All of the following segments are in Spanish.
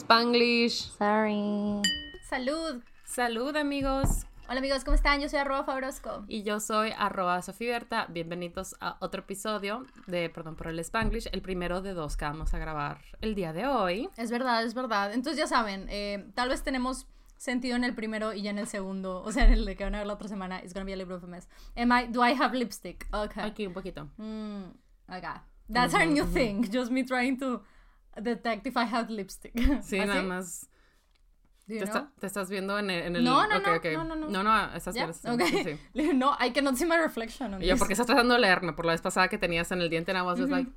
Spanglish. Sorry. Salud. Salud, amigos. Hola amigos, ¿cómo están? Yo soy arroba Fabrosco. Y yo soy arroba Berta. Bienvenidos a otro episodio de Perdón por el Spanglish, el primero de dos que vamos a grabar el día de hoy. Es verdad, es verdad. Entonces ya saben, eh, tal vez tenemos sentido en el primero y ya en el segundo, o sea, en el de que van a ver la otra semana, it's gonna be a little bit of a mess. Am I, do I have lipstick? Okay. Aquí un poquito. Mm, okay. That's our new thing. Just me trying to detect if I have lipstick. Sí, nada más. Do you Te, está- te estás viendo en el... En el No, no, ok, no, ok. no, no, no. No, no, estás Yeah? estás Okay. sí. No, I cannot see my reflection on Y yo, porque estás tratando de leerme por la vez pasada que tenías en el diente, and I was just like,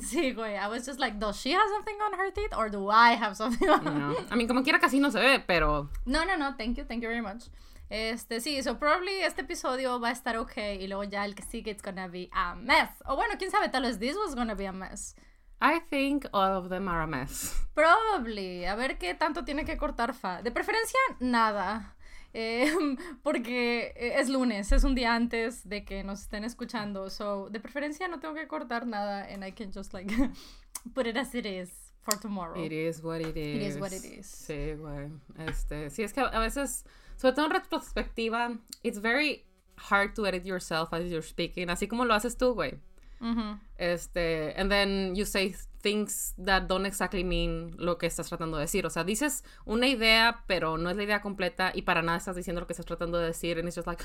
Sí, güey. I was just like, does she have something on her teeth or do I have something on no. A mí, como quiera, casi no se ve, pero No, no, no, thank you, thank you very much. Este, sí, so probably este episodio va a estar ok y luego ya el que sigue it's gonna be a mess. O bueno, quién sabe, tal vez this was gonna be a mess. I think all of them are a mess. Probably. A ver qué tanto tiene que cortar Fa. De preferencia, nada. Eh, porque es lunes, es un día antes de que nos estén escuchando. So, de preferencia no tengo que cortar nada and I can just like put it as it is for tomorrow. It is what it is. is what it is. Sí, güey. Este, sí, es que a veces, sobre todo en retrospectiva, it's very hard to edit yourself as you're speaking, así como lo haces tú, güey. Este, and then you say things that don't exactly mean lo que estás tratando de decir. O sea, dices una idea, pero no es la idea completa y para nada estás diciendo lo que estás tratando de decir. And it's just like,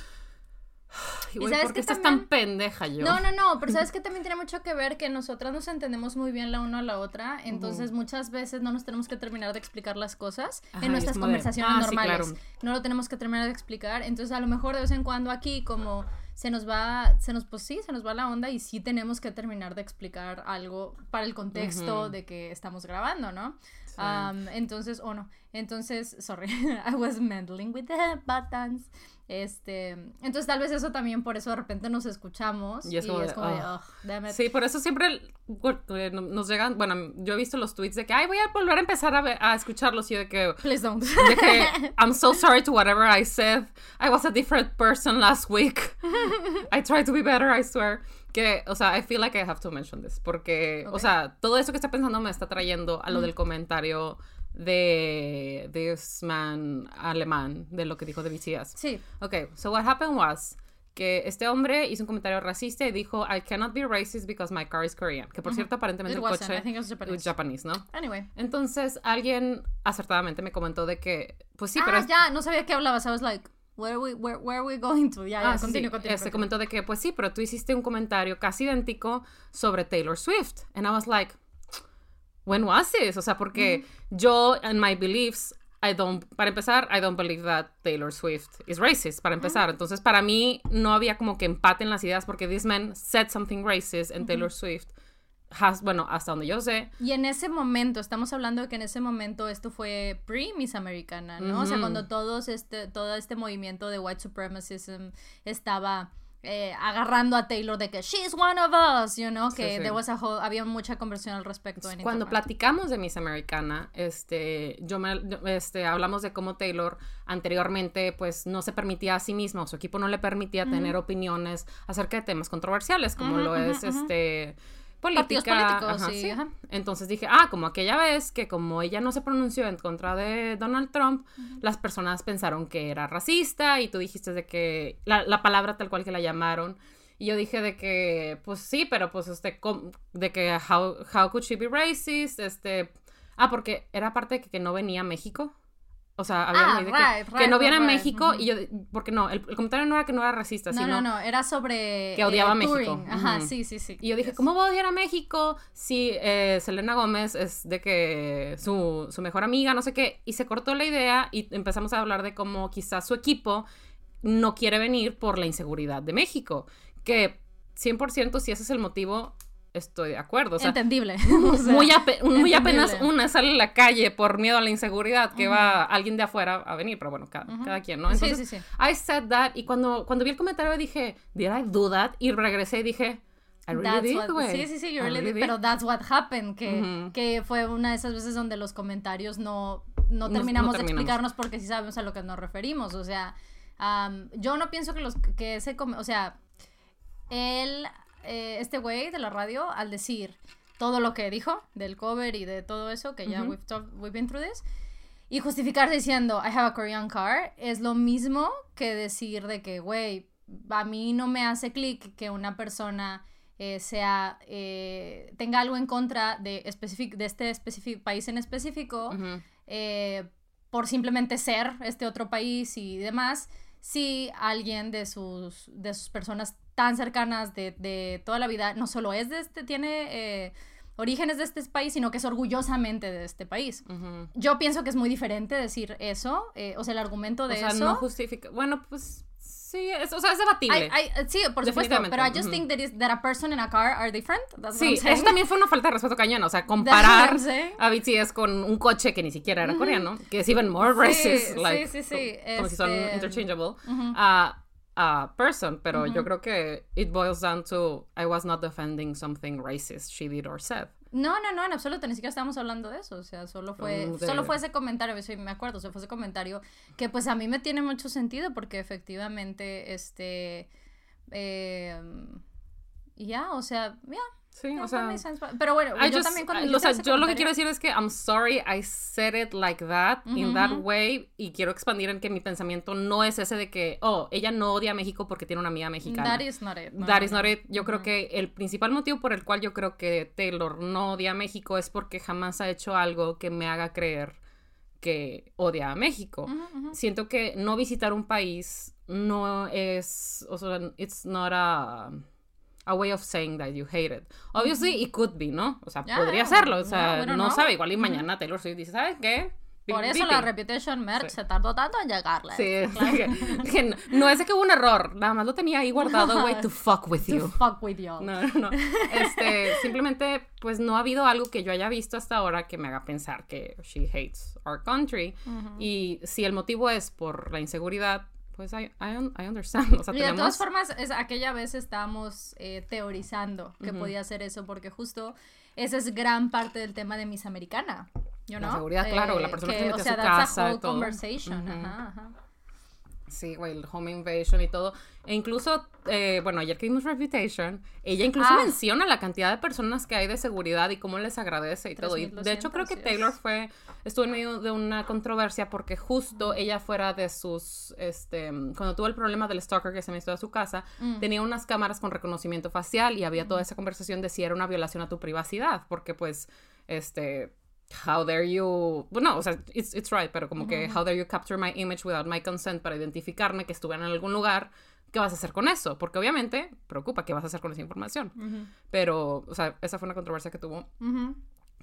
sabes ¿por que estás también- tan pendeja yo? No, no, no, pero sabes que también tiene mucho que ver que nosotras nos entendemos muy bien la una a la otra, entonces muchas veces no nos tenemos que terminar de explicar las cosas Ajá, y en es nuestras de, conversaciones "Ah, sí, normales. claro". No lo tenemos que terminar de explicar, entonces a lo mejor de vez en cuando aquí como se nos va, se nos, pues sí, se nos va la onda y sí tenemos que terminar de explicar algo para el contexto de que estamos grabando, ¿no? Sí. Um, entonces, o no, entonces, sorry, I was meddling with the buttons. Este, entonces tal vez eso también por eso de repente nos escuchamos Y y es es como como, de, de, "Ugh". "Ugh, damn it". Sí, por eso siempre nos llegan, bueno, yo he visto los tweets de que, ay, voy a volver a empezar a, ver- a escucharlos y de que, Please don't. de que, I'm so sorry to whatever I said. I was a different person last week. I tried to be better, I swear. Que, o sea, I feel like I have to mention this. Porque, o Ok. sea, todo eso que está pensando me está trayendo a lo del comentario de this man alemán, de lo que dijo de BTS. sí, Ok, so what happened was que este hombre hizo un comentario racista y dijo, I cannot be racist because my car is Korean. Que por cierto, aparentemente It el wasn't. coche I think it was Japanese. es japonés, ¿no? anyway. Entonces, alguien acertadamente me comentó de que, pues sí, pero ah, es- ya, no sabía qué hablabas. I was like, where are we, where, where are we going to? Ya, ya, Ah, sí, continue, sí. continue, continue. comentó de que, pues sí, pero tú hiciste un comentario casi idéntico sobre Taylor Swift. And I was like, when was this? O sea, porque yo, and my beliefs, I don't, para empezar, I don't believe that Taylor Swift is racist, para empezar. Entonces, para mí, no había como que empate en las ideas porque this man said something racist and Taylor Swift has, bueno, hasta donde yo sé, Y en ese momento, estamos hablando de que en ese momento esto fue pre-Miss Americana, ¿no? O sea, cuando todos este, todo este movimiento de white supremacism estaba eh, agarrando a Taylor de que she's one of us, you know, que sí. there was a whole- había mucha conversión al respecto. En Cuando internet. platicamos de Miss Americana, este, yo me, este, hablamos de cómo Taylor anteriormente, pues, no se permitía a sí misma, o su equipo no le permitía tener opiniones acerca de temas controversiales, como lo es, este, Partidos política. políticos, ajá, sí, ajá. Entonces dije, ah, como aquella vez que como ella no se pronunció en contra de Donald Trump, las personas pensaron que era racista y tú dijiste de que la, la palabra tal cual que la llamaron. Y yo dije de que, pues sí, pero pues este, de que how, how could she be racist? Este, ah, porque era parte de que, que no venía a México. O sea, había Ah, leído que, right, que right, no viene a right. México y yo, porque no, el, el comentario no era que no era racista, No, sino no, no, era sobre... que odiaba eh, México. Ajá, sí, sí, sí. y yo dije, Yes. ¿cómo va a odiar a México si eh, Selena Gómez es de que su, su mejor amiga, no sé qué? Y se cortó la idea y empezamos a hablar de cómo quizás su equipo no quiere venir por la inseguridad de México. Que 100% si ese es el motivo, estoy de acuerdo. O sea, Entendible. O sea, muy, ape- muy apenas una sale a la calle por miedo a la inseguridad que va alguien de afuera a venir, pero bueno, cada, cada quien, ¿no? Sí, Entonces, sí, sí. I said that y cuando, cuando vi el comentario dije, did I do that? Y regresé y dije, I really That's did, what- sí, sí, sí, you really really did, did. pero that's what happened, que, Ujú. que fue una de esas veces donde los comentarios no, no no terminamos de terminamos. explicarnos porque sí sabemos a lo que nos referimos, o sea, am, yo no pienso que los que ese, o sea, él, eh, este güey de la radio, al decir, todo lo que dijo del cover y de todo eso, que ya we've, we've been through this. Y justificar diciendo, I have a Korean car, es lo mismo que decir de que, güey, a mí no me hace clic que una persona eh, sea, eh, tenga algo en contra de, de este específico país en específico, eh, por simplemente ser este otro país y demás, si alguien de sus, de sus personas tan cercanas de, de toda la vida no solo es de este, tiene orígenes de este país, sino que es orgullosamente de este país. Yo pienso que es muy diferente decir eso, eh, o sea, el argumento de o sea, eso. no justifica. Bueno, pues sí, es, o sea, es debatible. I, I, sí, por supuesto, pero I just think that, is, that a person and a car are different. That's sí, eso también fue una falta de respeto cañón, o sea, comparar a BTS con un coche que ni siquiera era coreano, que es even more racist, sí, like, sí, sí, sí. como este... si son interchangeable. A person, pero yo creo que it boils down to I was not defending something racist she did or said. No, no, no, en absoluto, ni siquiera estábamos hablando de eso, o sea, solo fue, de... solo fue ese comentario, me acuerdo, o fue ese comentario que pues a mí me tiene mucho sentido porque efectivamente, este, eh, ya, o sea, ya, Sí, o sea. Pero bueno, I yo just, también cuando. O sea, yo lo que quiero decir es que I'm sorry I said it like that, uh -huh, in that way. Y quiero expandir en que mi pensamiento no es ese de que, oh, ella no odia a México porque tiene una amiga mexicana. That is not it. No, that is not it. Yo creo que el principal motivo por el cual yo creo que Taylor no odia a México es porque jamás ha hecho algo que me haga creer que odia a México. Uh -huh, Siento que no visitar un país no es. O sea, it's not a a way of saying that you hate it. Obviously, it could be, ¿no? O sea, yeah, podría serlo. O sea, no, bueno, no, sabe. Igual y mañana Taylor Swift dice, ¿sabes qué? Por eso la Reputation merch sí. se tardó tanto en llegarle. Sí, claro. que, que no, no, es que hubo un error, nada más lo tenía ahí guardado, güey, to fuck with you. To fuck with you. No, no, Este, simplemente, pues no ha habido algo que yo haya visto hasta ahora que me haga pensar que she hates our country. Uh -huh. Y si el motivo es por la inseguridad, pues I, I, I understand. O sea, y tenemos... de todas formas, es, aquella vez estábamos eh, teorizando que uh -huh. podía ser eso, porque justo esa es gran parte del tema de Miss Americana. You know? La seguridad, eh, claro, la persona que, que mete o sea, a su casa. A y todo. conversation. Uh -huh. ajá, ajá. Sí, güey, el home invasion y todo. E incluso, eh, bueno, ayer que vimos Reputation, ella incluso ah. menciona la cantidad de personas que hay de seguridad y cómo les agradece y todo. Y de hecho creo que Taylor fue, estuvo en medio de una controversia porque justo ella fuera de sus, este, cuando tuvo el problema del stalker que se metió a su casa, mm. tenía unas cámaras con reconocimiento facial y había toda esa conversación de si era una violación a tu privacidad, porque pues, este, how dare you, bueno, o sea, it's, it's right, pero como uh -huh. que how dare you capture my image without my consent para identificarme que estuve en algún lugar, ¿qué vas a hacer con eso? Porque obviamente preocupa qué vas a hacer con esa información. Uh -huh. Pero, o sea, esa fue una controversia que tuvo uh -huh.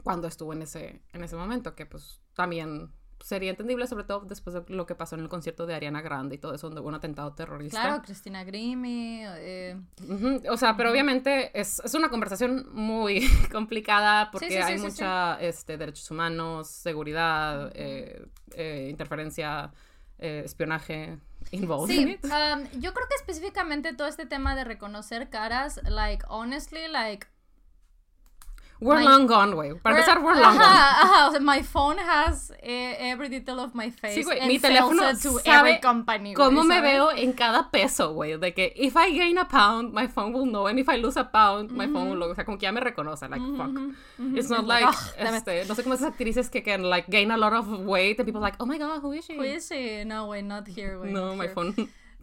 cuando estuvo en ese, en ese momento, que pues también sería entendible, sobre todo después de lo que pasó en el concierto de Ariana Grande y todo eso, donde hubo un atentado terrorista. Claro, Cristina Grimmie. Eh... Uh -huh. O sea, pero obviamente es, es, una conversación muy complicada porque sí, sí, hay sí, mucha este, derechos humanos, seguridad, eh, eh, interferencia, espionaje. Involved sí, um, yo creo que específicamente todo este tema de reconocer caras, like, honestly, like, We're my, long gone, güey. Para empezar, we're long ajá, gone. Ajá, o sea, my phone has eh, every detail of my face. Sí, güey, mi teléfono to sabe every company, cómo wey, me veo en cada peso, güey. De que if I gain a pound, my phone will know. And if I lose a pound, my mm -hmm. phone will know. O sea, como que ya me reconoce. Like, mm -hmm. fuck. Mm -hmm. It's not like, oh, este, no sé cómo esas actrices que can, like, gain a lot of weight and people like, oh my god, who is she? Who is she? No, güey, not here, güey. No, my here. phone.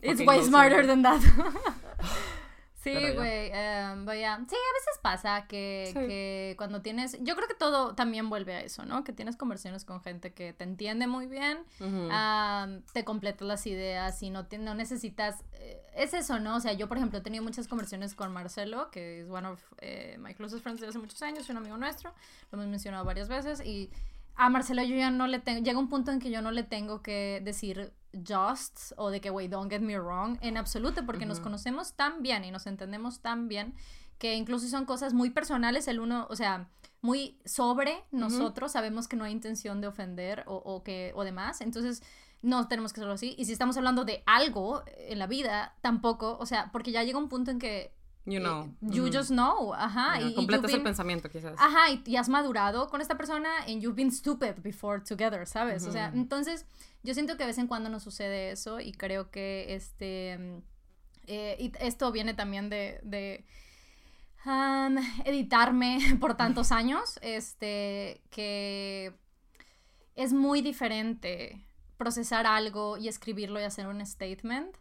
It's way smarter than that. Sí, güey, um, yeah. sí, a veces pasa que, sí. que, cuando tienes, yo creo que todo también vuelve a eso, ¿no? Que tienes conversaciones con gente que te entiende muy bien, uh -huh. um, te completa las ideas y no, te, no necesitas, eh, es eso, ¿no? O sea, yo, por ejemplo, he tenido muchas conversaciones con Marcelo, que es one of eh, my closest friends de hace muchos años, un amigo nuestro, lo hemos mencionado varias veces y a Marcelo yo ya no le tengo, llega un punto en que yo no le tengo que decir just o de que, wey, don't get me wrong, en absoluto, porque uh -huh. nos conocemos tan bien y nos entendemos tan bien que incluso son cosas muy personales, el uno, o sea, muy sobre nosotros, uh -huh. sabemos que no hay intención de ofender o, o, que, o demás, entonces no tenemos que hacerlo así, y si estamos hablando de algo en la vida, tampoco, o sea, porque ya llega un punto en que You know. Eh, you mm. just know. Ajá. Y, completas el pensamiento, quizás. Ajá, y, y, has madurado con esta persona and you've been stupid before together, ¿sabes? O sea, entonces yo siento que de vez en cuando nos sucede eso y creo que este... Eh, y esto viene también de... de um, editarme por tantos años, este, que es muy diferente procesar algo y escribirlo y hacer un statement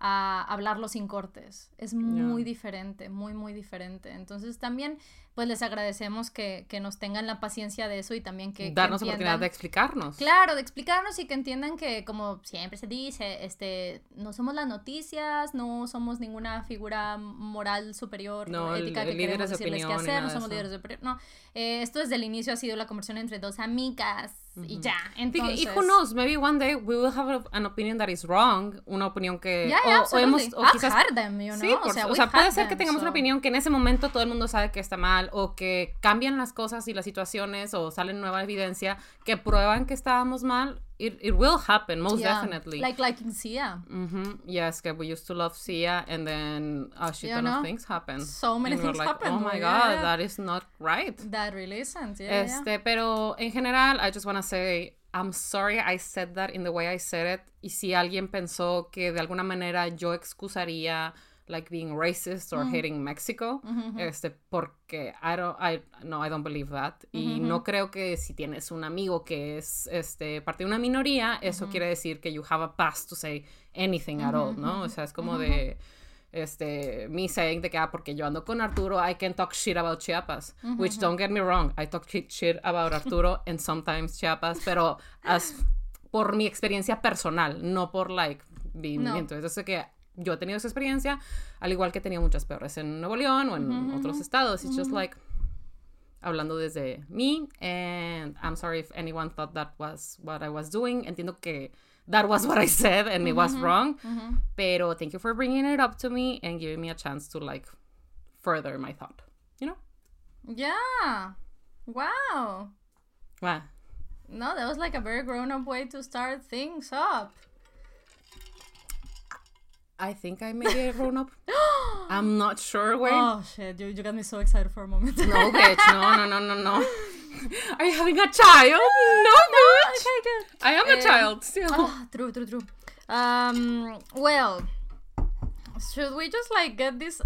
a hablarlo sin cortes. Es muy diferente, muy, muy diferente. Entonces también pues les agradecemos que, que, nos tengan la paciencia de eso y también que... Darnos oportunidad de explicarnos. Claro, de explicarnos y que entiendan que, como siempre se dice, este, no somos las noticias, no somos ninguna figura moral superior no, ética que queremos decirles qué hacer, no somos líderes de opinión, no. Eh, esto desde el inicio ha sido la conversión entre dos amigas y ya, entonces... Y who knows, maybe one day we will have an opinion that is wrong, una opinión que... Yeah, o, hemos, o quizás... Them, you know? Sí, o sea, o sea puede ser que tengamos una opinión que en ese momento todo el mundo sabe que está mal o que cambian las cosas y las situaciones o salen nueva evidencia que prueban que estábamos mal, it, it will happen, most definitely. Like liking Sia. Mm Yes, que we used to love Sia and then a shit ton of things happen. So many things like, happen. Oh my god, that is not right. That really isn't, yeah, Este, pero en general, I just want to say I'm sorry I said that in the way I said it. Y si alguien pensó que de alguna manera yo excusaría like being racist or hating Mexico, este, porque I don't, I, no, I don't believe that. Y no creo que si tienes un amigo que es, este, parte de una minoría, eso quiere decir que you have a pass to say anything at all, ¿no? O sea, es como de, este, me saying de que, ah, porque yo ando con Arturo, I can talk shit about Chiapas, which don't get me wrong, I talk shit about Arturo and sometimes Chiapas, pero as, por mi experiencia personal, no por, like, being, no. entonces, que yo he tenido esa experiencia, al igual que he tenido muchas peores en Nuevo León o en otros estados. It's just like hablando desde mí and I'm sorry if anyone thought that was what I was doing. Entiendo que that was what I said and it was wrong, pero thank you for bringing it up to me and giving me a chance to like further my thought, you know? Yeah. Wow. What? No, that was like a very grown up way to start things up. I think I made it grown up. I'm not sure, when. Oh, shit. You, you got me so excited for a moment. no, bitch. No, no, no, no, no. Are you having a child? No, bitch. No, I am a um, child still. Oh, true, true, true. Um, well, should we just like get this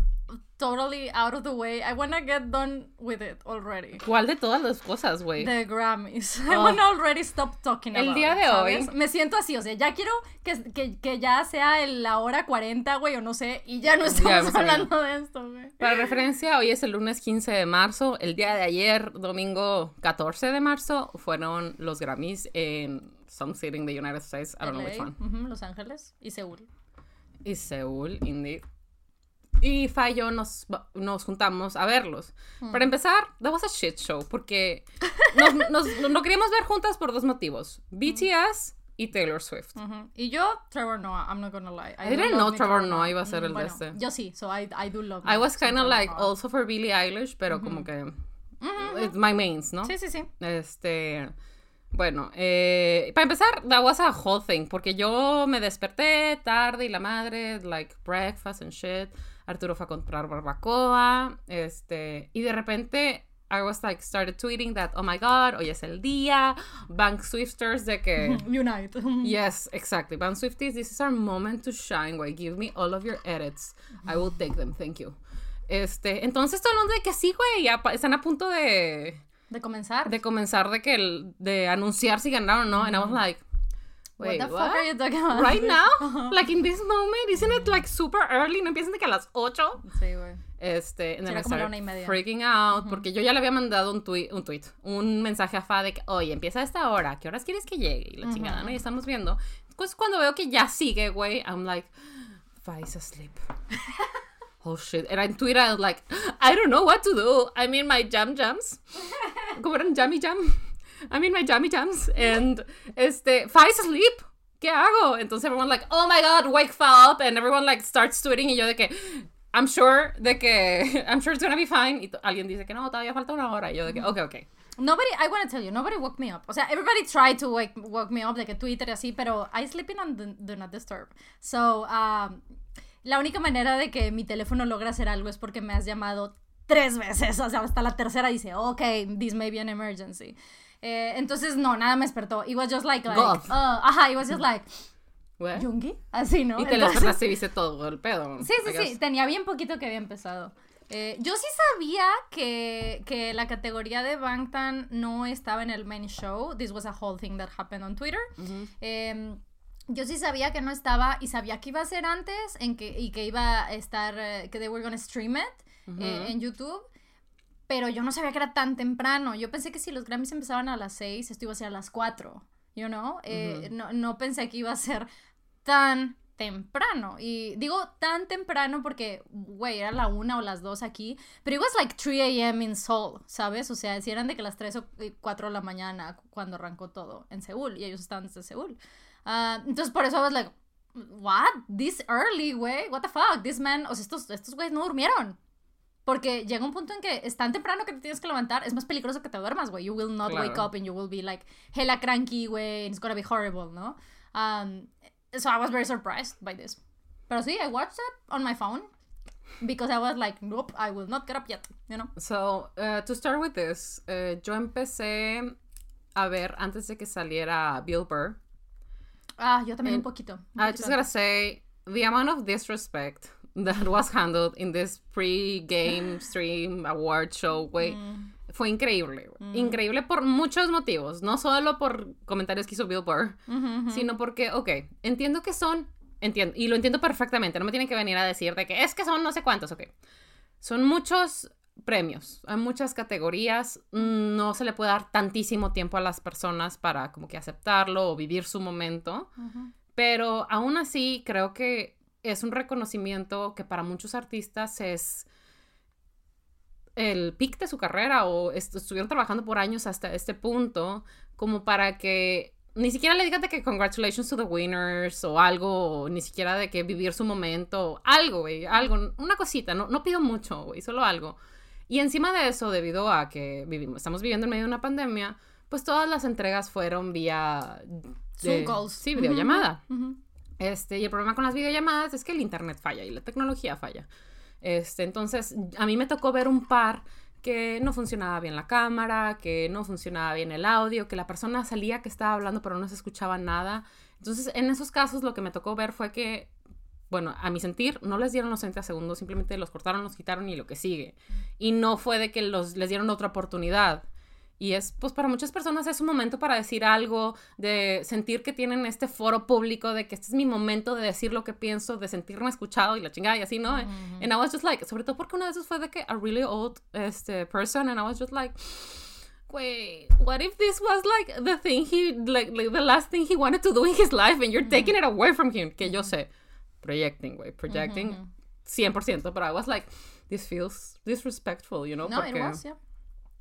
totally out of the way. I wanna get done with it already. ¿Cuál de todas las cosas, güey? The Grammys. I wanna already stop talking about El día de hoy. Me siento así, o sea, ya quiero que, que, que ya sea la hora 40, güey, o no sé, y ya no estamos hablando de esto, güey. Para referencia, hoy es el lunes 15 de marzo. El día de ayer, domingo 14 de marzo, fueron los Grammys en some city in the United States. I don't know which one. Los Ángeles y Seúl. Y Seúl, indeed. Y Fa y yo nos, nos juntamos a verlos. Hmm. Para empezar, that was a shit show, porque nos, nos, no queríamos ver juntas por dos motivos. BTS y Taylor Swift. Y yo, Trevor Noah, I'm not gonna lie. I, didn't know Trevor Noah iba a ser el de este. Yo sí, so I, I do love I was kind of like also for Billie Eilish, pero como que... It's my mains, ¿no? Sí, sí, sí. Este... Bueno, eh, para empezar, that was a whole thing, porque yo me desperté tarde y la madre, like breakfast and shit. Arturo fue a comprar barbacoa, este, y de repente I was like, started tweeting that, oh my god, hoy es el día, Bank Swifters de que... Unite. yes, exactly. Bank Swifties, this is our moment to shine, güey. Give me all of your edits. I will take them, thank you. Este, entonces todo el mundo de que sí, güey, ya están a punto de... De comenzar. De comenzar, de que, de anunciar si ganaron o no. And I was like, Wait, what the fuck are you talking about? Right now? like in this moment? Isn't it like super early? ¿No empiezan de que a las 8? Sí, güey. Este, I started freaking out porque yo ya le había mandado un tweet, un tweet, un mensaje a Fa de que, oye, empieza a esta hora, ¿qué horas quieres que llegue? Y la chingada, ¿no? Y estamos viendo. Pues cuando veo que ya sigue, güey, I'm like, Fa is asleep. oh shit. And I tweeted like, I don't know what to do. I mean, my jam jams. ¿Cómo eran? Jammy jam. I'm in my jammy jams and este, Fai's asleep. ¿Qué hago? Entonces everyone like, oh my god, wake Fa up and everyone like starts tweeting y yo de que I'm sure de que I'm sure it's gonna be fine y alguien dice que no, todavía falta una hora y yo de que okay, okay. Nobody, I want to tell you, nobody woke me up. O sea, everybody tried to wake, woke me up, de que Twitter y así, pero I sleeping on the, do not disturb. So, um, la única manera de que mi teléfono logra hacer algo es porque me has llamado tres veces. O sea, hasta la tercera dice, ok, this may be an emergency. Eh, entonces, no, nada me despertó. It was just like, like uh, ajá, it was just like, ¿Jungi? Así, ¿no? Y te lo despertaste y viste todo el pedo. Sí, sí, sí, tenía bien poquito que había empezado. Eh, yo sí sabía que, que la categoría de Bangtan no estaba en el main show. This was a whole thing that happened on Twitter. Em, yo sí sabía que no estaba y sabía que iba a ser antes en que, y que iba a estar, eh, que they were gonna stream it en YouTube. Pero yo no sabía que era tan temprano. Yo pensé que si los Grammys empezaban a las 6, esto iba a ser a las 4. You know? Eh, no, no pensé que iba a ser tan temprano. Y digo tan temprano porque, güey, era la una o las dos aquí. Pero it was like 3 a.m. in Seoul, ¿sabes? O sea, si eran de que las 3 o 4 de la mañana cuando arrancó todo en Seúl. Y ellos estaban desde Seúl. Ah, entonces por eso I was like, what? This early, güey? What the fuck? This man, o sea, estos, estos güeyes no durmieron. Porque llega un punto en que es tan temprano que te tienes que levantar, es más peligroso que te duermas, güey. You will not wake up and you will be like hella cranky, güey, and it's gonna be horrible, ¿no? Um, so I was very surprised by this. Pero sí, I watched it on my phone because I was like, nope, I will not get up yet, you know? So, uh, to start with this, uh, yo empecé a ver antes de que saliera Bill Burr. Ah, yo también un poquito. Un I just gotta say, the amount of disrespect that was handled in this pre-game stream award show, güey. Mm. Fue increíble, mm. Increíble por muchos motivos. No solo por comentarios que hizo Bill Burr, sino porque, ok, entiendo que son, entiendo, y lo entiendo perfectamente, no me tienen que venir a decir de que es que son no sé cuántos, ok. Son muchos premios, hay muchas categorías, no se le puede dar tantísimo tiempo a las personas para como que aceptarlo o vivir su momento, pero aún así creo que es un reconocimiento que para muchos artistas es el pic de su carrera o estuvieron trabajando por años hasta este punto como para que ni siquiera le digan de que congratulations to the winners o algo, ni siquiera de que vivir su momento, algo, güey, algo, una cosita, no, no pido mucho, güey, solo algo. Y encima de eso, debido a que vivimos, estamos viviendo en medio de una pandemia, pues todas las entregas fueron vía... Zoom calls. Sí, videollamada. Este, y el problema con las videollamadas es que el internet falla y la tecnología falla. Este, entonces, a mí me tocó ver un par que no funcionaba bien la cámara, que no funcionaba bien el audio, que la persona salía que estaba hablando pero no se escuchaba nada. Entonces, en esos casos lo que me tocó ver fue que, bueno, a mi sentir, no les dieron los 30 segundos, simplemente los cortaron, los quitaron y lo que sigue. Y no fue de que los, les dieron otra oportunidad. Y es, pues para muchas personas es un momento para decir algo, de sentir que tienen este foro público, de que este es mi momento de decir lo que pienso, de sentirme escuchado y la chingada y así, ¿no? And I was just like, sobre todo porque una de esas fue de que a really old este, person, and I was just like, wait, what if this was like the thing he, like, like the last thing he wanted to do in his life and you're taking it away from him? Que yo sé, projecting, güey, projecting 100%, but I was like, this feels disrespectful, you know? No, it was, yeah.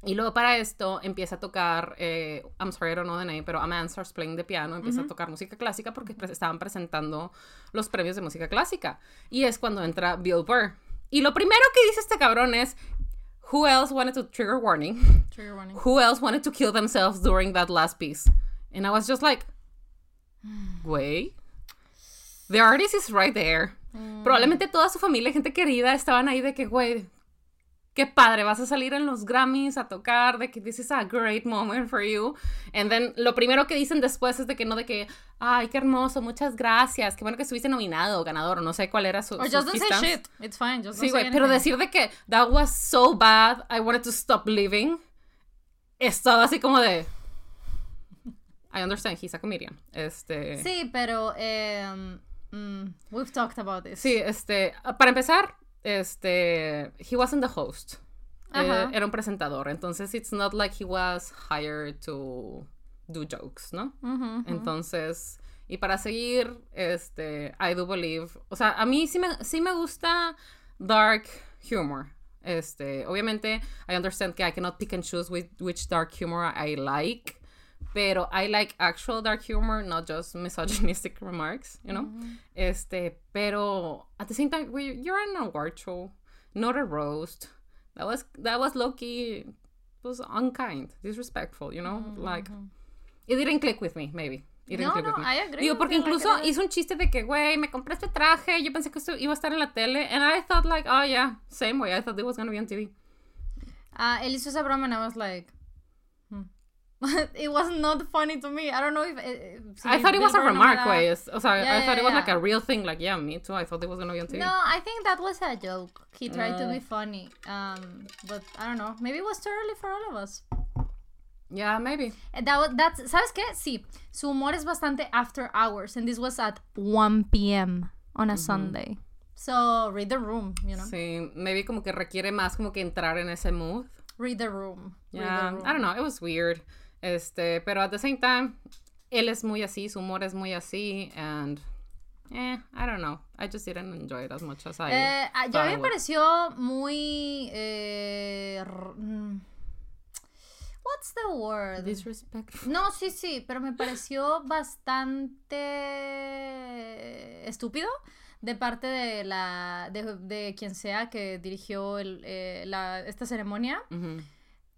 Y luego para esto empieza a tocar, eh, I'm sorry, I don't know the name, pero A Man Starts Playing the Piano, empieza a tocar música clásica porque estaban presentando los premios de música clásica. Y es cuando entra Bill Burr. Y lo primero que dice este cabrón es, Who else wanted to trigger warning? Trigger warning. Who else wanted to kill themselves during that last piece? And I was just like, güey, the artist is right there. Mm. Probablemente toda su familia, gente querida, estaban ahí de que, güey, qué padre, vas a salir en los Grammys a tocar, de que this is a great moment for you. And then lo primero que dicen después es de que no de que, ay, qué hermoso, muchas gracias, qué bueno que estuviste nominado, ganador, no sé cuál era su Or just don't say shit, it's fine, just Sí, güey, pero decir de que that was so bad, I wanted to stop living, estaba así como de... I understand, he's a comedian. Este... Sí, pero um, we've talked about this. Sí, este, para empezar, este, he wasn't the host. Eh, era un presentador. Entonces, it's not like he was hired to do jokes, ¿no? Entonces, y para seguir, este, I do believe, o sea, a mí sí me, sí me gusta dark humor. Este, obviamente, I understand que I cannot pick and choose which dark humor I like. Pero I like actual dark humor, not just misogynistic remarks, you know? Este, pero at the same time, you're an award show, not a roast. That was that was low-key was unkind, disrespectful, you know? Like it didn't click with me, maybe. It didn't no, click no. I agree. Digo, porque incluso hizo un chiste de que, güey, me compré este traje, yo pensé que esto iba a estar en la tele, and I thought like, oh yeah, same way, I thought it was gonna be on TV. Ah, uh, él hizo esa broma and I was like, it was not funny to me. I don't know if. eh, si I thought it was a remark, way. O sea, Yeah, I thought it was yeah, like a real thing. Like, yeah, me too. I thought it was gonna be on TV. No, I think that was a joke. He tried to Mm. be funny. Um, but I don't know. Maybe it was too early for all of us. Yeah, maybe. Eh, That was, that's, ¿Sabes qué? Sí, su humor es bastante after hours, and this was at 1 p.m. on a Sunday. So read the room, you know. Sí, maybe como que requiere más como que entrar en ese mood. Read the room. Read the Yeah, room. I don't know. It was weird. Este, pero at the same time, él es muy así, su humor es muy así, and eh, I don't know. I just didn't enjoy it as much as I. Eh, ah, I me pareció muy. Eh, mm, what's the word? Disrespectful. No, sí, sí, pero me pareció bastante estúpido de parte de la de, de quien sea que dirigió el, eh, la, esta ceremonia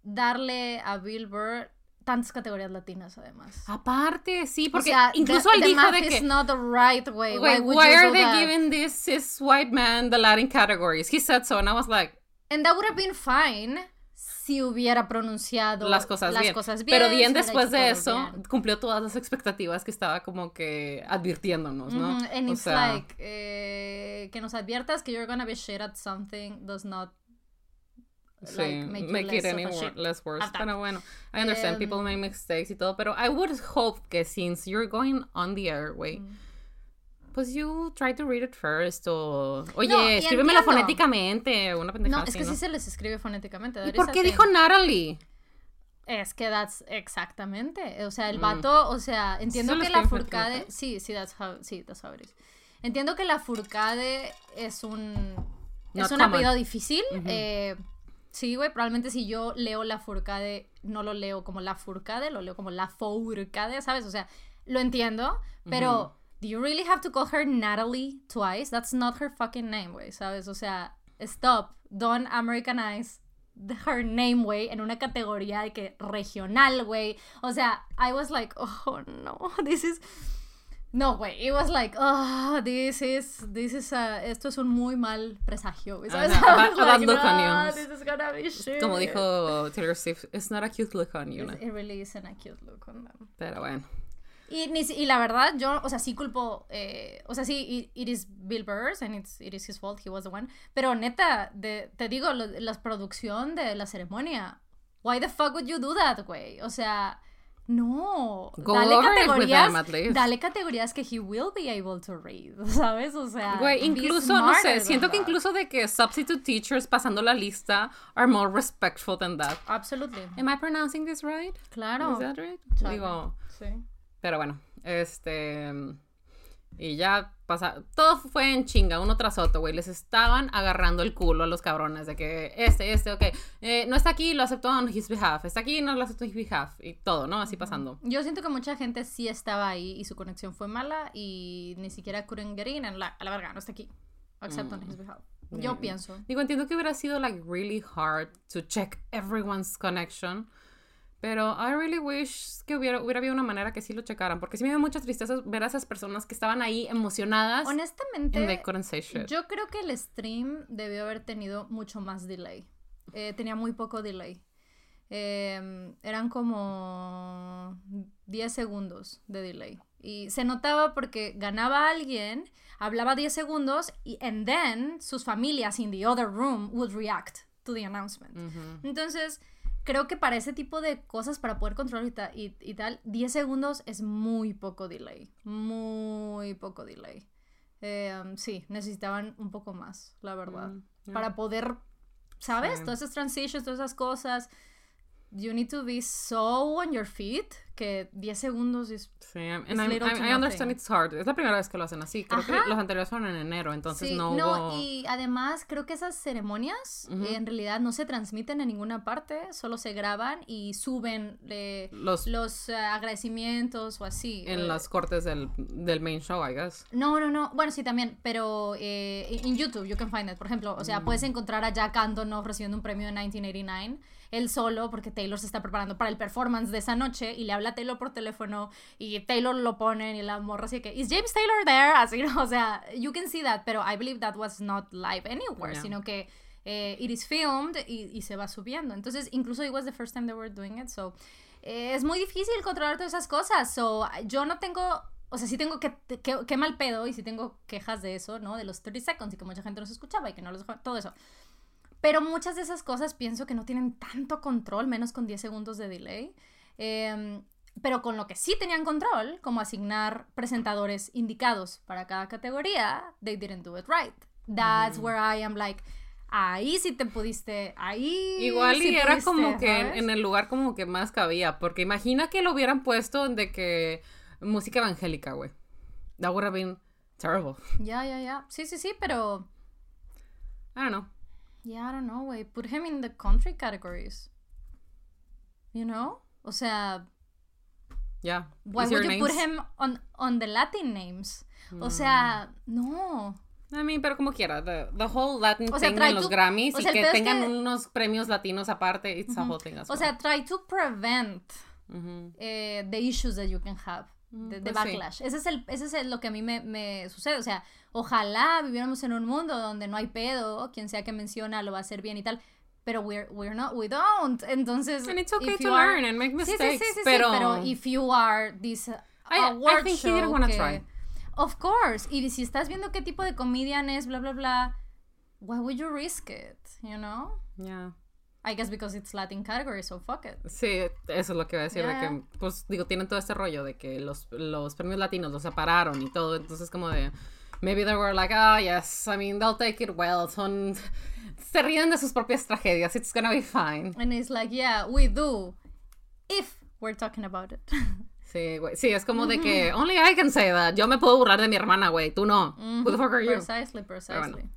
darle a Bill Burr tantas categorías latinas además. Aparte, sí, O porque sea, incluso the- él the dijo de que. not the right way. Wait, why would why you are do they that? giving this cis white man the Latin categories? He said so, and I was like, And that would have been fine si hubiera pronunciado las cosas las bien. cosas bien. Pero bien después de eso, bien. cumplió todas las expectativas que estaba como que advirtiéndonos, ¿no? Mhm, And O it's sea, like eh, que nos adviertas que you're gonna be shit at something does not Sí, like, make, it any less worse. Pero bueno, I understand people Em, make mistakes y todo, pero I would hope que since you're going on the airway, pues you try to read it first o oye, No, escríbemelo entiendo. fonéticamente, una pendejada No, es que ¿no? sí se les escribe fonéticamente. ¿Y that por qué thing. dijo Natalie? Es que that's exactamente. O sea, el Mm. vato, o sea, entiendo ¿Sí se lo que la furcade. Sí, sí, that's how, sí, that's how it is. Entiendo que la furcade es un. Es Not un common. apellido difícil. Eh, sí, güey, probablemente si yo leo la furcade, no lo leo como la furcade, lo leo como la furcade, ¿sabes? O sea, lo entiendo, pero. Do you really have to call her Natalie twice? That's not her fucking name, güey, ¿sabes? O sea, stop. Don't Americanize her name, güey, en una categoría de que regional, güey. O sea, I was like, oh no, this is. No, güey, it was like, oh, this is, this is, a, esto es un muy mal presagio, ¿sabes? Bad- bad like. "No, this is gonna be shit. Como dijo Taylor Swift, it's not a cute look on you, ¿no? It really isn't a cute look on them. Pero bueno. Y, y la verdad, yo, o sea, sí culpo, eh, o sea, sí, it, it is Bill Burr's and it's, it is his fault, he was the one. Pero neta, de, te digo, lo- la producción de la ceremonia, why the fuck would you do that, güey? O sea, no. Go dale categorías, them, at least. dale categorías que he will be able to read, ¿sabes? O sea, Güey, incluso, no sé, siento que that. incluso de que substitute teachers pasando la lista are more respectful than that. Absolutely. Am I pronouncing this right? Claro. Is that right? Sabe. Digo, Sí. pero bueno, este y ya pasa, todo fue en chinga, uno tras otro, güey, les estaban agarrando el culo a los cabrones de que este, este, ok, eh, no está aquí, lo aceptó on his behalf, está aquí, no lo aceptó on his behalf, y todo, ¿no? Así pasando. Yo siento que mucha gente sí estaba ahí y su conexión fue mala y ni siquiera couldn't get in la, a la verga, no está aquí. Except on his behalf. Yo Mm. pienso. Digo, entiendo que hubiera sido like really hard to check everyone's connection. Pero I really wish que hubiera, hubiera habido una manera que sí lo checaran. Porque sí me dio mucha tristeza ver a esas personas que estaban ahí emocionadas Honestamente, yo creo que el stream debió haber tenido mucho más delay. Eh, tenía muy poco delay. Eh, eran como 10 segundos de delay. Y se notaba porque ganaba alguien, hablaba 10 segundos y and then sus familias in the other room would react to the announcement. Ujú. Entonces, creo que para ese tipo de cosas, para poder controlar y, ta- y, y tal, 10 segundos es muy poco delay. Muy poco delay. Eh, um, sí, necesitaban un poco más, la verdad. Mm, yeah. Para poder, ¿sabes? Sí. Todas esas transitions, todas esas cosas. You need to be so on your feet que 10 segundos es... Sí, and little I, I understand it's hard. Es la primera vez que lo hacen así. Creo Ajá. que los anteriores fueron en enero, entonces Sí, no no, hubo... y además creo que esas ceremonias Ujú. eh, en realidad no se transmiten en ninguna parte, solo se graban y suben eh, Los, los eh, agradecimientos o así. en eh, las cortes del, del main show, I guess. No, no, no. Bueno, sí, también, pero eh, en YouTube you can find it. Por ejemplo, o sea, puedes Mm. encontrar a Jack Antonoff recibiendo un premio en 1989. Él solo, porque Taylor se está preparando para el performance de esa noche y le habla a Taylor por teléfono y Taylor lo ponen y la morra así que, ¿Is James Taylor there? Así, ¿no? O sea, you can see that, pero I believe that was not live anywhere, Yeah. sino que eh, it is filmed y, y se va subiendo. Entonces, incluso it was the first time they were doing it, so eh, es muy difícil controlar todas esas cosas. So, yo no tengo, o sea, sí tengo que, que, que mal pedo y sí tengo quejas de eso, ¿no? De los 30 seconds y que mucha gente no se escuchaba y que no los todo eso. Pero muchas de esas cosas pienso que no tienen tanto control, menos con 10 segundos de delay. Em, pero con lo que sí tenían control, como asignar presentadores indicados para cada categoría, they didn't do it right. That's where I am like, ahí sí te pudiste, ahí. Igual sí y era pudiste, como que en el lugar como que más cabía, porque imagina que lo hubieran puesto de que música evangélica, güey. That would have been terrible. Ya, ya, ya. Sí, sí, sí, pero. I don't know. Yeah, I don't know, güey. Put him in the country categories. You know? O sea, Yeah. why Easier would you put him on, on the Latin names? O sea, no. I mean, pero como quiera, the, the whole Latin O sea, thing en los Grammys o y sea, que tengan que- unos premios latinos aparte, it's a whole thing as O sea, try to prevent eh, the issues that you can have. The, the pues sí. backlash. Ese es, el, ese es lo que a mí me, me sucede. O sea, ojalá viviéramos en un mundo donde no hay pedo, quien sea que menciona lo va a hacer bien y tal. Pero we're, we're not, we don't. Entonces. And it's okay to are- learn and make Sí, sí, mistakes, sí, sí, sí, pero... pero if you are this I- I think he show didn't wanna que- try. Of course. Y si estás viendo qué tipo de comedian es, bla, bla, bla, why would you risk it? You know? Yeah. I guess because it's Latin category, so fuck it. Sí, eso es lo que iba a decir, de Ya. que, pues, digo, tienen todo este rollo de que los, los premios latinos los separaron y todo, entonces como de, maybe they were like, ah, yes, I mean, they'll take it well, son, se ríen de sus propias tragedias, it's gonna be fine. And it's like, yeah, we do. If we're talking about it. Sí, güey, sí, es como de que, only I can say that, yo me puedo burlar de mi hermana, güey, tú no, who the fuck are you? Precisely, precisely. bueno.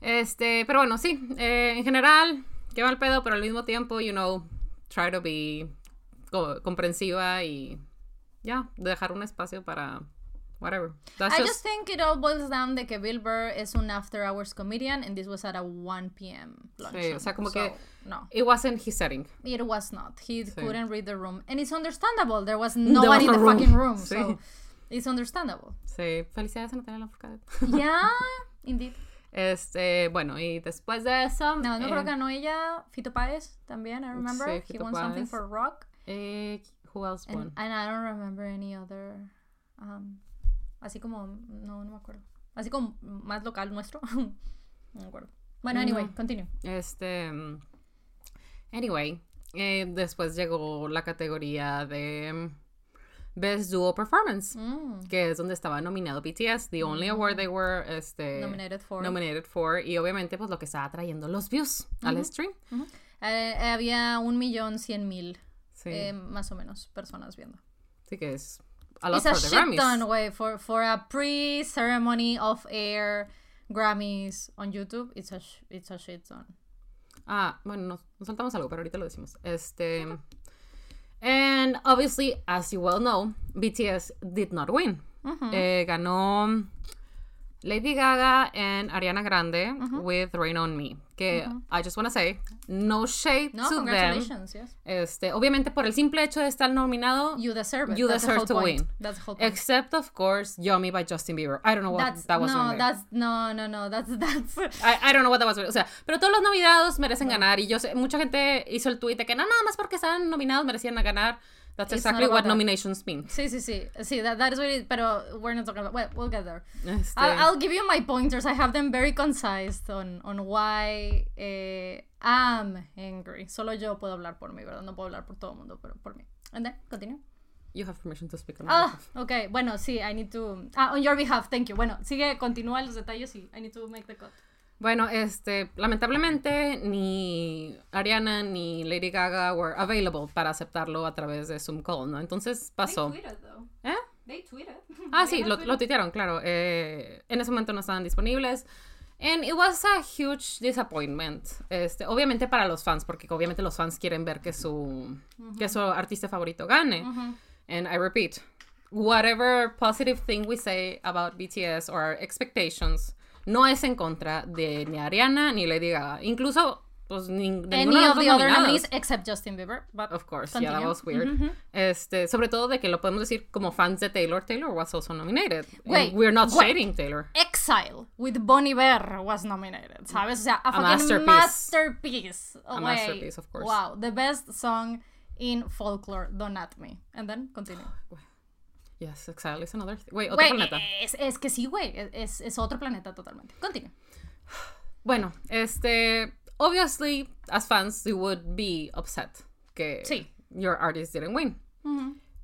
Este, pero bueno, sí, eh, en general, qué mal pedo, pero al mismo tiempo, you know, try to be co- comprensiva y ya, dejar un espacio para whatever. That's I just, just think it all boils down de que Bill Burr es un after hours comedian and this was at a 1 p.m. luncheon. o sea, como So, que- No, it wasn't his setting. it was not. He couldn't read the room. And it's understandable. There was no There one was in the room. fucking room. Sí. So it's understandable. Sí, felicidades a Natalia Lafourcade. Yeah, indeed. Este, bueno, y después de eso. No, no eh, creo que ganó ella. Fito Páez también, I remember. Sí, He won something for rock. eh, who else And, won? and I don't remember any other. um, así como. No, no me acuerdo. Así como más local nuestro. no me acuerdo. Bueno, anyway, No. continue. Este. mm, Anyway, eh, después llegó la categoría de mm, Best Duo Performance, Mm, que es donde estaba nominado BTS, the only award they were este, nominated for. nominated for, y obviamente pues lo que estaba trayendo los views al stream. Eh, había un millón cien mil, Sí, eh, más o menos, personas viendo. sí que es a lot It's a for the shit Grammys. ton, güey, for, for a pre-ceremony of air Grammys on YouTube. It's a, sh- it's a shit ton. Ah, bueno, nos, nos saltamos algo, pero ahorita lo decimos. Este. And obviously, as you well know, BTS did not win. Eh, ganó Lady Gaga and Ariana Grande with Rain on Me. Que I just want to say, no shade No, to them. congratulations, yes. Este, obviamente, por el simple hecho de estar nominado, You deserve it. You That's deserve to point. win. That's the whole point. except of course, Yummy by Justin Bieber. I don't know what that's that was. no, that's no, no, no. That's that's. I, I don't know what that was. O sea, pero todos los nominados merecen ganar. Y yo sé, mucha gente hizo el tweet de que no, nada más porque estaban nominados merecían ganar. That's It's exactly what that. nominations mean. Sí, sí, sí. Sí, that, that is what it Pero we're not talking about. Well, we'll get there. Este, I'll, I'll give you my pointers. I have them very concise on, on why eh, I'm angry. Solo yo puedo hablar por mí, ¿verdad? No puedo hablar por todo el mundo, pero por mí. And then, continue. you have permission to speak on my Ah, behalf. ok. Bueno, sí, I need to... Ah, on your behalf, thank you. Bueno, sigue, continúa los detalles y I need to make the cut. Bueno, este, lamentablemente ni Ariana ni Lady Gaga were available para aceptarlo a través de Zoom call, ¿no? Entonces pasó. though. ¿Eh? They tweeted. Ah, sí, lo, lo tuitearon, claro. Eh, en ese momento no estaban disponibles. And it was a huge disappointment. Este, obviamente para los fans, porque obviamente los fans quieren ver que su, que su artista favorito gane. And I repeat, whatever positive thing we say about BTS or our expectations, no es en contra de ni Ariana ni Lady Gaga. Incluso pues ning- de Any of the other nominees except Justin Bieber. But Of course, yeah, that continue. was weird. Mhm. Este, sobre todo de que lo podemos decir como fans de Taylor. Taylor was also nominated. And Wait, we're not wait. shading Taylor. Exile with Bon Iver was nominated, ¿sabes? O sea, a, fucking masterpiece. masterpiece. A masterpiece, of course. Wow, the best song in folklore, Don't At Me. And then continue. Yes, Exile is another thing. Wait, otro Güey, planeta. es, es que sí, güey, es, es otro planeta totalmente. Continue. Bueno, este, obviously, as fans, you would be upset que Sí. your artist didn't win.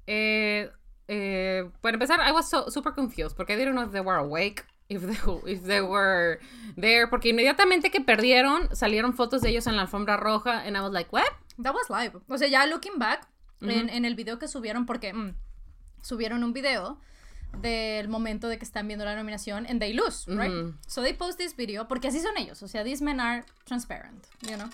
eh, eh, para empezar, I was so, super confused porque I didn't know if they were awake, if they, if they were there, porque inmediatamente que perdieron, salieron fotos de ellos en la alfombra roja, and I was like, what? That was live. O sea, ya looking back, en, en el video que subieron, porque mm, subieron un video del momento de que están viendo la nominación and they lose, right? So they post this video, porque así son ellos, o sea, these men are transparent, you know?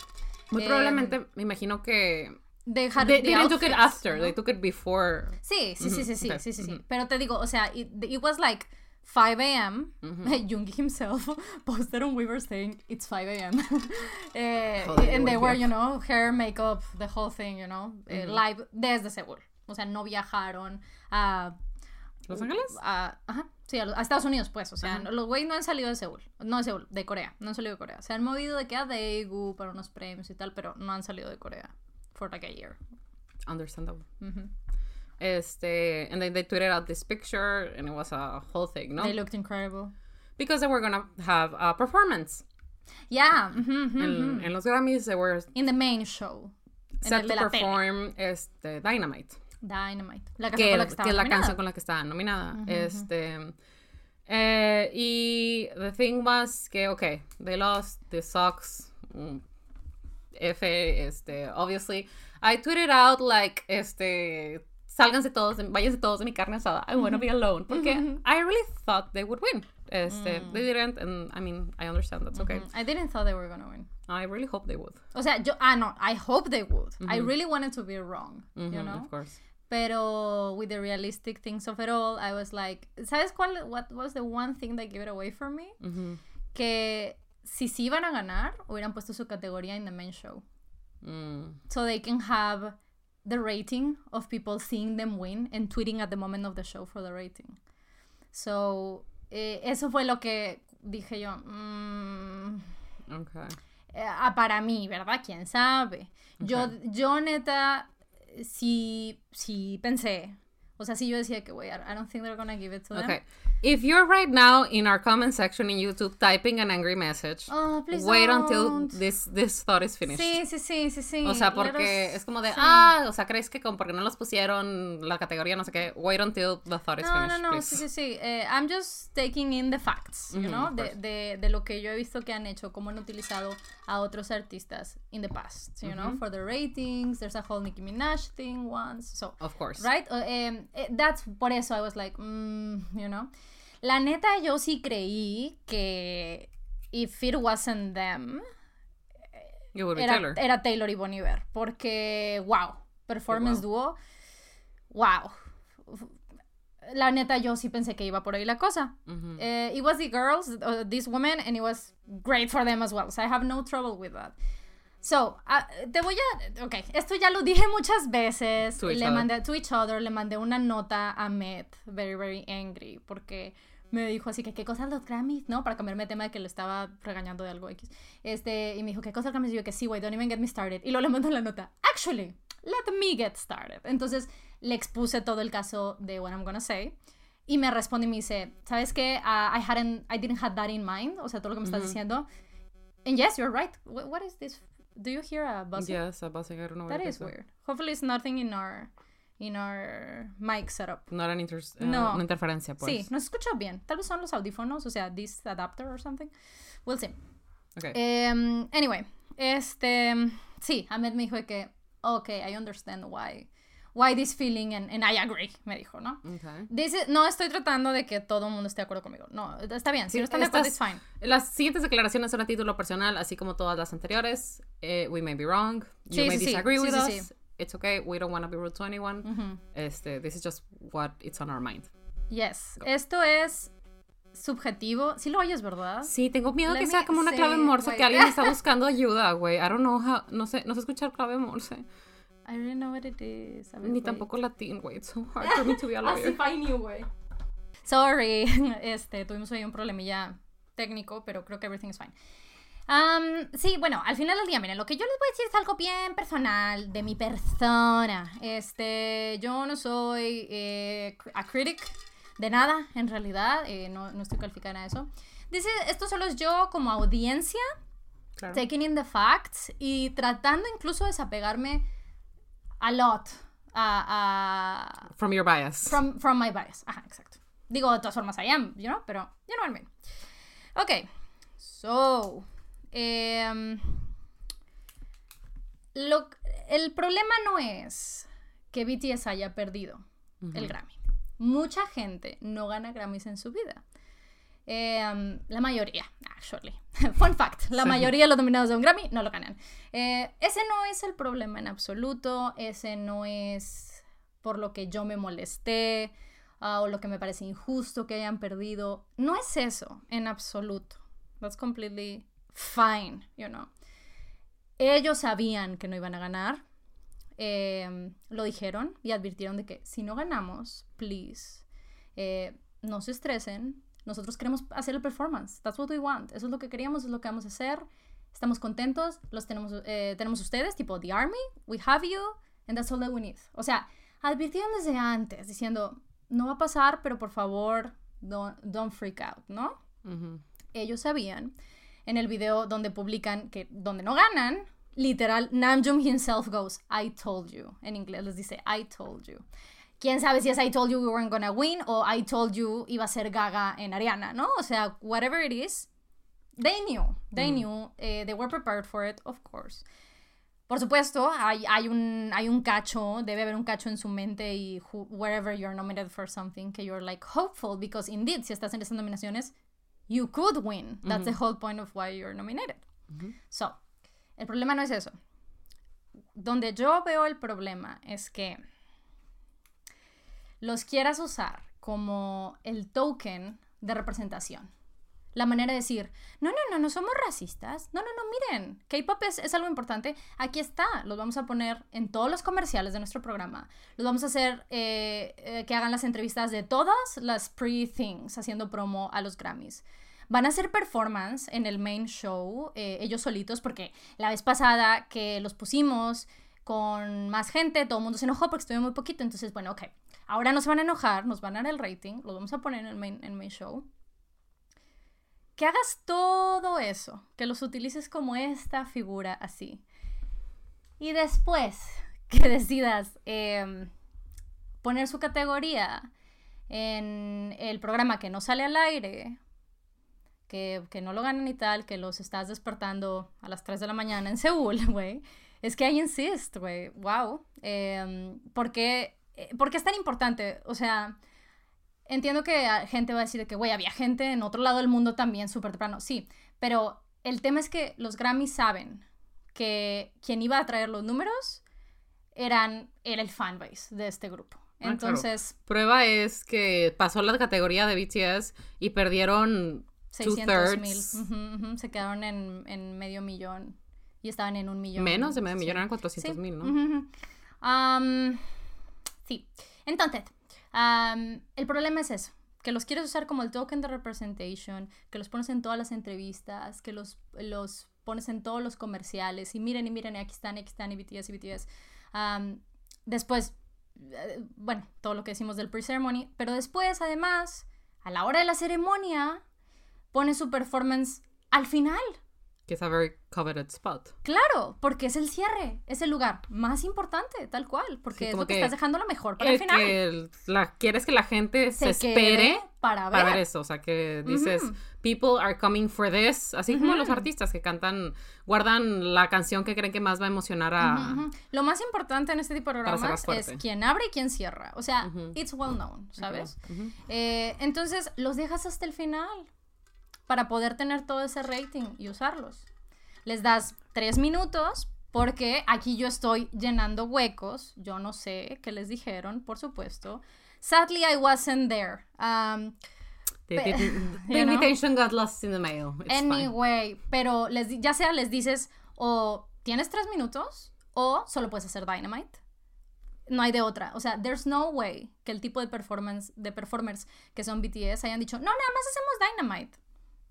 Muy Eh, probablemente, me imagino que They had they, the they didn't took it outfits, after, ¿no? they took it before. Sí, sí, sí, sí, sí, okay, sí, sí, sí. Pero te digo, o sea, it, it was like 5 a.m. Jungi himself posted on Weaver saying it's 5 a.m. Eh, and they were, you know, hair, makeup, the whole thing, you know, eh, live desde Seúl. O sea, no viajaron a, ¿Los Ángeles? a, ajá, sí, a, Estados Unidos, pues. O sea, Ajá. los güeyes no han salido de Seúl. No de Seúl, de Corea. No han salido de Corea. Se han movido de que a Daegu para unos premios y tal, pero no han salido de Corea for like a year. Understandable. Este, and then they tweeted out this picture, and it was a whole thing, ¿no? They looked incredible. Because they were gonna have a performance. Yeah. ujú, En, en los Grammys, they were In the main show. Set to la tele. perform este, Dynamite. Dynamite. La canción que, con la que que estaba es la nominada. canción con la que estaba nominada. Este. eh, y the thing was que, okay, they lost, this sucks. mm, F, este, obviously. I tweeted out, like, este. Sálganse todos, váyanse todos de mi carne asada. I wanna be alone. Porque I really thought they would win. Este, Mm. they didn't, and I mean, I understand that's okay. I didn't thought they were gonna win. I really hope they would. O sea, yo, ah, no, I hope they would. I really wanted to be wrong, you know? Of course. Pero with the realistic things of it all, I was like, ¿sabes cuál? What was the one thing that gave it away for me? Que si sí iban a ganar, hubieran puesto su categoría in the main show. Mm. So they can have the rating of people seeing them win and tweeting at the moment of the show for the rating. So, eh, eso fue lo que dije yo. mm, Okay. eh, ah, para mí, ¿verdad? ¿Quién sabe? Yo, yo neta, sí, sí pensé. O sea, sí yo decía que, güey, I don't think they're gonna give it to them. If you're right now in our comment section in YouTube typing an angry message, Oh, wait until don't. this this thought is finished. Sí, sí, sí, sí, sí. O sea, porque us- es como de, sí. ah, o sea, crees que como porque no los pusieron la categoría no sé qué, wait until the thought is No, no, finished, no, please. sí, sí, sí. Eh, I'm just taking in the facts, you Mhm, know, of de, de, de lo que yo he visto que han hecho, cómo han utilizado a otros artistas in the past, you know, for the ratings. There's a whole Nicki Minaj thing once, so Of course. right? Uh, eh, that's por eso I was like, mm, you know. La neta yo sí creí que if it wasn't them It would be era Taylor. era Taylor y Bon Iver, porque wow, performance duo, wow. La neta yo sí pensé que iba por ahí la cosa. Eh, it was the girls, uh, this woman, and it was great for them as well. So I have no trouble with that. So, ah, te voy a. Ok, esto ya lo dije muchas veces. To le other. mandé to each other, le mandé una nota a Met, very, very angry, porque me dijo así que qué cosas los Grammys, ¿no? Para cambiarme de tema de que le estaba regañando de algo X. Este, y me dijo, ¿qué cosas los Grammys? Y yo que sí, güey, don't even get me started. Y luego le mando la nota, actually, let me get started. Entonces le expuse todo el caso de What I'm Gonna Say. Y me responde y me dice, ¿sabes qué? Ah, I hadn't, I didn't have that in mind. O sea, todo lo que me estás diciendo. And yes, you're right. What, what is this? Do you hear a buzzing? Yes, a buzzing, I don't know That is weird. Hopefully it's nothing in our, in our mic setup. Not an inter eh, No. una interferencia, pues. Sí, nos escucha bien. Tal vez son los audífonos, o sea, this adapter or something. We'll see. Okay. Em, anyway, este, sí, Ahmed me dijo que, okay, I understand why, why this feeling, and, and I agree, me dijo, ¿no? Okay. Dice, no estoy tratando de que todo el mundo esté de acuerdo conmigo. No, está bien. Si no están de acuerdo, it's fine. Las siguientes declaraciones son a título personal, así como todas las anteriores. Eh, we may be wrong. You Sí, may sí, sí. disagree Sí, with sí, us. sí. It's okay. We don't want to be rude to anyone. Este, this is just what it's on our mind. Yes. Esto es subjetivo. Sí lo oyes, ¿verdad? Sí, tengo miedo Let que me sea como una clave morse, wait. que alguien está buscando ayuda, güey. I don't know how, no sé, no sé escuchar clave morse. I don't know what it is. Ni wait. tampoco latín, güey. It's so hard for me to be a As lawyer. if I knew, güey. Sorry, este, tuvimos ahí un problemilla técnico, pero creo que everything is fine. Am, sí, bueno, al final del día, miren, lo que yo les voy a decir es algo bien personal de mi persona. Este, yo no soy eh, a critic de nada, en realidad, eh, no, no estoy calificada a eso. Dice, esto solo es yo como audiencia, Claro. taking in the facts y tratando incluso de desapegarme a lot From your bias. From, from my bias. Ajá, exacto. Digo, de todas formas, I am, you know, pero you know what I mean. Ok, so. em, lo, el problema no es que BTS haya perdido el Grammy. Mucha gente no gana Grammys en su vida. Em, la mayoría, actually. Fun fact, la Sí. mayoría de los nominados de un Grammy no lo ganan. Eh, ese no es el problema en absoluto, ese no es por lo que yo me molesté ah, o lo que me parece injusto que hayan perdido. No es eso en absoluto. That's completely fine, you know. Ellos sabían que no iban a ganar. eh, lo dijeron y advirtieron de que si no ganamos, please, eh, no se estresen. Nosotros queremos hacer el performance. That's what we want. Eso es lo que queríamos, es lo que vamos a hacer. Estamos contentos. Los tenemos, eh, tenemos ustedes, tipo The Army. We have you. And that's all that we need. O sea, advirtieron desde antes, diciendo, no va a pasar, pero por favor, don't, don't freak out, ¿no? Ujú. ellos sabían en el video donde publican que donde no ganan, literal, Namjoon himself goes, I told you. En inglés les dice, I told you. Quién sabe si es I told you we weren't gonna win o I told you iba a ser Gaga en Ariana, ¿no? O sea, whatever it is, they knew. They knew. eh, they were prepared for it, of course. Por supuesto, hay, hay, un, hay un cacho, debe haber un cacho en su mente y who- wherever you're nominated for something, que you're like hopeful, because indeed, si estás en esas nominaciones, you could win. That's the whole point of why you're nominated. So, el problema no es eso. Donde yo veo el problema es que los quieras usar como el token de representación. La manera de decir, no, no, no, no somos racistas. No, no, no, miren, K-pop es, es algo importante. Aquí está, los vamos a poner en todos los comerciales de nuestro programa. Los vamos a hacer eh, eh, que hagan las entrevistas de todas las pre-things haciendo promo a los Grammys. Van a hacer performance en el main show, eh, ellos solitos, porque la vez pasada que los pusimos con más gente, todo el mundo se enojó porque estuve muy poquito. Entonces, bueno, ok, ahora no se van a enojar, nos van a dar el rating, los vamos a poner en el main, show. Que hagas todo eso, que los utilices como esta figura así. Y después que decidas em, poner su categoría en el programa que no sale al aire, que, que no lo ganan y tal, que los estás despertando a las 3 de la mañana en Seúl, güey. Es que I insist, güey. Wow. Em, ¿por, qué, eh, ¿Por qué es tan importante? O sea, entiendo que gente va a decir de que, güey, había gente en otro lado del mundo también súper temprano. Sí, pero el tema es que los Grammys saben que quien iba a traer los números eran, era el fanbase de este grupo. Ah, claro. Entonces, Prueba es que pasó la categoría de BTS y perdieron 600 mil. Se quedaron en, en medio millón. Y estaban en un millón. Menos de medio sí. millón, eran 400 mil, ¿no? Ujú, ujú. Am, sí. Entonces, am, el problema es eso. Que los quieres usar como el token de representation, que los pones en todas las entrevistas, que los, los pones en todos los comerciales. Y miren, y miren, y aquí están, y aquí están, y BTS, y BTS. Am, después, eh, bueno, todo lo que decimos del pre-ceremony. Pero después, además, a la hora de la ceremonia, pone su performance al final. Que es a very coveted spot. Claro, porque es el cierre, es el lugar más importante, tal cual, porque Sí, es lo que, que estás dejando lo mejor para el El final. que el- la, quieres que la gente se, Se espere para ver. para ver eso. O sea, que dices, people are coming for this. Así como los artistas que cantan, guardan la canción que creen que más va a emocionar a. Lo más importante en este tipo de programas es quién abre y quién cierra. O sea, it's well known, ¿sabes? Eh, entonces, los dejas hasta el final para poder tener todo ese rating y usarlos. Les das tres minutos porque aquí yo estoy llenando huecos. Yo no sé qué les dijeron, por supuesto. Sadly, I wasn't there. Um, the know? invitation got lost in the mail. It's fine. Anyway, pero les, ya sea les dices o tienes tres minutos o solo puedes hacer Dynamite. No hay de otra. O sea, there's no way que el tipo de performance de performers que son BTS hayan dicho, no, nada más hacemos Dynamite.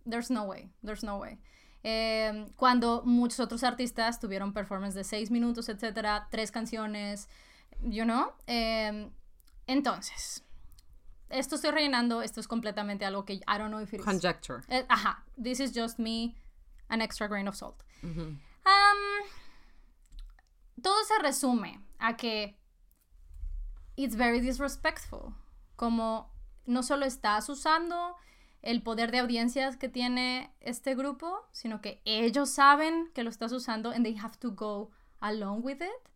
There's no way. There's no way. Eh, cuando muchos otros artistas tuvieron performance de seis minutos, etcétera, tres canciones, you know. Eh, entonces, esto estoy rellenando. Esto es completamente algo que I don't know if it is. Conjecture. Eh, ajá, this is just me, an extra grain of salt. Ujú. Um, todo se resume a que it's very disrespectful. Como no solo estás usando el poder de audiencias que tiene este grupo, sino que ellos saben que lo estás usando and they have to go along with it.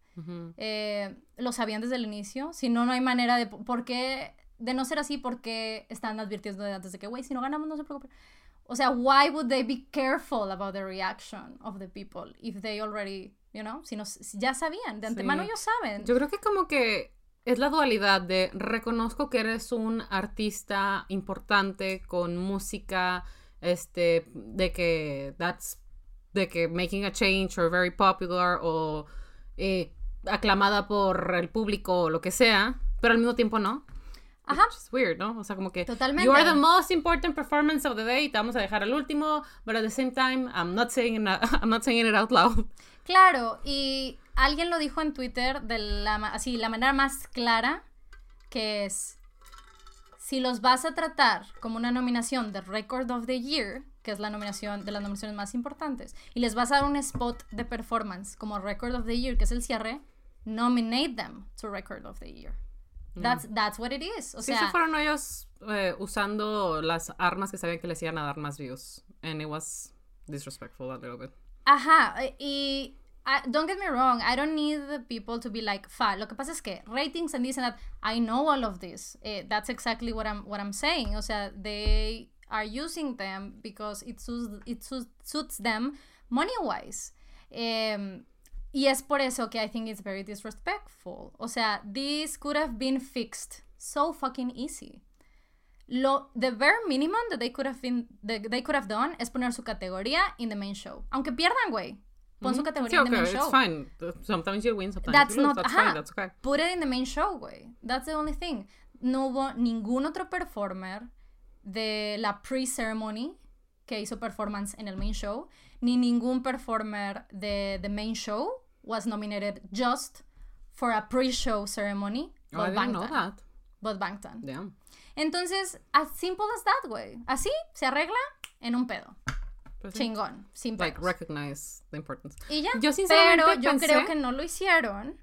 Eh, lo sabían desde el inicio. Si no, no hay manera de. ¿Por qué? De no ser así, porque están advirtiendo antes de que, güey, si no ganamos, no se preocupen. O sea, why would they be careful about the reaction of the people if they already, you know, si, no, si ya sabían, de antemano Sí. ellos saben. Yo creo que como que es la dualidad de reconozco que eres un artista importante con música, este, de que that's, de que making a change or very popular o eh, aclamada por el público o lo que sea, pero al mismo tiempo no. Ajá. Which is weird, ¿no? O sea, como que Totalmente. you are the most important performance of the day, y te vamos a dejar al último, but at the same time, I'm not saying it, I'm not saying it out loud. Claro, y alguien lo dijo en Twitter de la, así, la manera más clara, que es, si los vas a tratar como una nominación de Record of the Year, que es la nominación de las nominaciones más importantes, y les vas a dar un spot de performance como Record of the Year, que es el cierre, nominate them to Record of the Year. That's, that's what it is. O Sí, sea, se fueron ellos eh, usando las armas que sabían que les iban a dar más views. And it was disrespectful a little bit. Ajá, y Don't get me wrong, I don't need the people to be like, fa, lo que pasa es que ratings and this and that, I know all of this. Eh, that's exactly what I'm, what I'm saying. O sea, they are using them because it suits, it suits, suits them money-wise. Em, y es por eso que I think it's very disrespectful. O sea, this could have been fixed so fucking easy. Lo, the bare minimum that they could have been, that they could have done es poner su categoría in the main show. Aunque pierdan, güey. Pon su Sí, categoría in the okay, main it's show. fine. Sometimes you win, sometimes That's you lose. not, That's ajá, fine, that's okay. Put it in the main show, güey. That's the only thing. No hubo ningún otro performer de la pre-ceremony que hizo performance en el main show, ni ningún performer de the main show was nominated just for a pre-show ceremony. Oh, I didn't know that. But Bangtan. Damn. Entonces, as simple as that, güey. Así se arregla en un pedo. Pues sí. Chingón, sin Like, recognize the importance. Y ya. Yo sinceramente Pero yo pensé- creo que no lo hicieron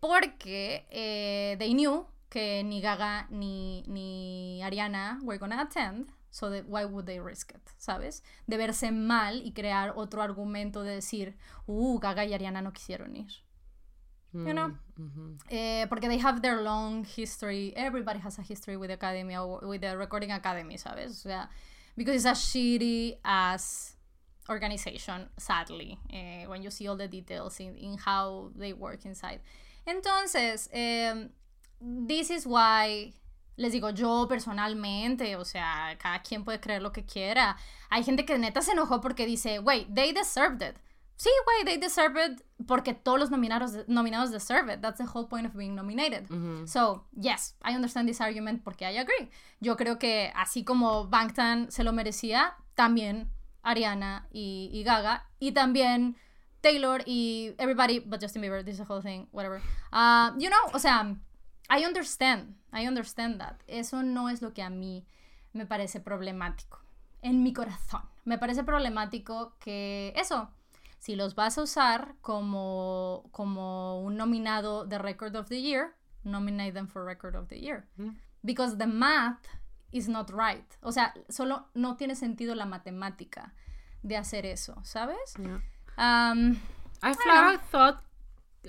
porque eh, they knew que ni Gaga ni, ni Ariana were gonna attend. So that why would they risk it? ¿Sabes? De verse mal y crear otro argumento de decir, uh, Gaga y Ariana no quisieron ir. You know? Mhm. Eh, porque they have their long history. Everybody has a history with the academy with the recording academy, ¿sabes? O sea, because it's a shitty ass organization, sadly, eh, when you see all the details in, in how they work inside. Entonces, em, this is why les digo yo personalmente, o sea, cada quien puede creer lo que quiera. Hay gente que neta se enojó porque dice, wait, they deserved it. Sí, güey, they deserve it porque todos los nominados, nominados deserve it. That's the whole point of being nominated. So, yes, I understand this argument porque I agree. Yo creo que así como Bangtan se lo merecía, también Ariana y, y Gaga, y también Taylor y everybody but Justin Bieber, this is the whole thing, whatever. Uh, you know, o sea, I understand, I understand that. Eso no es lo que a mí me parece problemático. En mi corazón. Me parece problemático que eso, si los vas a usar como, como un nominado de Record of the Year, nominate them for Record of the Year. Because the math is not right. O sea, solo no tiene sentido la matemática de hacer eso, ¿sabes? Yeah. Um, I flat thought,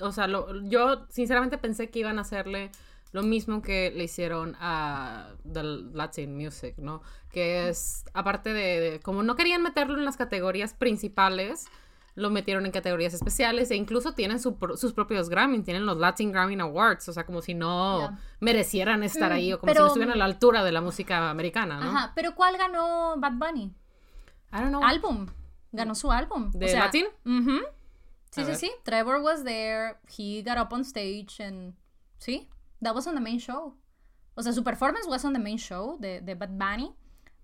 o sea, lo- yo sinceramente pensé que iban a hacerle lo mismo que le hicieron a the Latin Music, ¿no? Que es, aparte de, de- como no querían meterlo en las categorías principales, lo metieron en categorías especiales e incluso tienen su sus propios Grammy, tienen los Latin Grammy Awards, o sea, como si no merecieran estar Mm, ahí o como si no estuvieran a la altura de la música americana, ¿no? Ajá, pero ¿cuál ganó Bad Bunny? I don't know. Álbum. Ganó su álbum. ¿De latín? ujú. Sí, A sí, ver. sí. Trevor was there. He got up on stage and... Sí, that was on the main show. O sea, su performance was on the main show de, de Bad Bunny,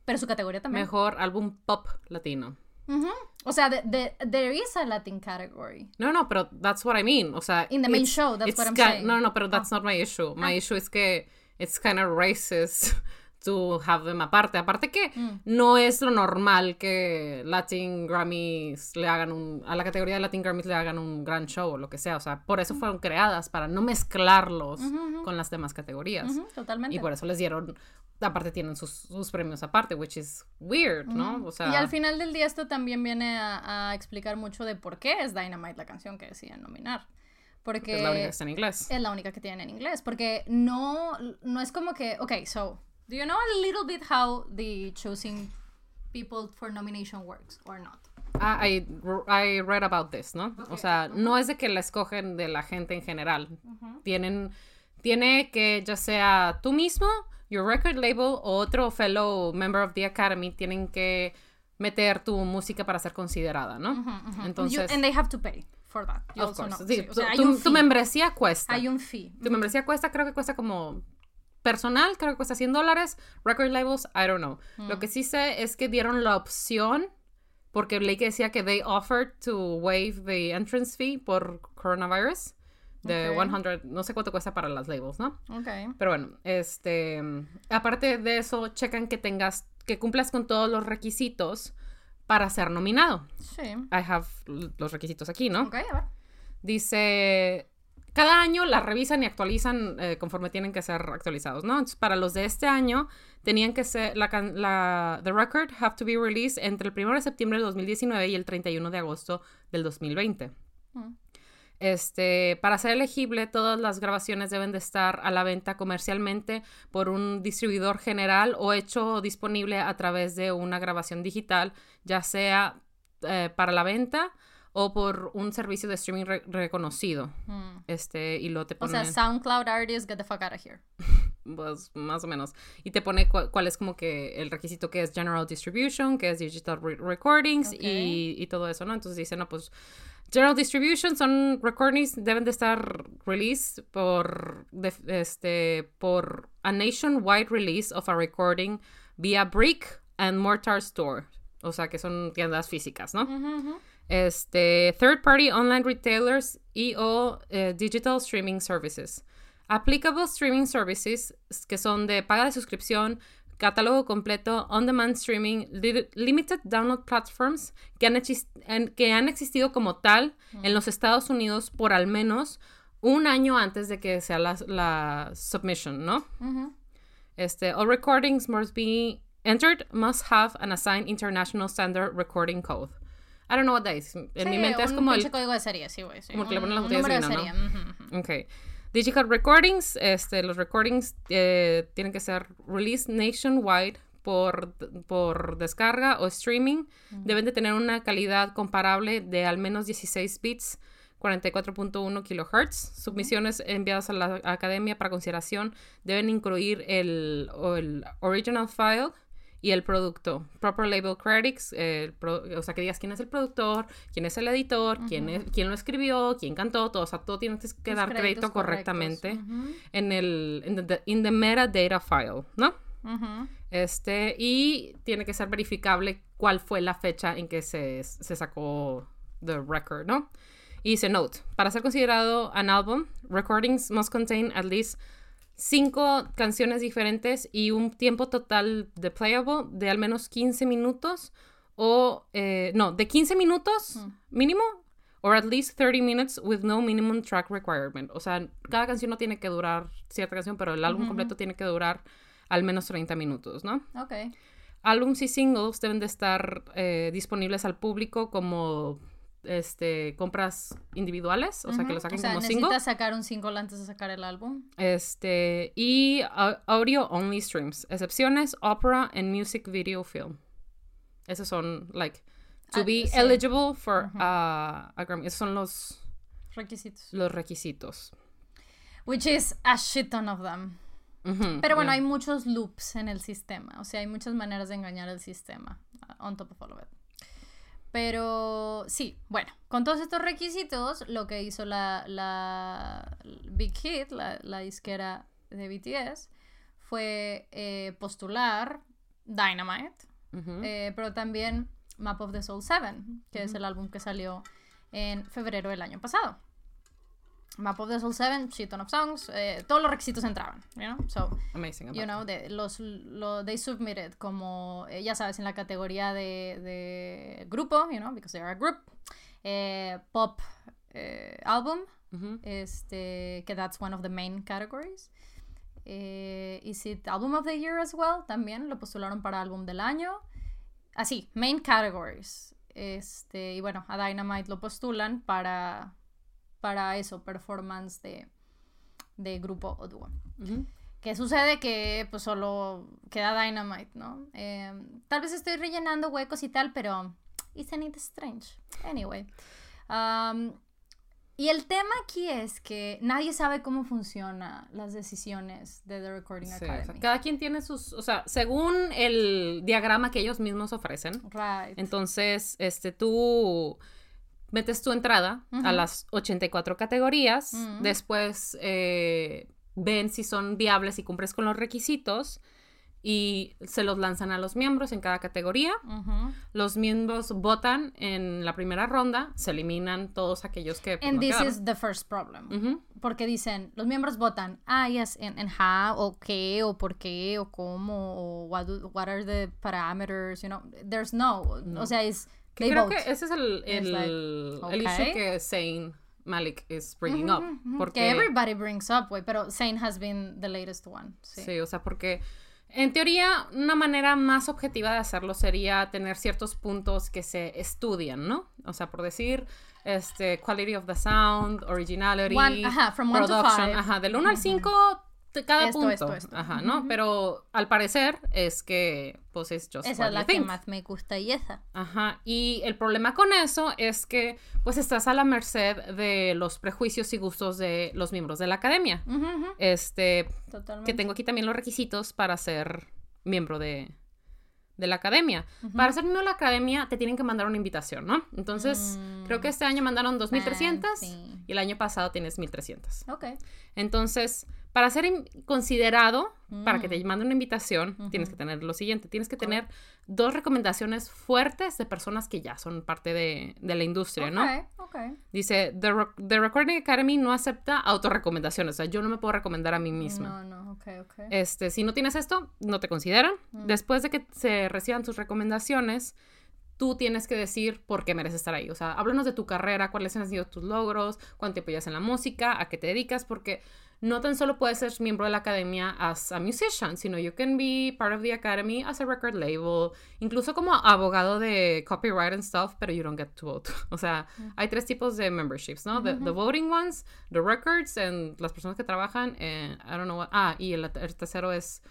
pero su categoría también. Mejor álbum pop latino. Ujú. O sea, the, the- there is a Latin category. No, no, pero that's what I mean. O sea, In the main show, that's what I'm ki- saying. No, no, pero that's ah. not my issue. My ah. issue is que it's kind of racist to have them aparte. Aparte que Mm. no es lo normal que Latin Grammys le hagan un... A la categoría de Latin Grammys le hagan un gran show o lo que sea. O sea, por eso fueron creadas, para no mezclarlos con las demás categorías. Totalmente. Y por eso les dieron... Aparte tienen sus, sus premios aparte, which is weird, ¿no? O sea... Y al final del día esto también viene a, a explicar mucho de por qué es Dynamite la canción que deciden nominar. Porque es la única que está en inglés. es la única que tienen en inglés. Porque no, no es como que, ok, so, do you know a little bit how the choosing people for nomination works or not? Ah, I, I read about this, ¿no? O sea, no es de que la escogen de la gente en general. Tienen, tiene que ya sea tú mismo, your record label o otro fellow member of the academy tienen que meter tu música para ser considerada, ¿no? Entonces, You- and they have to pay for that. You of also course, sí, o sea, tu- tu membresía cuesta. Hay un fee. Tu membresía cuesta, creo que cuesta como personal, creo que cuesta 100 dólares. Record labels, I don't know. Lo Mm. que sí sé es que dieron la opción, porque que decía que they offered to waive the entrance fee por coronavirus. De Ok. 100, no sé cuánto cuesta para las labels, ¿no? Ok. Pero bueno, este, aparte de eso, checan que tengas, que cumplas con todos los requisitos para ser nominado. Sí. I have los requisitos aquí, ¿no? Ok, a ver. Dice, cada año la revisan y actualizan eh, conforme tienen que ser actualizados, ¿no? Entonces, para los de este año, tenían que ser, la, The Record have to be released entre el 1 de septiembre del 2019 y el 31 de agosto del 2020. Mm. Este, para ser elegible, todas las grabaciones deben de estar a la venta comercialmente por un distribuidor general o hecho disponible a través de una grabación digital, ya sea eh, para la venta o por un servicio de streaming re- reconocido. Mm. Este, y lo te O pone, sea, SoundCloud artists, get the fuck out of here. pues, más o menos. Y te pone cu- cuál es como que el requisito que es General Distribution, que es Digital re- Recordings y, y todo eso, ¿no? Entonces dice, no, pues General Distribution son recordings, deben de estar released por, de- este, por a nationwide release of a recording via brick and mortar store. O sea, que son tiendas físicas, ¿no? Este, third party online retailers y o eh, digital streaming services. Applicable streaming services que son de paga de suscripción, catálogo completo, on-demand streaming, li- limited download platforms que han, exis- en- que han existido como tal en los Estados Unidos por al menos un año antes de que sea la, la submission, ¿no? Este, all recordings must be entered, must have an assigned international standard recording code. I don't know what that is. En mi Sí, mente es un como el, código de serie, sí, güey. Sí. como el que le Un- ponen las un botellas de vino, serie. Ujú, ujú. Ok. Digital recordings, este, los recordings eh, tienen que ser released nationwide por, por descarga o streaming. Deben de tener una calidad comparable de al menos 16 bits, 44.1 kilohertz. Submisiones enviadas a la academia para consideración deben incluir el, el original file y el producto. Proper label credits, eh, pro- o sea, que digas quién es el productor, quién es el editor, quién, es, quién lo escribió, quién cantó, todo, o sea, todo tiene que Los dar crédito correctamente Ujú, en el in the, in the metadata file, ¿no? ujú. Este, y tiene que ser verificable cuál fue la fecha en que se, se sacó the record, ¿no? Y dice note, para ser considerado an album, recordings must contain at least cinco canciones diferentes y un tiempo total de playable de al menos 15 minutos o, eh, no, de 15 minutos mínimo or at least 30 minutes with no minimum track requirement. O sea, cada canción no tiene que durar cierta canción, pero el álbum completo tiene que durar al menos 30 minutos, ¿no? Ok. Álbums y singles deben de estar eh, disponibles al público como este compras individuales, o sea, que lo saquen o sea, como single. necesitas sacar un single antes de sacar el álbum. Este, y au- audio only streams, excepciones, opera and music video film. Esos son, like, To Ah, be sí. eligible for uh, a Grammy. Esos son los, Requisitos. los requisitos. Which is a shit ton of them. Pero bueno, yeah. hay muchos loops en el sistema. O sea, hay muchas maneras de engañar el sistema. uh, On top of all of it. Pero sí, bueno, con todos estos requisitos, lo que hizo la, la Big Hit, la, la disquera de BTS, fue eh, postular Dynamite, eh, pero también Map of the Soul 7, que es el álbum que salió en febrero del año pasado. Map of the Soul 7, shit ton of songs, eh, todos los requisitos entraban, you know? So, Amazing. you know, de, los, lo, they submitted como, eh, ya sabes, en la categoría de, de grupo, you know, because they are a group, eh, pop album, este, que that's one of the main categories. Is it album of the year as well? También lo postularon para álbum del año. Así, main categories. Este, y bueno, a Dynamite lo postulan para, para eso, performance de, de grupo o dúo. Ujú. ¿Qué sucede? Que pues solo queda Dynamite, ¿no? Eh, tal vez estoy rellenando huecos y tal, pero isn't it strange? Anyway. Um, y el tema aquí es que nadie sabe cómo funcionan las decisiones de The Recording Sí, o sea, Academy. cada quien tiene sus, o sea, según el diagrama que ellos mismos ofrecen, Right. entonces, este, tú metes tu entrada a Ujú. las 84 categorías, Ujú. después eh, ven si son viables y cumples con los requisitos y se los lanzan a los miembros en cada categoría. Ujú. Los miembros votan en la primera ronda, se eliminan todos aquellos que... And no this quedaron. is the first problem. Ujú. Porque dicen, los miembros votan, ah, yes, en, en how, o qué, o por qué, o cómo, o what, do- what are the parameters, you know, there's no, o sea, es, they creo vote. que ese es el, el, like, el issue okay. que Zayn Malik is bringing up. Ujú, Porque, Que everybody brings up, güey, pero Zayn has been the latest one. Sí. sí, o sea, porque en teoría una manera más objetiva de hacerlo sería tener ciertos puntos que se estudian, ¿no? O sea, por decir, este, quality of the sound, originality, One- ajá, from one to production, five. ajá, del 1 al 5 cada Esto, punto, esto, esto. ajá, ¿no? Pero al parecer es que, pues, es just Esa es la you que think. más me gusta y esa. Ajá, y el problema con eso es que pues estás a la merced de los prejuicios y gustos de los miembros de la academia. Este, Totalmente. que tengo aquí también los requisitos para ser miembro de, de la academia. Para ser miembro de la academia te tienen que mandar una invitación, ¿no? Entonces, Mm. creo que este año mandaron 2.300 Fancy. y el año pasado tienes 1.300. Ok. Entonces, para ser considerado, para que Mm. te manden una invitación, tienes que tener lo siguiente, tienes que tener dos recomendaciones fuertes de personas que ya son parte de, de la industria, ¿no? Ok, ok. Dice, The Recording Academy no acepta autorrecomendaciones, o sea, yo no me puedo recomendar a mí misma. No, no, ok, ok. Este, si no tienes esto, no te consideran. Mm. Después de que se reciban tus recomendaciones, tú tienes que decir por qué mereces estar ahí. O sea, háblanos de tu carrera, cuáles han sido tus logros, cuánto tiempo llevas en la música, a qué te dedicas, porque no tan solo puedes ser miembro de la academia as a musician, sino you can be part of the academy as a record label, incluso como abogado de copyright and stuff, pero you don't get to vote. O sea, hay tres tipos de memberships, ¿no? The, the voting ones, the records, and las personas que trabajan, en, I don't know what, ah, y el, el tercero es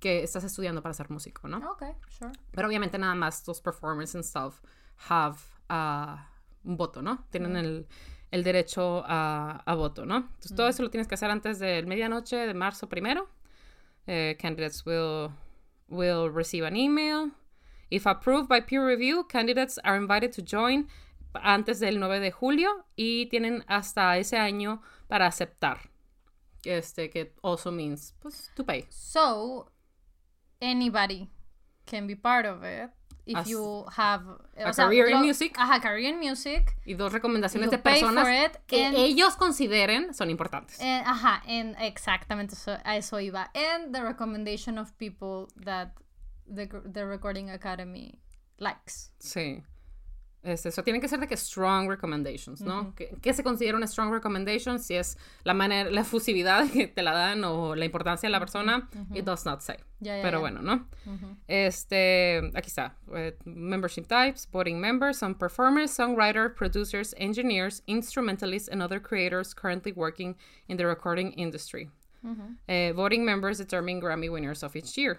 que estás estudiando para ser músico, ¿no? Ok, sure. Pero obviamente nada más los performers and stuff have uh, un voto, ¿no? Tienen el, el derecho a, a voto, ¿no? Entonces todo eso lo tienes que hacer antes del medianoche de marzo primero. Eh, candidates will, will receive an email. If approved by peer review, candidates are invited to join antes del 9 de julio y tienen hasta ese año para aceptar. Este, que also means, pues, to pay. So, anybody can be part of it if As- you have a career in music. Ajá, career in music. Y dos recomendaciones de personas it que and- ellos consideren son importantes. Eh, ajá, en, exactamente eso, a eso iba. And the recommendation of people that the, the Recording Academy likes. Sí. Este, eso tienen que ser de que strong recommendations, ¿no? ¿Qué, qué se considera una strong recommendation? Si es la manera, la efusividad que te la dan o la importancia de la persona, it does not say. Pero bueno, ¿no? Este, aquí está. eh, membership types, voting members, some performers, songwriter, producers, engineers, instrumentalists, and other creators currently working in the recording industry. Eh, voting members determine Grammy winners of each year.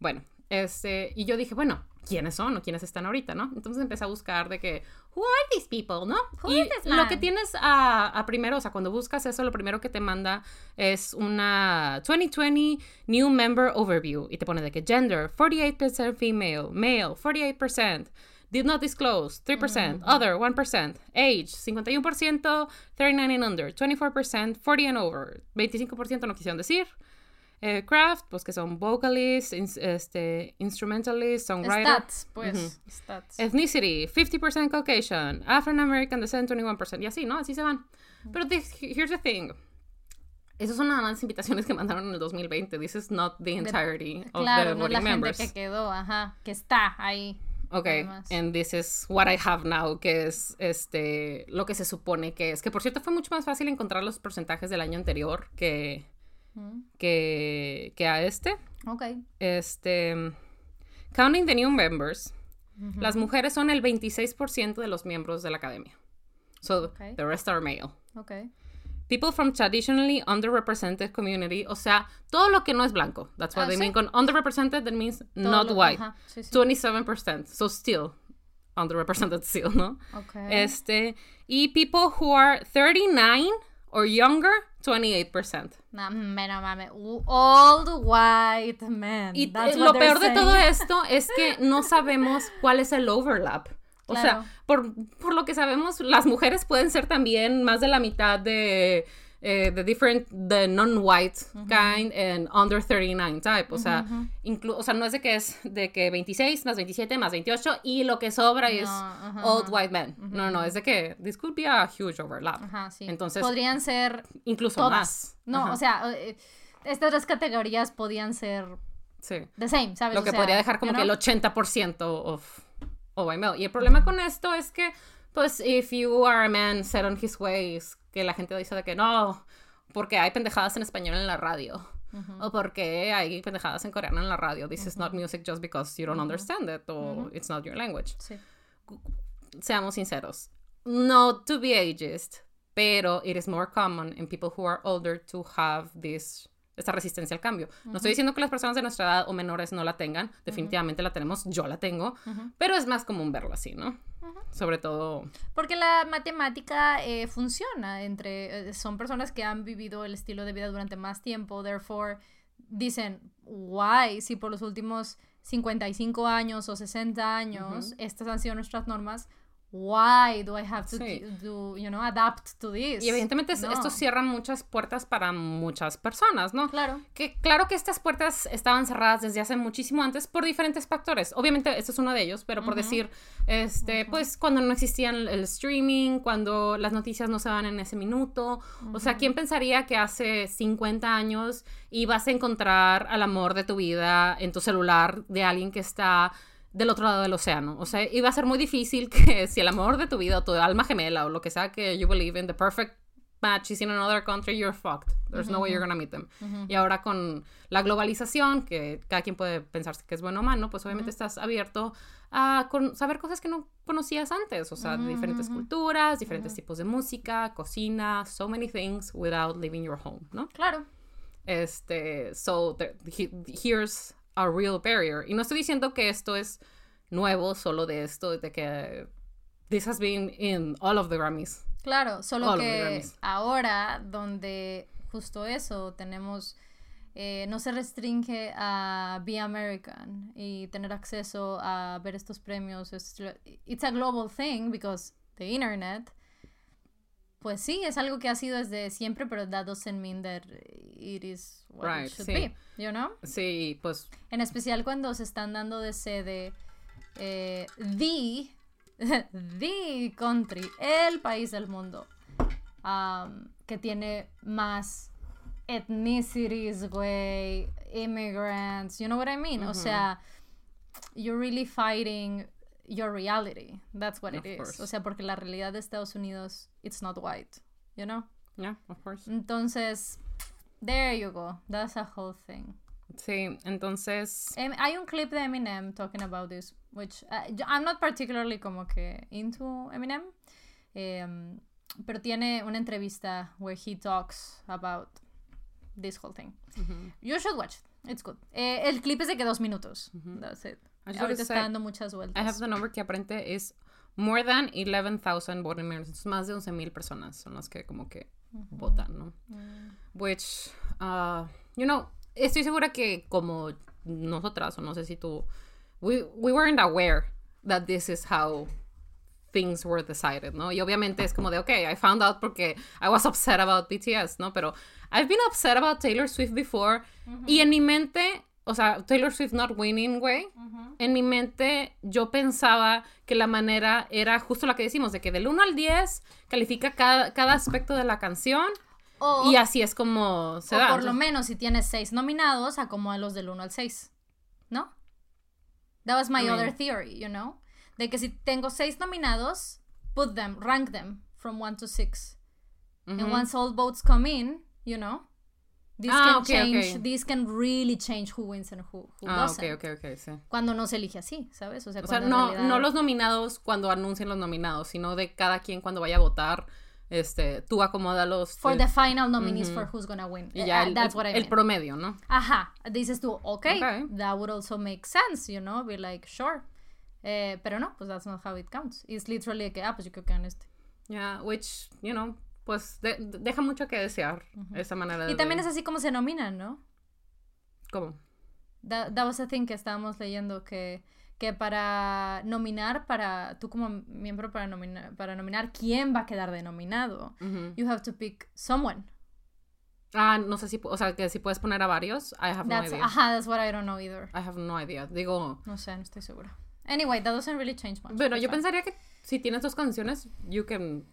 Bueno, Este, y yo dije, bueno, ¿quiénes son o quiénes están ahorita, no? Entonces empecé a buscar de que, who are these people, ¿no? Who y lo que tienes a, a primero, o sea, cuando buscas eso, lo primero que te manda es una 2020 New Member Overview y te pone de que gender, 48% female, male, 48%. Did not disclose, 3%, other, 1%, age, 51%, 39 and under, 24%, 40 and over, 25% no quisieron decir, eh, craft, pues que son vocalists, ins- este, instrumentalists, songwriter. Stats, pues. Stats. Ethnicity, 50% Caucasian, African American descent, 21%. Y así, ¿no? Así se van. Pero this- here's the thing. Esas son nada más invitaciones que mandaron en el 2020. This is not the entirety of claro, the no voting la members. gente que quedó, ajá, que está ahí. Okay, Además. and this is what I have now, que es este lo que se supone que es. Que por cierto fue mucho más fácil encontrar los porcentajes del año anterior que, Mm, que, que a este. Ok. Este, counting the new members, las mujeres son el 26% de los miembros de la academia. So Okay. the rest are male. People from traditionally underrepresented community, o sea, todo lo que no es blanco. That's what Ah, they sí. mean con underrepresented, that means Todo not lo- white. ajá, sí, sí. 27%, so still underrepresented still, ¿no? Ok. Este, y people who are 39 or younger, 28%. No, no mames. Old white men. Y That's lo peor de todo saying. esto es que no sabemos cuál es el overlap. O Claro. sea, por, por lo que sabemos, las mujeres pueden ser también más de la mitad de eh, the different, the non-white kind and under 39 type. O sea, inclu- o sea, no es de que es de que 26 más 27 más 28 y lo que sobra es ajá, old white men. No, no, es de que this could be a huge overlap. Sí. Entonces, Podrían ser incluso todas. más. No, o sea, eh, estas tres categorías podían ser sí. the same, ¿sabes? Lo O que sea, podría dejar como que el know? 80% of, of white male. Y el problema con esto es que, pues, if you are a man set on his ways, que la gente dice de que no, porque hay pendejadas en español en la radio. O porque hay pendejadas en coreano en la radio. This is not music just because you don't understand it or it's not your language. Sí. Seamos sinceros. No to be ageist, pero it is more common in people who are older to have this esta resistencia al cambio. No estoy diciendo que las personas de nuestra edad o menores no la tengan, definitivamente la tenemos, yo la tengo, pero es más común verlo así, ¿no? Sobre todo, Porque la matemática eh, funciona entre... eh, son personas que han vivido el estilo de vida durante más tiempo, therefore dicen, why, si por los últimos 55 años o 60 años estas han sido nuestras normas, why do I have to, Sí. do, you know, adapt to this? y evidentemente No. esto cierra muchas puertas para muchas personas, ¿no? Claro. Que claro que estas puertas estaban cerradas desde hace muchísimo antes por diferentes factores. Obviamente, este es uno de ellos, pero por decir, este, pues cuando no existían el streaming, cuando las noticias no se dan en ese minuto. O sea, ¿quién pensaría que hace 50 años ibas a encontrar al amor de tu vida en tu celular de alguien que está del otro lado del océano? O sea, iba a ser muy difícil que si el amor de tu vida o tu alma gemela o lo que sea que you believe in the perfect match is in another country, you're fucked. There's no way you're gonna meet them. Y ahora con la globalización, que cada quien puede pensarse que es bueno o malo, pues obviamente estás abierto a saber cosas que no conocías antes, o sea, de diferentes culturas, diferentes tipos de música, cocina, so many things without leaving your home, ¿no? Claro. Este, so there- he- here's a real barrier. Y no estoy diciendo que esto es nuevo, solo de esto, de que this has been in all of the Grammys. Claro, solo All que ahora donde justo eso tenemos, eh, no se restringe a Be American y tener acceso a ver estos premios. es- It's a global thing because the internet. Pues sí, es algo que ha sido desde siempre, pero that doesn't mean that it is what Right, it should sí. be, you know? Sí, pues En especial cuando se están dando de sede eh, the, the country, el país del mundo, um, que tiene más ethnicities, güey, immigrants, you know what I mean? O sea, you're really fighting your reality. That's what it is. course. O sea, porque la realidad de Estados Unidos, it's not white, you know? yeah, of course. Entonces, there you go. That's a whole thing. Sí, entonces, Em, hay un clip de Eminem talking about this, which uh, I'm not particularly como que into Eminem, em, pero tiene una entrevista where he talks about this whole thing. You should watch it. It's good. Eh, el clip es de que dos minutos. That's it. Ahorita está dando muchas vueltas. I have the number que aparente is more than 11,000 voting members. Entonces, más de 11,000 personas son las que como que votan, ¿no? Mm. Which, uh, you know, estoy segura que como nosotras, o no sé si tú, we, we weren't aware that this is how things were decided, ¿no? Y obviamente es como de, okay, I found out porque I was upset about BTS, ¿no? Pero I've been upset about Taylor Swift before. Y en mi mente, o sea, Taylor Swift not winning, güey. En mi mente yo pensaba que la manera era justo la que decimos, de que del 1 al 10 califica cada, cada aspecto de la canción. O, Y así es como se o da. por lo menos si tienes seis nominados, acomoda los del 1 al 6. ¿No? That was my I mean- other theory, you know? De que si tengo seis nominados, put them, rank them from 1 to 6. And Ujú. once all votes come in, you know, this Ah, can ok, change, ok. this can really change who wins and who, who Ah, doesn't. ok, ok, ok, sí. Cuando no se elige así, ¿sabes? O sea, O sea, no, realidad- no los nominados cuando anuncien los nominados, sino de cada quien cuando vaya a votar, este, tú acomódalos. For eh, the final nominees for who's gonna win. y ya Uh, el, that's what I el mean. promedio, ¿no? Ajá, dices tú, okay, Okay. that would also make sense, you know, be like, sure. Eh, pero no, pues that's not how it counts. It's literally que, ah, pues yo creo que en este. Yeah, which, you know, pues de- de- deja mucho que desear esa manera de... Y también es así como se nominan, ¿no? ¿Cómo? That, that was the thing que estábamos leyendo que, que para nominar, para tú como miembro para nominar, para nominar quién va a quedar denominado, Ujú. you have to pick someone. Ah, no sé si, o sea, que si puedes poner a varios, I have That's, no idea. ajá, that's what I don't know either. I have no idea. Digo, No sé, no estoy segura. Anyway, that doesn't really change much. bueno, yo pensaría que si tienes dos canciones, you can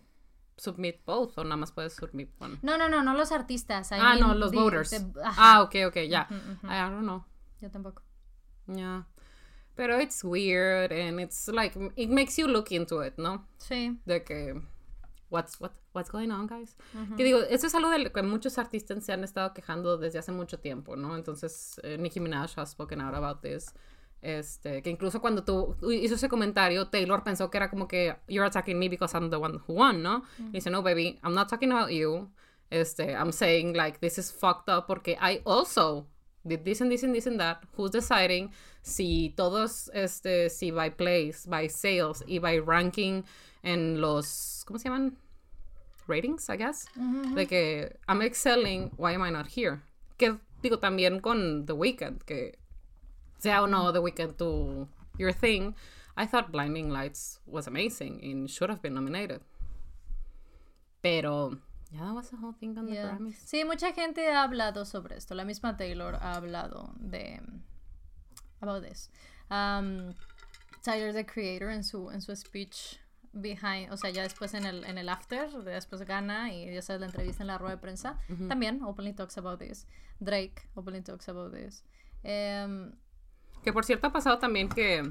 submit both, o nada más puedes submit one. No, no, no, no los artistas. I ah, no, los the- voters. the- ah, ok, ok, ya. Ujú. I don't know. Yo tampoco. Yeah. Pero it's weird and it's like it makes you look into it, ¿no? Sí. De que what's what what's going on, guys? Que digo, eso es algo de lo que muchos artistas se han estado quejando desde hace mucho tiempo, ¿no? Entonces, eh, Nicki Minaj has spoken out about this. Este, que incluso cuando tú hizo ese comentario, Taylor pensó que era como que you're attacking me because I'm the one who won, ¿no? Y dice, no, baby, I'm not talking about you. Este, I'm saying like this is fucked up porque I also did this and this and this and that. Who's deciding si todos, este, si by place, by sales y by ranking en los, ¿cómo se llaman? Ratings, I guess. De que I'm excelling, why am I not here? Que digo también con The Weeknd, que sea o no The Weeknd tu your thing. I thought Blinding Lights was amazing and should have been nominated. Pero, yeah, that was the whole thing on the Yeah. Grammys. Sí, mucha gente ha hablado sobre esto. La misma Taylor ha hablado de about this. Um, Tyler the Creator en su en su speech behind, o sea, ya después en el en el after, después gana y ya sabes la entrevista en la rueda de prensa, también openly talks about this. Drake openly talks about this. Em, Que por cierto ha pasado también que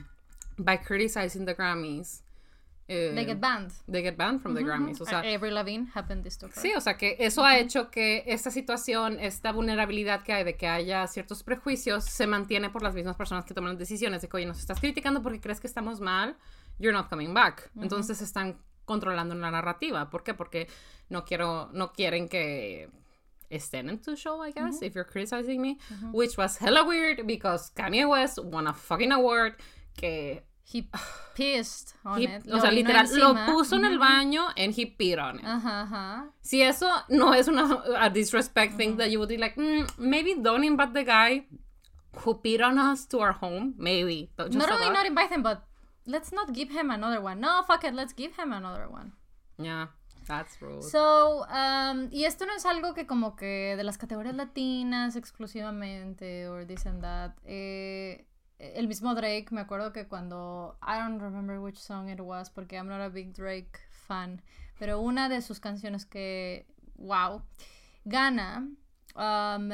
by criticizing the Grammys, eh, they get banned. they get banned from the Grammys. O sea, Avril Lavigne happened this to her. Sí, o sea que eso ha hecho que esta situación, esta vulnerabilidad que hay de que haya ciertos prejuicios, se mantiene por las mismas personas que toman las decisiones de que, oye, nos estás criticando porque crees que estamos mal, you're not coming back. Entonces están controlando la narrativa. ¿Por qué? Porque no quiero, no quieren que estén en to show, I guess, mm-hmm. if you're criticizing me, mm-hmm. which was hella weird because Kanye West won a fucking award que He pissed on he- it. o sea, literal, lo encima. puso en el mm-hmm. baño and he peed on it. Ajá, ajá. Si eso no es una a disrespect thing that you would be like, mm, maybe don't invite the guy who peed on us to our home. Maybe. Just Not only not invite him, but let's not give him another one. No, fuck it, let's give him another one. Yeah, that's rude. So, um, y esto no es algo que como que de las categorías latinas exclusivamente, or this and that. Eh, el mismo Drake, me acuerdo que cuando, I don't remember which song it was, porque I'm not a big Drake fan, pero una de sus canciones que, wow, gana, um,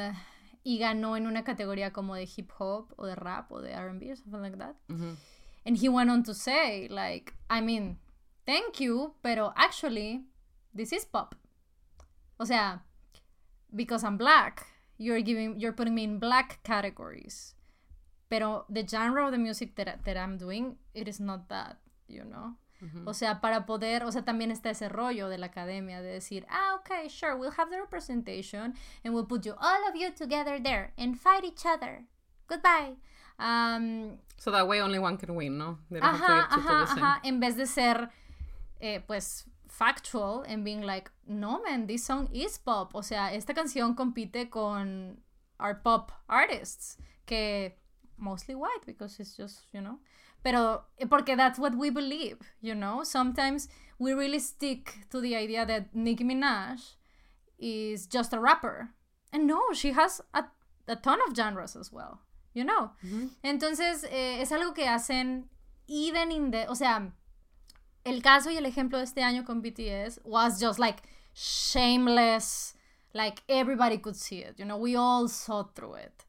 y ganó en una categoría como de hip hop, o de rap, o de RB, or something like that. Ujú. And he went on to say, like, I mean, thank you, pero actually, this is pop. O sea, because I'm black, you're giving, you're putting me in black categories. Pero the genre of the music that, that I'm doing, it is not that, you know? O sea, para poder, o sea, también está ese rollo de la academia de decir, ah, ok, sure, we'll have the representation and we'll put you, all of you together there and fight each other. Goodbye. Um, so that way only one can win, ¿no? Ajá, ajá, ajá. En vez de ser, eh, pues, factual and being like, no, man, this song is pop. O sea, esta canción compite con our pop artists, que mostly white because it's just, you know. Pero eh, porque that's what we believe, you know. Sometimes we really stick to the idea that Nicki Minaj is just a rapper. And no, she has a, a ton of genres as well, you know. Entonces, eh, es algo que hacen even in the, o sea, el caso y el ejemplo de este año con BTS was just like shameless like everybody could see it you know we all saw through it.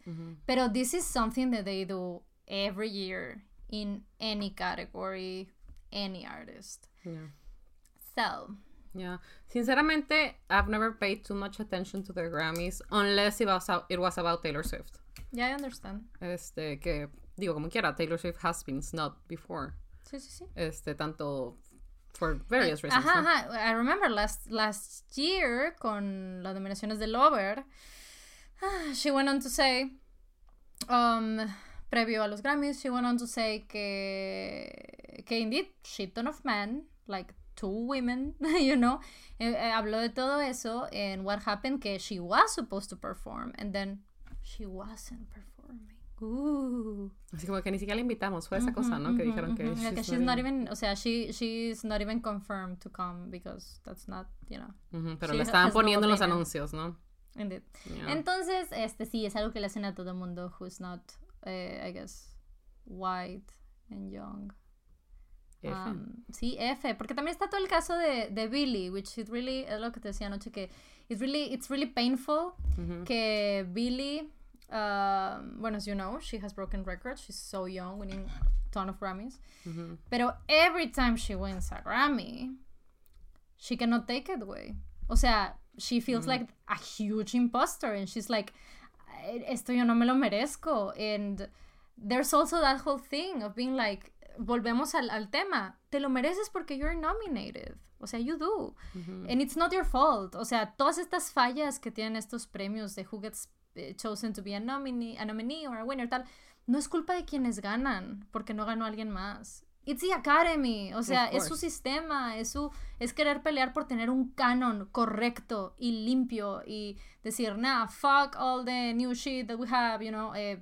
Pero this is something that they do every year in any category any artist. Yeah. so. Yeah. Sinceramente i've never paid too much attention to the grammys unless it was, it was about taylor swift. Yeah i understand. Este que digo como quiera taylor swift has been snubbed before. Sí, sí, sí. Este, tanto for various reasons. Ajá, ajá. I remember last, last year con las nominaciones de Lover, she went on to say, um, previo a los Grammys, she went on to say que, que indeed, shit ton of men, like two women, you know, eh, eh, habló de todo eso and what happened que she was supposed to perform and then she wasn't performing. Uh. Así como que ni siquiera la invitamos, fue esa cosa, ¿no? que dijeron que, she's, que she's not even, o sea, she, she's not even confirmed to come because that's not, you know. pero le estaban poniendo los anuncios, ¿no? Indeed. Entonces, este sí, es algo que le hacen a todo el mundo who's not, uh, I guess, white and young. F. Um, sí, F, porque también está todo el caso de, de Billy, which is really, es lo que te decía anoche, que it's really, it's really painful que Billy Um, bueno, as you know, she has broken records. She's so young, winning a ton of Grammys. Pero every time she wins a Grammy, she cannot take it away. O sea, she feels like a huge imposter and she's like, esto yo no me lo merezco. And there's also that whole thing of being like, volvemos al, al tema, te lo mereces porque you're nominated. O sea, you do. And it's not your fault. O sea, todas estas fallas que tienen estos premios de Who Gets eh, chosen to be a nominee, a nominee or a winner, tal, no es culpa de quienes ganan, porque no ganó alguien más. It's the Academy, o sea, es su sistema, es su es querer pelear por tener un canon correcto y limpio y decir, nah, fuck all the new shit that we have, you know. Eh,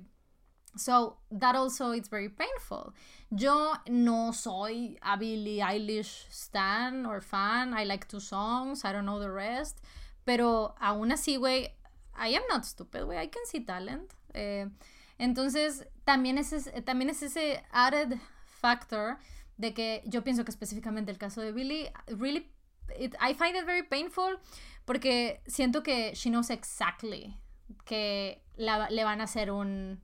so that also it's very painful. Yo no soy a Billie Eilish stan or fan. I like two songs. I don't know the rest. Pero aún así, güey, I am not stupid, güey, I can see talent. Eh, entonces, también es, ese, también es ese added factor de que yo pienso que específicamente el caso de Billy, really, I find it very painful porque siento que she knows exactly que le van a hacer un,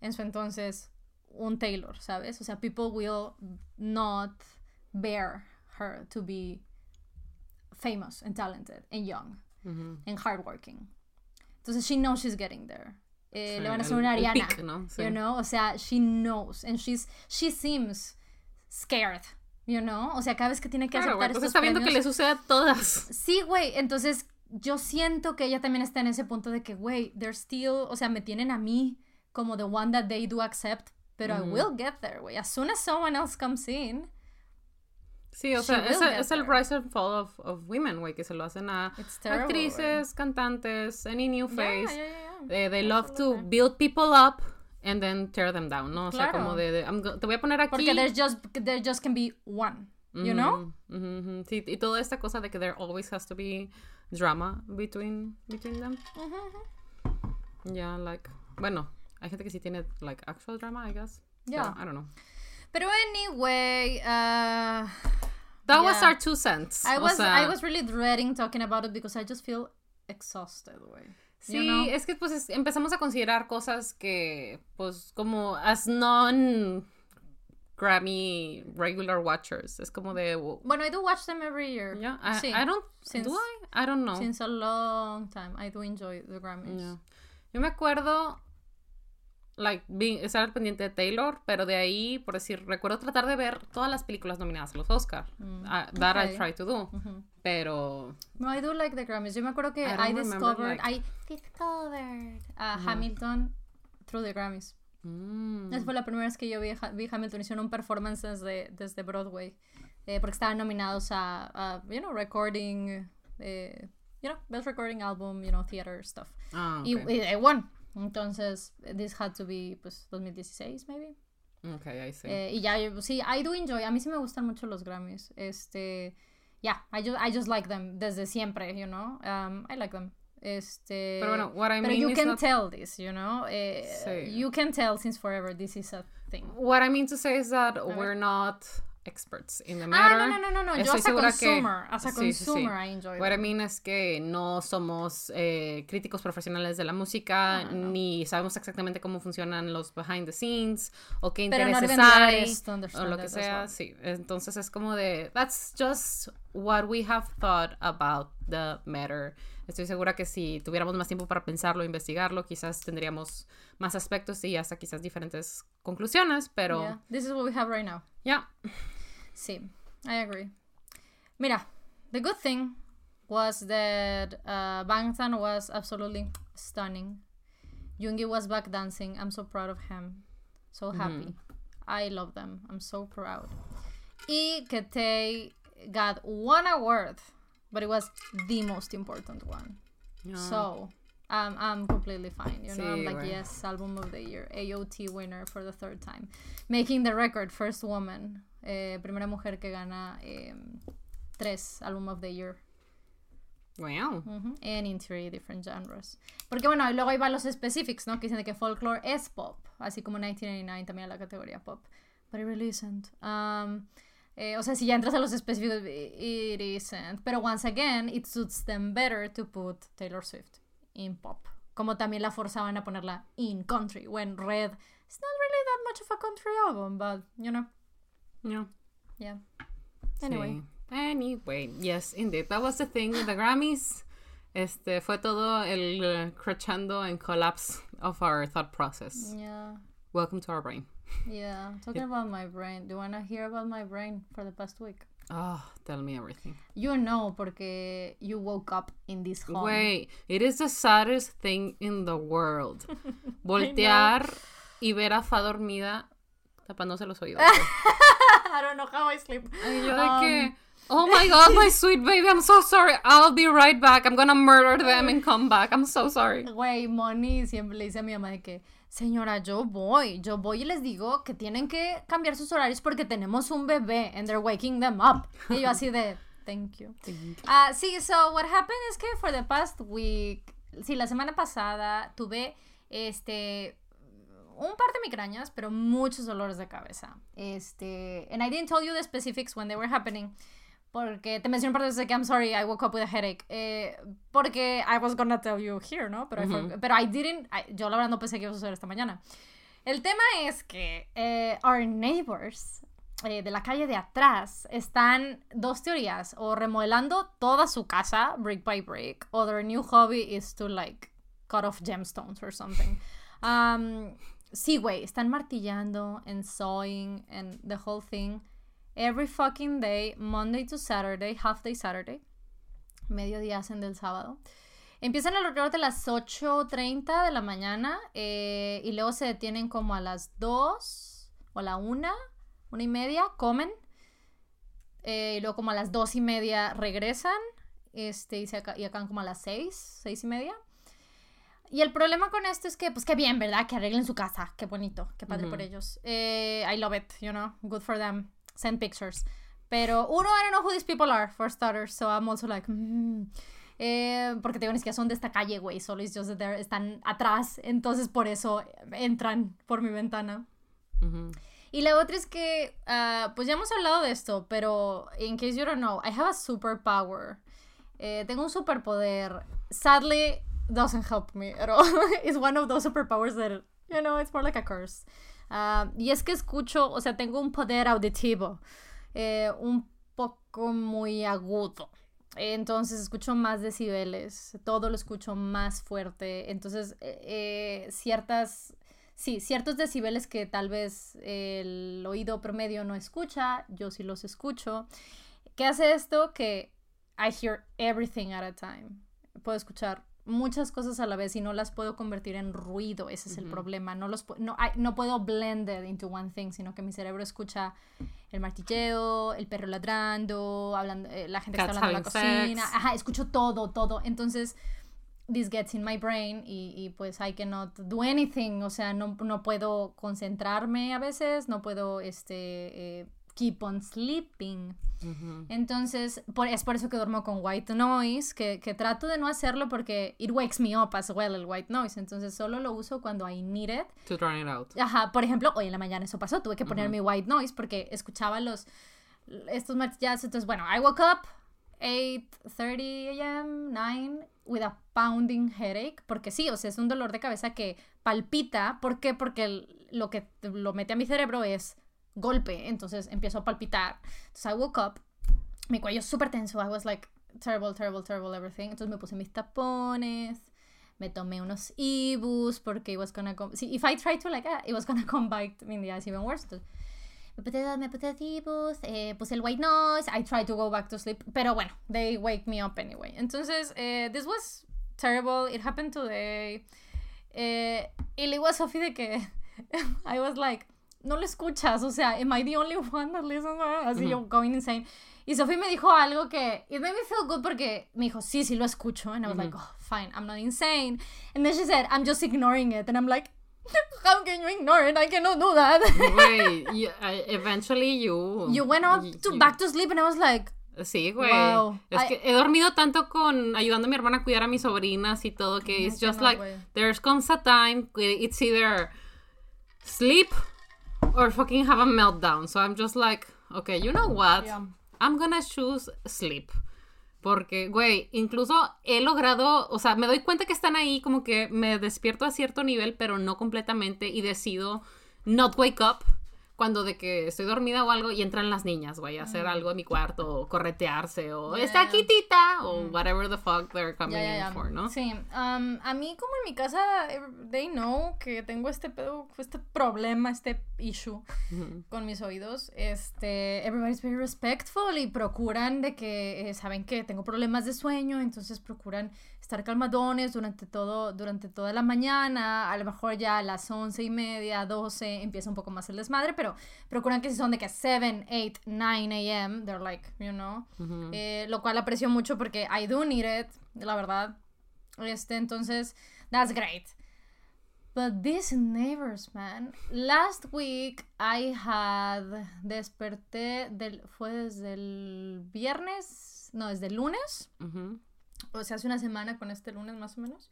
en su entonces, un Taylor, ¿sabes? O sea, people will not bear her to be famous and talented and young and hardworking. Entonces, she knows she's getting there. Eh, le van a hacer una Ariana. ¿no? You know, o sea, she knows. And she's, she seems scared. You know, o sea, cada vez que tiene que claro, aceptar pues está viendo que le sucede a todas. Sí, güey, entonces yo siento que ella también está en ese punto de que, güey, they're still, o sea, me tienen a mí como the one that they do accept, but I will get there, güey. As soon as someone else comes in, Sí, o sea, es, es el rise and fall of, of women, güey, que se lo hacen a actrices, cantantes, any new face. Yeah, yeah, yeah. they love to build people up and then tear them down, ¿no? O sea, como de, de te voy a poner aquí. Porque there's just, there just can be one, you know? Sí, y toda esta cosa de que there always has to be drama between, between them. Yeah, like, bueno, hay gente que sí tiene, like, actual drama, I guess. Yeah. I don't know. Pero anyway, uh, That was our two cents. I was, I was really dreading talking about it because I just feel exhausted, güey. Sí, es que pues empezamos a considerar cosas que, pues, como as non Grammy regular watchers. Es como de. Bueno, I do watch them every year. Yeah, I, sí. I don't. Since, do I? I don't know. Since a long time, I do enjoy the Grammys. Yo me acuerdo like, being, estar al pendiente de Taylor, pero de ahí, por decir, recuerdo tratar de ver todas las películas nominadas a los Oscar. Mm, Ah, that I okay. try to do. Ujú. Pero, No, I do like the Grammys. Yo me acuerdo que I I, discovered, like- I discovered a Hamilton through the Grammys. mm, Esa fue la primera vez que yo vi, vi Hamilton. Hicieron un performance desde, desde Broadway. eh, porque estaban nominados a, a, you know, recording, eh, you know, best recording album, you know, theater stuff. ah, Y, ok. y they won. Entonces, this had to be, pues, 2016, maybe. Ok, ahí sí. Eh, y ya, yo- sí, I do enjoy. A mí sí me gustan mucho los Grammys. Este, yeah, I just, I just like them desde siempre, you know. Um, I like them. Este, Pero bueno, what I mean you is can not- tell this, you know. Eh, Sí. You can tell since forever this is a thing. What I mean to say is that we're not experts in the Ah, matter. no, no, no, no, no. Yo as a segura que- consumer, as a sí, sí, sí. consumer, I enjoy What I them. mean es que no somos eh, críticos profesionales de la música, No, no, no. ni sabemos exactamente cómo funcionan los behind the scenes, o qué Pero intereses hay, o lo that que sea, well. sí. Entonces es como de, that's just what we have thought about the matter. Estoy segura que si tuviéramos más tiempo para pensarlo, investigarlo, quizás tendríamos más aspectos y hasta quizás diferentes conclusiones, pero Yeah, This is what we have right now. ya. Sí, I agree. Mira, the good thing was that uh, Bangtan was absolutely stunning. Yoongi was back dancing. I'm so proud of him. So happy. I love them. I'm so proud. Y que got one award, but it was the most important one. ya. So um, I'm completely fine. You know, I'm like, güey. yes, album of the year, AOT winner for the third time, making the record, first woman, eh, primera mujer que gana eh, tres album of the year, Wow. Ujú, and in three different genres. Porque bueno, y luego ahí van los specifics, ¿no? Que dicen de que folklore es pop, así como 1989 también la categoría pop, but it really isn't. Um, eh, o sea, si ya entras a los específicos, it isn't. Pero once again, it suits them better to put Taylor Swift in pop. Como también la forzaban a ponerla in country, when Red is not really that much of a country album, but, you know, Yeah. yeah. Anyway. Sí. Anyway, yes, indeed. That was the thing with the Grammys. Este fue todo el uh, crescendo and collapse of our thought process. Yeah. Welcome to our brain. Yeah, talking about my brain. Do you want to hear about my brain for the past week? Oh, tell me everything. You know, porque you woke up in this home. Wait, it is the saddest thing in the world. Voltear y ver a Fa dormida tapándose los oídos. I don't know how I sleep. Y yo de Um, que, oh my god, my sweet baby, I'm so sorry. I'll be right back. I'm gonna murder them and come back. I'm so sorry. Güey, Moni siempre le dice a mi mamá de que, señora, yo voy, yo voy y les digo que tienen que cambiar sus horarios porque tenemos un bebé and they're waking them up. Y yo así de, thank you. Ah, sí, so what happened es que for the past week, sí, la semana pasada tuve este un par de migrañas, pero muchos dolores de cabeza. Este, and I didn't tell you the specifics when they were happening. Porque te mencioné un par de veces que I'm sorry, I woke up with a headache. Eh, porque I was gonna tell you here, ¿no? Pero, I forg- pero I didn't, I- yo la verdad no pensé que iba a suceder esta mañana. El tema es que eh, our neighbors eh, de la calle de atrás están dos teorías, o remodelando toda su casa, brick by brick, o their new hobby is to like cut off gemstones or something. Um, sí, güey, están martillando and sawing and the whole thing every fucking day, Monday to Saturday, half day Saturday. Mediodía hacen del sábado. Empiezan alrededor de las 8.30 de la mañana eh, y luego se detienen como a las 2 o a la 1, una y media, comen. Eh, y luego como a las 2 y media regresan este, y, se aca- y acaban como a las 6, 6 y media. Y el problema con esto es que, pues qué bien, ¿verdad? Que arreglen su casa. Qué bonito, qué padre por ellos. Eh, I love it, you know. Good for them. Send pictures. Pero uno, I don't know who these people are, for starters. So I'm also like, mm. Eh, porque te digo, ni siquiera son de esta calle, güey. Solo it's just that they're- están atrás. Entonces por eso entran por mi ventana. Ujú. Y la otra es que, ah, pues ya hemos hablado de esto, pero in case you don't know, I have a superpower. Eh, tengo un superpoder. Sadly, doesn't help me at all. it's one of those superpowers that, you know, it's more like a curse. Ah, y es que escucho, o sea, tengo un poder auditivo, eh, un poco muy agudo. Entonces escucho más decibeles, todo lo escucho más fuerte. Entonces, eh, eh, ciertas sí, ciertos decibeles que tal vez el oído promedio no escucha, yo sí los escucho. ¿Qué hace esto? Que I hear everything at a time. Puedo escuchar muchas cosas a la vez y no las puedo convertir en ruido, ese es el problema. No, los, no, no puedo blend it into one thing, sino que mi cerebro escucha el martilleo, el perro ladrando, hablando, eh, la gente que está hablando en la cocina. Ajá, escucho todo, todo. Entonces, this gets in my brain y, y, pues I cannot do anything, o sea, no, no puedo concentrarme a veces, no puedo, este... Eh, keep on sleeping. Entonces, por, es por eso que duermo con white noise, que, que, trato de no hacerlo porque it wakes me up as well, el white noise. Entonces, solo lo uso cuando I need it. To drown it out. Ajá, por ejemplo, hoy en la mañana eso pasó, tuve que poner mi white noise porque escuchaba los, estos martillazos. Entonces, bueno, I woke up 8.30 a.m., 9 with a pounding headache, porque sí, o sea, es un dolor de cabeza que palpita. ¿Por qué? Porque lo que lo mete a mi cerebro es golpe, entonces empiezo a palpitar. Entonces I woke up, mi cuello súper tenso, I was like terrible, terrible, terrible everything. Entonces me puse mis tapones, me tomé unos ibus porque it was gonna come, see, if I tried to like, ah, it was gonna come back in the eyes even worse. Entonces, me puse, me puse ibus, eh, puse el white noise, I tried to go back to sleep, pero bueno, they wake me up anyway. Entonces, eh, this was terrible, it happened today. Eh, y le digo a Sophie de que I was like, no lo escuchas, o sea, am I the only one that listens? Así yo going insane. Y Sophie me dijo algo que it made me feel good porque me dijo, sí, sí lo escucho. And I was like, oh, fine, I'm not insane. And then she said, I'm just ignoring it. And I'm like, how can you ignore it? I cannot do that. Wait, you, eventually you... You went up to back to sleep and I was like... Sí, güey. Wow. Es que he dormido tanto con ayudando a mi hermana a cuidar a mis sobrinas y todo que it's just like there's comes a time it's either sleep or fucking have a meltdown. So I'm just like, okay, you know what? I'm gonna choose sleep. Porque, güey, incluso he logrado, o sea, me doy cuenta que están ahí, como que me despierto a cierto nivel, pero no completamente, y decido not wake up cuando de que estoy dormida o algo y entran las niñas, güey, a hacer algo en mi cuarto o corretearse o está aquí tita o mm. whatever the fuck they're coming in for, ¿no? Sí, um, a mí como en mi casa they know que tengo este pedo, este problema, este issue con mis oídos. Este, everybody's very respectful y procuran de que eh, saben que tengo problemas de sueño, entonces procuran estar calmadones durante todo, durante toda la mañana, a lo mejor ya a las once y media, 12 empieza un poco más el desmadre, pero procuran que si son de que 7, 8, 9 a.m., they're like, you know, eh, lo cual aprecio mucho porque I do need it, la verdad. Este, entonces, that's great. But these neighbors, man. Last week I had desperté del fue desde el viernes, no, desde el lunes o sea, hace una semana con este lunes más o menos.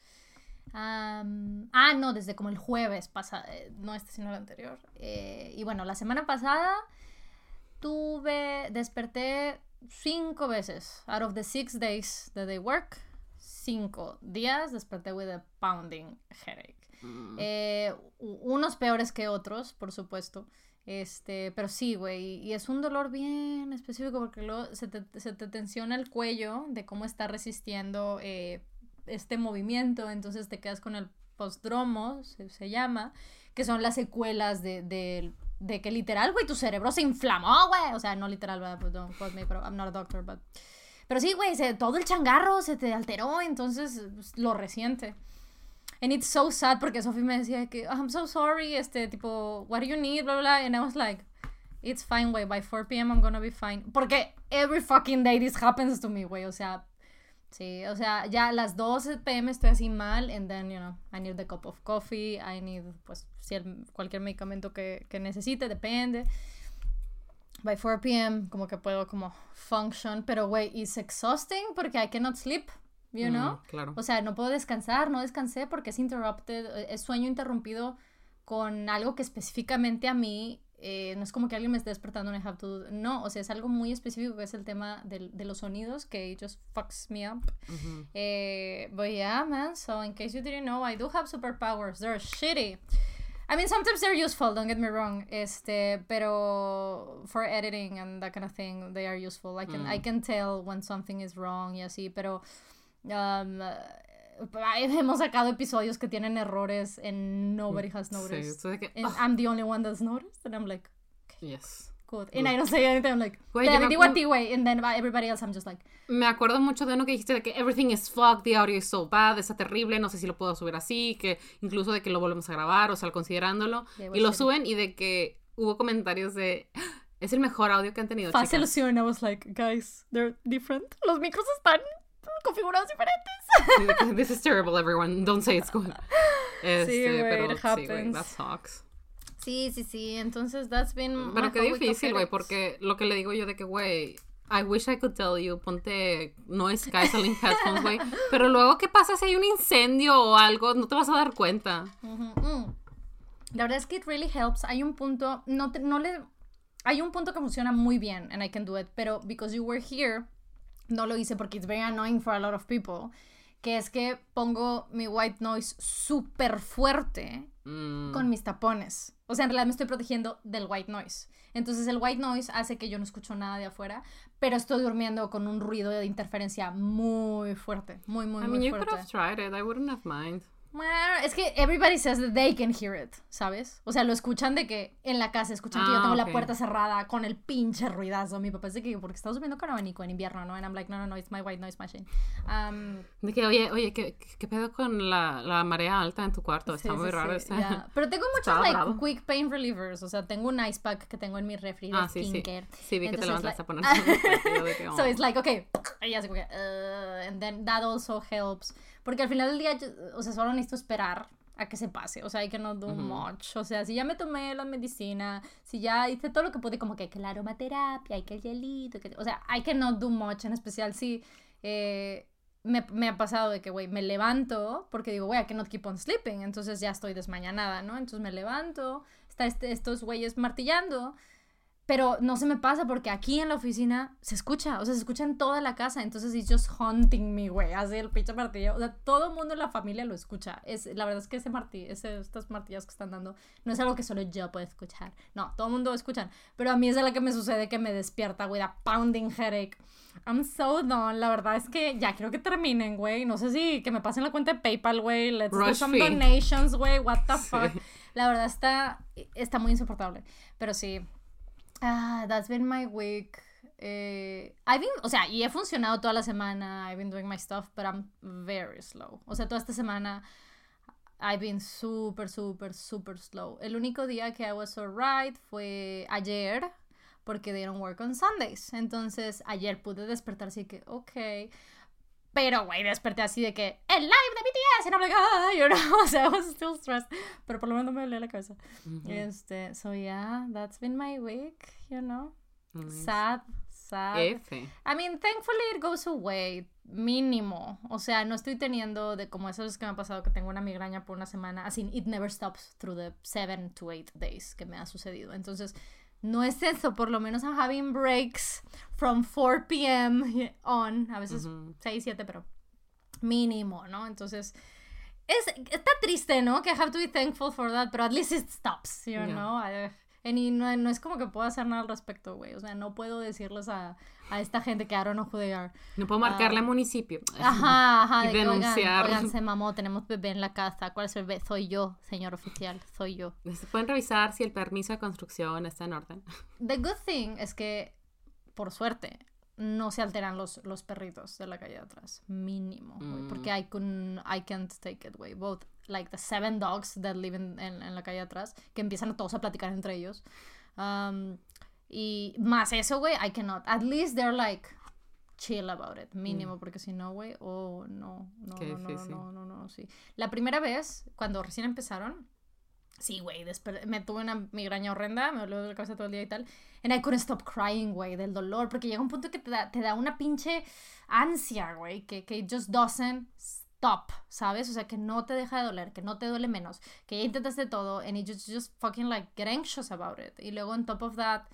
Ah, no, desde como el jueves pasado, eh, no este sino el anterior. Eh, y bueno, la semana pasada tuve, desperté cinco veces. Out of the six days that they work, cinco días desperté with a pounding headache. Mm. Eh, unos peores que otros, por supuesto. Este, pero sí, güey, y es un dolor bien específico porque luego se te, se te tensiona el cuello de cómo está resistiendo eh, este movimiento, entonces te quedas con el postdromo, se, llama, que son las secuelas de, de, de que literal, güey, tu cerebro se inflamó, güey, o sea, no literal, pues, pero I'm not a doctor, but... Pero sí, güey, todo el changarro se te alteró, entonces pues, lo resiente. And it's so sad porque Sophie me decía que, I'm so sorry, este, tipo, what do you need, bla, bla, And I was like, it's fine, way, by 4 p.m. I'm gonna be fine. Porque every fucking day this happens to me, güey, o sea, sí, o sea, ya a las 12 p.m. estoy así mal, and then, you know, I need the cup of coffee, I need, pues, si el, cualquier medicamento que, que necesite, depende. By 4 p.m. como que puedo como function, pero güey, it's exhausting porque I cannot sleep you know? claro. O sea, no puedo descansar, no descansé porque es interrupted, es sueño interrumpido con algo que específicamente a mí, eh, no es como que alguien me esté despertando en have to no, o sea, es algo muy específico que es el tema de, de los sonidos que just fucks me up. eh, but yeah, man, so in case you didn't know, I do have superpowers, they're shitty. I mean, sometimes they're useful, don't get me wrong. Este, pero for editing and that kind of thing, they are useful. I can, I mm. can tell when something is wrong y así, pero Um, hemos sacado episodios que tienen errores en Nobody Has Sí, Noticed. so de que, And I'm the only one that's noticed. And I'm like, yes. good. And I don't say anything. I'm like, Güey, te digo a ti, güey. And then by everybody else, I'm just like, Me acuerdo mucho de uno que dijiste de que everything is fucked, the audio is so bad, está terrible, no sé si lo puedo subir así, que incluso de que lo volvemos a grabar, o sea, considerándolo, Yeah, y lo suben y de que hubo comentarios de "Ah, es el mejor audio que han tenido, fácil chicas". ilusión. I was like, guys, they're different. Los micros están configurados diferentes. Sí, This is terrible, everyone. Don't say it's good. Este, güey, pero it sí, güey, happens. that sucks. Sí, sí, sí. Entonces, that's been. Pero qué difícil, güey, porque lo que le digo yo de que, güey, I wish I could tell you, ponte noise canceling headphones, güey. Pero luego, ¿qué pasa si hay un incendio o algo? No te vas a dar cuenta. Mm. La verdad es que it really helps. Hay un punto, no, te- no le, hay un punto que funciona muy bien and I can do it, pero because you were here, no lo hice porque it's very annoying for a lot of people, que es que pongo mi white noise súper fuerte Mm, con mis tapones. O sea, en realidad me estoy protegiendo del white noise. Entonces el white noise hace que yo no escucho nada de afuera, pero estoy durmiendo con un ruido de interferencia muy fuerte, muy, muy, I muy mean, you could fuerte. have tried it. I wouldn't have mind. Bueno, es que everybody says that they can hear it, ¿sabes? O sea, lo escuchan de que en la casa escuchan que yo Ah, tengo ok. la puerta cerrada con el pinche ruidazo. Mi papá es de que porque estás durmiendo con abanico en invierno, ¿no? And I'm like, no, no, no, it's my white noise machine. Um, De que, oye, oye, ¿qué, qué pedo con la, la marea alta en tu cuarto? Está sí, muy sí, raro. sí, ya. Pero tengo muchos like bravo. quick pain relievers. O sea, tengo un ice pack que tengo en mi refri de Ah, sí, sí. skincare. Sí, vi que te levantaste a poner like- de que, So oh. it's like, okay, y como que, uh, and then that also helps. Porque al final del día, yo- o sea, solo necesito esperar a que se pase. O sea, I cannot do much. O sea, si ya me tomé la medicina, si ya hice todo lo que pude, como que, que la aromaterapia, y que el hielito, que, o sea, I cannot do much, en especial si eh, me, me ha pasado de que, güey, me levanto porque digo, güey, I cannot keep on sleeping, entonces ya estoy desmañanada, ¿no? Entonces me levanto, está este- estos güeyes martillando. Pero no se me pasa porque aquí en la oficina se escucha, o sea, se escucha en toda la casa, entonces it's just haunting me, güey, así el pinche martillo, o sea, todo el mundo en la familia lo escucha. Es, la verdad es que ese martillo, ese, estas martillas que están dando, no es algo que solo yo puedo escuchar, no, todo el mundo lo escuchan, pero a mí es de la que me sucede que me despierta, güey, a pounding headache. I'm so done, la verdad es que ya quiero que terminen, güey, no sé si que me pasen la cuenta de PayPal, güey, let's do some donations, güey, what the Sí. fuck. La verdad está, está muy insoportable, pero sí, Ah, that's been my week. Eh, I've been, o sea, y he funcionado toda la semana. I've been doing my stuff, but I'm very slow. O sea, toda esta semana I've been super, super, super slow. El único día que I was alright fue ayer, porque they don't work on Sundays. Entonces, ayer pude despertar así que, ok. Pero, güey, desperté así de que, el live de BTS. And I'm like, ah, you know, o sea, I was still stressed. Pero por lo menos no me dolía la cabeza. Este, so yeah, that's been my week, you know. Nice. Sad, sad. F. I mean, thankfully it goes away, mínimo. O sea, no estoy teniendo de como esas veces que me ha pasado que tengo una migraña por una semana. Así, it never stops through the seven to eight days que me ha sucedido. Entonces, no es eso, por lo menos I'm having breaks from 4 p.m. on, a veces Ujú. 6, 7, pero mínimo, ¿no? Entonces, es, está triste, ¿no? Que I have to be thankful for that, pero at least it stops, you Yeah. know? I- and y no, no es como que puedo hacer nada al respecto, güey. O sea, no puedo decirles a, a esta gente que who they are. No puedo marcarle al municipio. Ajá, ajá. Y de que, oigan, denunciar. Oigan, se mamó, tenemos bebé en la casa. ¿Cuál es el bebé? Soy yo, señor oficial, soy yo. Pueden revisar si el permiso de construcción está en orden. The good thing es que, por suerte, no se alteran los, los perritos de la calle de atrás. Mínimo, güey. Mm. Porque I, I can't take it, güey. Both, like the seven dogs that live in, en, en la calle de atrás, que empiezan todos a platicar entre ellos. Um, y más eso, güey, I cannot. At least they're like chill about it, mínimo, porque si no, güey, oh, no, no, Qué no, no, difícil. no, no, no, sí. La primera vez, cuando recién empezaron, Sí, güey, me tuve una migraña horrenda, me dolió la cabeza todo el día y tal. And I couldn't stop crying, güey, del dolor, porque llega un punto que te da, te da una pinche ansia, güey, que, que just doesn't stop, ¿sabes? O sea, que no te deja de doler, que no te duele menos, que ya intentaste todo, and you just, just fucking like get anxious about it. Y luego, on top of that,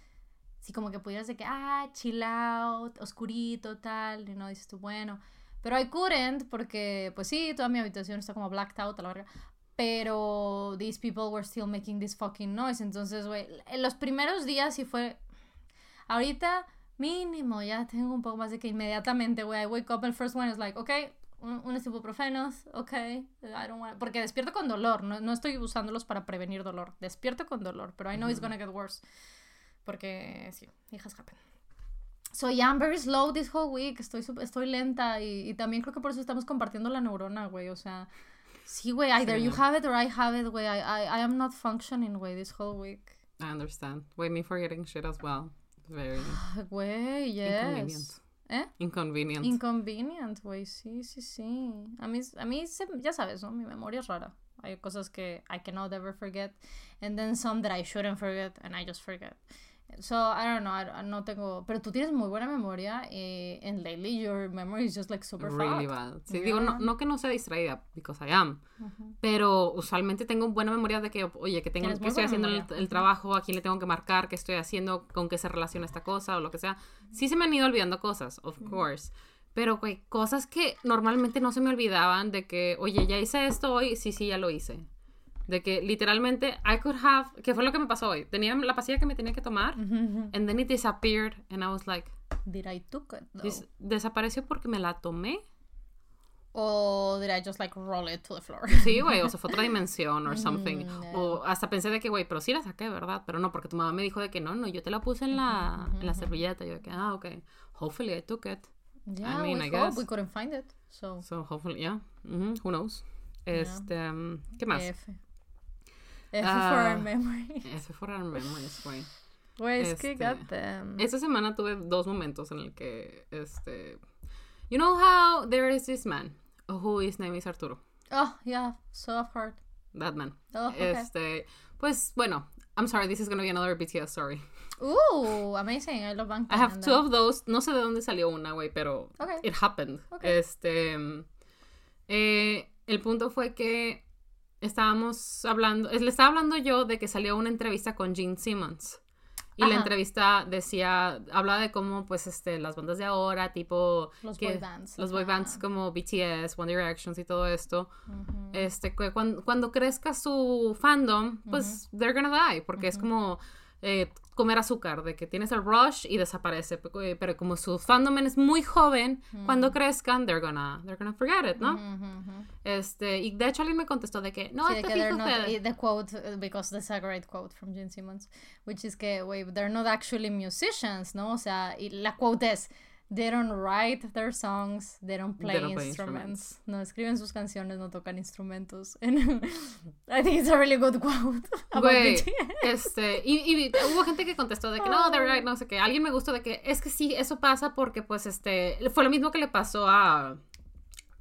sí, como que pudieras de que, ah, chill out, oscurito, tal, y no dices tú, bueno. Pero I couldn't, porque, pues sí, toda mi habitación está como blacked out, a la verga. Pero these people were still making this fucking noise. Entonces, güey, en los primeros días sí fue. Ahorita, mínimo, ya tengo un poco más de que inmediatamente, güey, I wake up, el first one is like, okay, un- unos ibuprofenos, ok. I don't want... Porque despierto con dolor, no, no estoy usándolos para prevenir dolor. Despierto con dolor, pero I know it's gonna get worse. Porque sí, hijas happen. So yeah, I'm very slow this whole week. Estoy, estoy lenta y, y también creo que por eso estamos compartiendo la neurona, güey. O sea, sí, güey, either you Sí. have it or I have it, güey. I, I, I am not functioning, güey, this whole week. I understand. Wait, me forgetting shit as well. Very Ay, Güey, inconvenient. yes. ¿Eh? Inconvenient. Inconvenient, güey, sí, sí, sí. A mí, a mí se- ya sabes, ¿no? Mi memoria es rara. Hay cosas que I cannot ever forget, and then some that I shouldn't forget, and I just forget. So, I don't know, I, no tengo... Pero tú tienes muy buena memoria, eh, and lately your memory is just like super really fucked. bad. Sí, digo, no, Yeah. no que no sea distraída, because I am. Ujú. Pero usualmente tengo buena memoria de que, oye, que tengo muy estoy haciendo el, el trabajo, a quién le tengo que marcar, qué estoy haciendo, con qué se relaciona esta cosa o lo que sea. Sí se me han ido olvidando cosas, of course. Pero, güey, cosas que normalmente no se me olvidaban de que, oye, ya hice esto hoy, sí, sí, ya lo hice. De que literalmente I could have, que fue lo que me pasó hoy. Tenía la pastilla que me tenía que tomar, and then it disappeared, and I was like, Did I took it, though? "Dis- desapareció porque me la tomé. Or did I just like roll it to the floor? Sí, güey, o sea, fue otra dimensión or something. Mm, O hasta pensé de que, güey, pero sí la saqué, ¿verdad? Pero no, porque tu mamá me dijo de que no, no, yo te la puse en la, en la servilleta. Y yo de que, ah, ok. Hopefully I took it. Yeah, mean, we I hope guess. we couldn't find it. So, So hopefully, yeah. Mhm, Who knows? Este, um, ¿qué más? F. F for Ah. our memory. Ese fue our memories, güey. Güey, es que Este, got them. Esta semana tuve dos momentos en el que, este... You know how there is this man who his name is Arturo? Oh, yeah, so of heart. That man. Oh, okay. Este, pues, bueno, I'm sorry, this is gonna be another BTS story. Ooh, amazing. I love Bangtan. I have two that. of those. No sé de dónde salió una, güey, pero Okay. it happened. Okay. Este, eh, el punto fue que estábamos hablando, le estaba hablando yo de que salió una entrevista con Gene Simmons. Y la entrevista decía, hablaba de cómo, pues, este, las bandas de ahora, tipo... Los que- boy bands, Los boy bands como BTS, One Directions y todo esto. Este, que cuando, cuando crezca su fandom, pues, they're gonna die. Porque es como eh, comer azúcar, de que tienes el rush y desaparece. Pero, eh, pero como su fandom es muy joven, cuando crezcan, they're gonna, they're gonna forget it, ¿no? Ujú, ujú. Este, y de hecho alguien me contestó de que, no, Sí, este que not, eh, the quote, uh, because that's a great quote from Gene Simmons, which is que, wait, they're not actually musicians, ¿no? O sea, y la quote es, they don't write their songs, they don't play, don't play instruments. No escriben sus canciones, no tocan instrumentos. And I think it's a really good quote Güey, este, y, y hubo gente que contestó de que no, they're right, no sé qué. Alguien me gustó de que es que sí, eso pasa porque, pues, este, fue lo mismo que le pasó a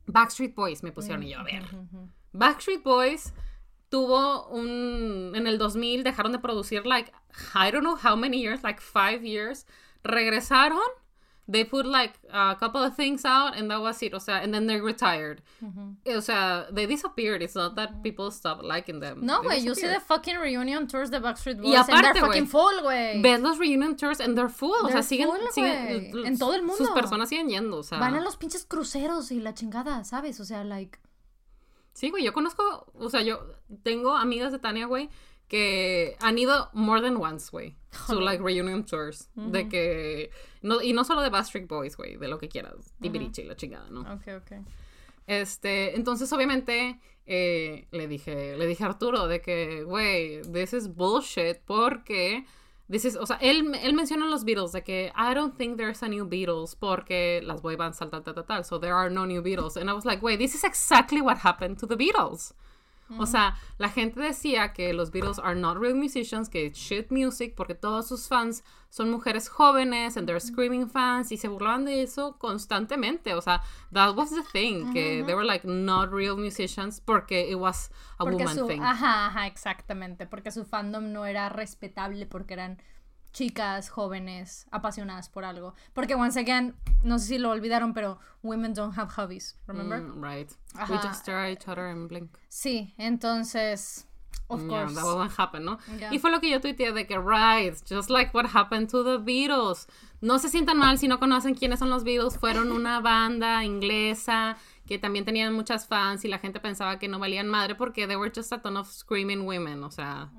Backstreet Boys, me pusieron y yo, a ver. Backstreet Boys tuvo un. En el 2000 dejaron de producir, like, I don't know how many years, like five years. Regresaron. They put like a couple of things out and that was it. O sea, and then they retired. O sea, they disappeared. It's not that people stopped liking them. No, güey, you see the fucking reunion tours de Backstreet Boys Y and aparte, they're fucking full, güey. Ves los reunion tours and they're full. o sea, They're siguen. full, siguen. En todo el Sus mundo. personas siguen yendo. O sea. Van a los pinches cruceros y la chingada, ¿sabes? O sea, like... Sí, güey, yo conozco, o sea, yo tengo amigas de Tania, güey, que han ido more than once, güey, to like reunion tours, de que, no, y no solo de Backstreet Boys, güey, de lo que quieras, Tibiriche y la chingada, ¿no? Ok, ok. Este, entonces obviamente eh, le dije, le dije a Arturo de que, güey, this is bullshit porque, this is, o sea, él, él menciona los Beatles de que I don't think there's a new Beatles porque las boy bands tal, tal, tal, tal, so there are no new Beatles. And I was like, wait, this is exactly what happened to the Beatles. O sea, la gente decía que los Beatles are not real musicians, que it's shit music, porque todos sus fans son mujeres jóvenes and they're screaming fans y se burlaban de eso constantemente. O sea, that was the thing, que they were like not real musicians porque it was a Porque woman su... thing. Ajá, ajá, exactamente. Porque su fandom no era respetable porque eran chicas jóvenes apasionadas por algo. Porque, once again, no sé si lo olvidaron, pero women don't have hobbies, remember? Mm, right. We just stare at each other and blink. Sí, entonces, of Yeah, course. that won't happen, ¿no? Yeah. Y fue lo que yo tuiteé de que, right, just like what happened to the Beatles. No se sientan mal si no conocen quiénes son los Beatles. Fueron una banda inglesa que también tenían muchas fans y la gente pensaba que no valían madre porque they were just a ton of screaming women. O sea,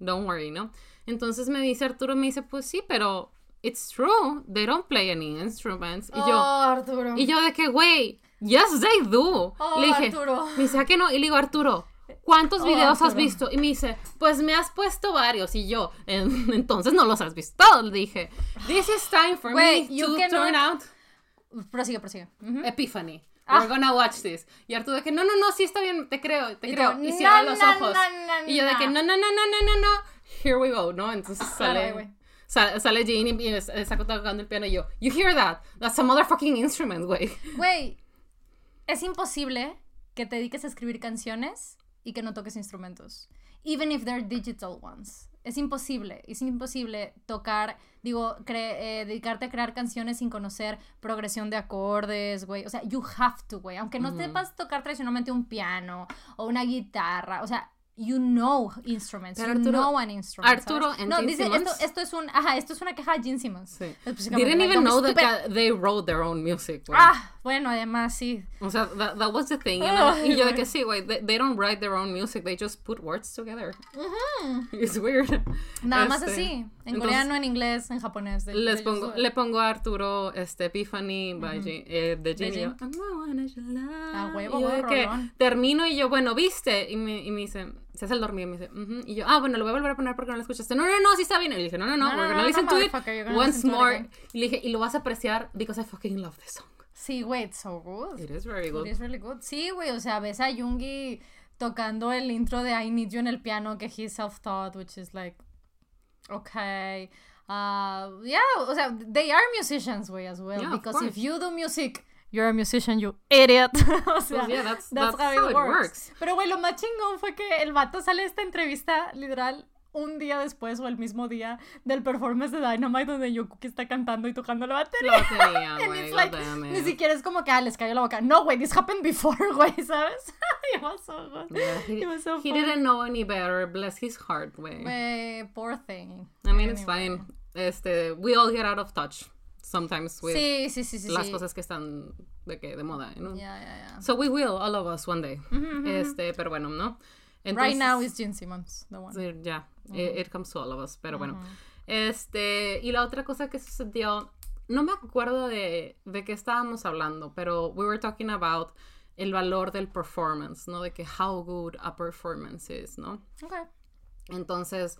don't worry, ¿no? Entonces me dice Arturo, me dice, pues sí, pero it's true. They don't play any instruments. Y yo, Oh, Arturo. y yo de que, güey, Yes, they do. Oh, le dije, Arturo. me dice, ¿a qué no? Y le digo, Arturo, ¿cuántos Oh, videos has Arturo. visto? Y me dice, pues me has puesto varios. Y yo, "En- entonces no los has visto. Le dije, this is time for Wait, me you to turn out Prosigue, prosigue. Ujú. Epiphany. Ah. We're gonna watch this. Y Arturo de que, no, no, no, sí está bien, te creo, te Y creo. y cierra "No, los no, ojos. no, y yo de que, no". no, no, no, no, no, no, no. Here we go, ¿no? Entonces sale... Sale, sale Jean y, está tocando el piano y yo, you hear that? That's a motherfucking instrument, güey. Güey, es imposible que te dediques a escribir canciones y que no toques instrumentos. Even if they're digital ones. Es imposible, es imposible tocar, digo, eh, dedicarte a crear canciones sin conocer progresión de acordes, güey. O sea, you have to, güey. Aunque no sepas tocar tradicionalmente un piano o una guitarra, o sea, you know instruments. Pero you Arturo- know an instrument. Arturo ¿sabes? and No, Gene dice, Simmons- esto, esto es un, ajá, esto es una queja de Gene Simmons. Sí. Didn't like, even know that they wrote their own music. Ah, bueno, además sí. O sea, that, that was the thing. Ay, y yo de que sí, güey, they, they don't write their own music, they just put words together. It's weird. Nada más Este, así. En coreano, en inglés, en japonés. de- Les de pongo, le pongo a Arturo este, Epiphany by Jean- eh, de Jean y yo, Jean. "I'm the one that you love". A huevo, Y yo de güey, que termino y yo, bueno, ¿viste? Y me, y me dice, se hace el dormido y me dice, "Ujú". y yo, ah, bueno, lo voy a volver a poner porque no lo escuchaste. No, no, no, sí está bien. Y le dije, no, no, no, No, we're no, gonna no, listen to it once more. Y le dije, y lo vas a apreciar because I fucking love this song. Sí, güey, it's so good. It is very good. It is really good. Sí, güey, o sea, ves a Yoongi tocando el intro de I Need You en el piano que he self-taught, which is like, okay. Uh, yeah, o sea, they are musicians, güey, as well. Yeah, because if you do music, you're a musician, you idiot. o sea, yeah, that's- that's how it works. Pero, güey, lo más chingón fue que el vato sale esta entrevista, literal, un día después o el mismo día del performance de Dynamite donde Yokuki está cantando y tocando la batería. Lo tenía, güey, it's lo like, ni siquiera es como que ah, les cayó la boca. No, güey, this happened before, güey, ¿sabes? it was so good. Yeah, he, it was so he didn't know any better. Bless his heart, güey. Güey, poor thing. I mean, it's Anyway. fine. Este, we all get out of touch sometimes with Sí, sí, sí, sí. las cosas que están de que de moda, ¿no? Ya, ya, ya. So we will, all of us, one day. Este, pero bueno, ¿no? Right now Entonces, is Gene Simmons, the one. ya, it, it comes to all of us, pero bueno. Este, y la otra cosa que sucedió, no me acuerdo de, de qué estábamos hablando, pero we were talking about el valor del performance, ¿no? De que how good a performance is, ¿no? Okay. Entonces,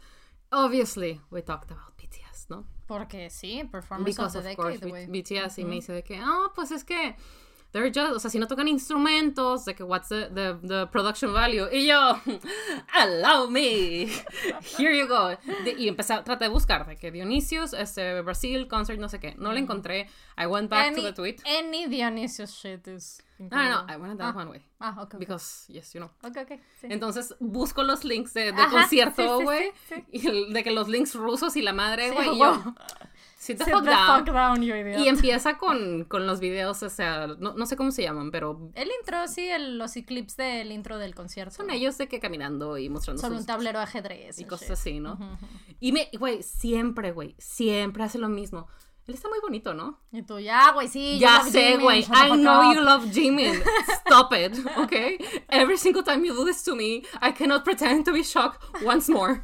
obviously, we talked about BTS, ¿no? Porque sí, performance Because of the course, decade, B- güey. BTS y me dice de que, ah, pues es que they're just, o sea, si no tocan instrumentos, de que what's the, the, the production value. Y yo, allow me, here you go. De- y empecé, a tratar de buscar de que Dionisius, este, Brasil, concert, no sé qué. No lo encontré. I went back to Any, the tweet. any Dionysius shit is No, no, no. I wanted that Ah. one way. Ah, ok, ok. Because, yes, you know. Ok, ok, sí. Entonces busco los links de, de Ajá, concierto, güey. sí, sí. Y de que los links rusos y la madre, güey. y güey. yo, sit the Sit fuck the down. fuck down, you idiot. Y empieza con, con los videos, o sea, no, no sé cómo se llaman, pero El intro, sí, el- los clips del intro del concierto. son ellos de que caminando y mostrando Son un tablero de ajedrez. y cosas shit. así, ¿no? Y me, güey, siempre, güey, siempre hace lo mismo. Él está muy bonito, ¿no? Y tú, ya, güey, sí. ya sé, güey. the I know up. you love Jimin. Stop it, okay? Every single time you do this to me, I cannot pretend to be shocked once more.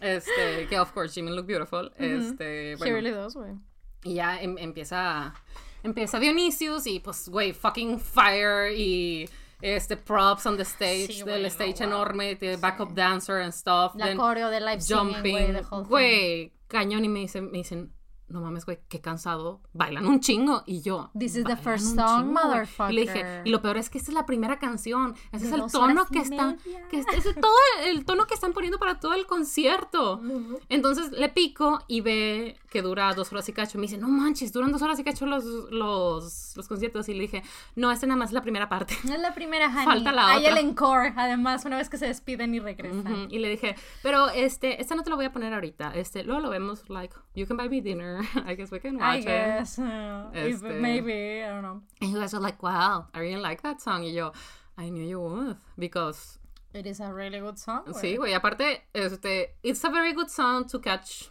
Este, que of course Jimin look beautiful. Este, He bueno. really does, güey. Y ya em- empieza empieza Dionisius y pues güey fucking fire y este props on the stage Sí, del no, stage wow. enorme de backup dancer and stuff La then coreo de live jumping the güey cañón y me dicen me dicen no mames, güey, qué cansado. Bailan un chingo. Y yo. This is the "Bailan first song, chingo, güey". motherfucker. Y le dije, y lo peor es que esta es la primera canción. Ese De es el tono que están. Que es, es todo el tono que están poniendo para todo el concierto. Entonces le pico y ve que dura dos horas y cacho. Me dice, no manches, duran dos horas y cacho los, los, los conciertos. Y le dije, no, esta nada más es la primera parte. No es la primera, honey. Falta la Hay otra. el encore, además, una vez que se despiden y regresan. Y le dije, pero este, esta no te lo voy a poner ahorita. Este, luego lo vemos, like, you can buy me dinner. I guess we can watch I it. uh, if- Este- maybe, I don't know. And you guys are like, wow, I really like that song. Y yo, I knew you would. Because, It is a really good song. güey. sí, güey, aparte, este, it's a very good song to catch,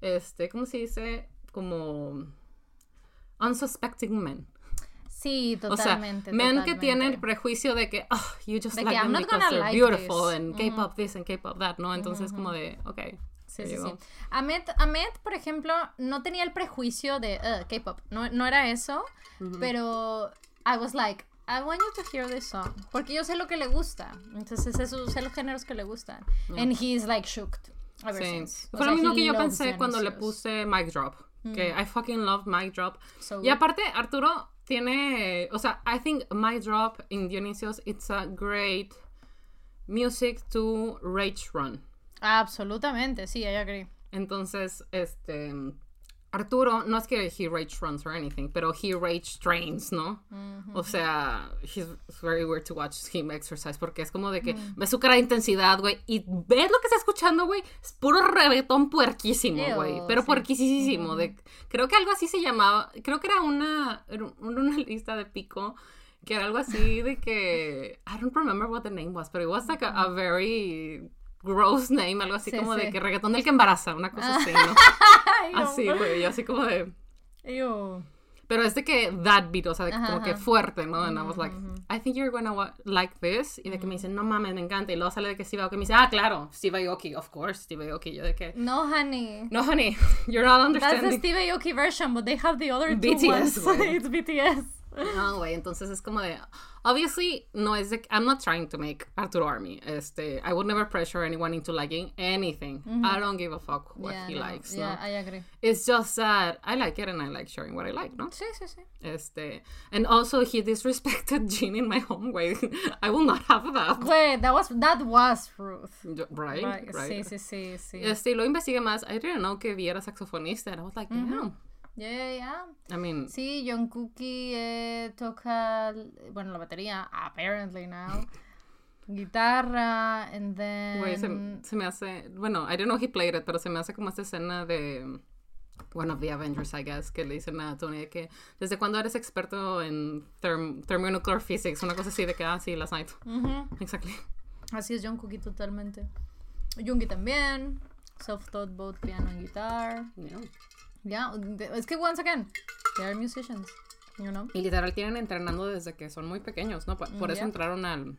este, ¿cómo se dice? Como unsuspecting men. Sí, O sea, totalmente. men que totalmente. tienen el prejuicio de que, oh, you just De like que, them "I'm not because gonna they're like beautiful this". and K-pop this and K-pop that, ¿no? Entonces, como de, ok. Sí, sí, sí. Ahmed, Ahmed, por ejemplo, no tenía el prejuicio de "Ugh, K-pop. No, no era eso, pero I was like, I want you to hear this song. Porque yo sé lo que le gusta. Entonces, eso, sé los géneros que le gustan. And he's like shocked ever since. Fue lo mismo he que yo pensé cuando le puse Mic Drop. Que I fucking love Mic Drop. So y aparte, Arturo tiene. O sea, I think Mic Drop in Dionysios, it's a great music to rage run. Absolutamente, sí, I agree. Entonces, este. Arturo, no es que he rage runs or anything, pero he rage trains, ¿no? O sea, he's it's very weird to watch him exercise porque es como de que ves su cara de intensidad, güey, y ves lo que está escuchando, güey, es puro reggaetón puerquísimo, güey, pero sí. puerquísimo. de, creo que algo así se llamaba, creo que era una, una lista de pico que era algo así de que, I don't remember what the name was, but it was like a, a very gross name, algo así Sí, como sí. de que reggaetón del que embaraza, una cosa así, ¿no? Así, güey, y así como de... Ew. Pero es de que that beat, o sea, de Ajá, como que fuerte, ¿no? And I was like, I think you're gonna like this. Y de que me dicen, no mames, me encanta. Y luego sale de que Steve Aoki. Me dice, ah, claro, Steve Aoki, of course, Steve Aoki. Yo de que, No, honey. no, honey, you're not That's the understanding. Steve Aoki version, but they have the other two BTS, ones. güey. It's BTS. No, güey, entonces es como de, obviously, no es de, I'm not trying to make Arturo Army. Este, I would never pressure anyone into liking anything. I don't give a fuck what yeah, he no, likes, yeah, no? I agree. It's just that I like it and I like sharing what I like, no? Sí, sí, sí. Este, and also he disrespected Jean in my home way. I will not have that. Wait, that was that was Ruth. Right, Right. right. Sí, sí, sí, sí. Este, lo investigué más. I didn't know que Vi era saxofonista. And I was like, damn. Yeah, yeah, yeah. I mean, Sí, John Cookie eh, toca, bueno, la batería, apparently now. Guitarra, and then... güey, se, se me hace. Bueno, I don't know he played it, pero se me hace como esta escena de. One of the Avengers, I guess, que le dicen a Tony de que desde cuando eres experto en therm thermonuclear physics, una cosa así de que, ah, sí, last night. Exactly. Así es John Cookie totalmente. Jungi también. Self-taught both piano and guitar. Yeah. Ya, de- es que once again, they are musicians, you know? Y literal tienen entrenando desde que son muy pequeños, ¿no? Por, por eso Yeah. entraron al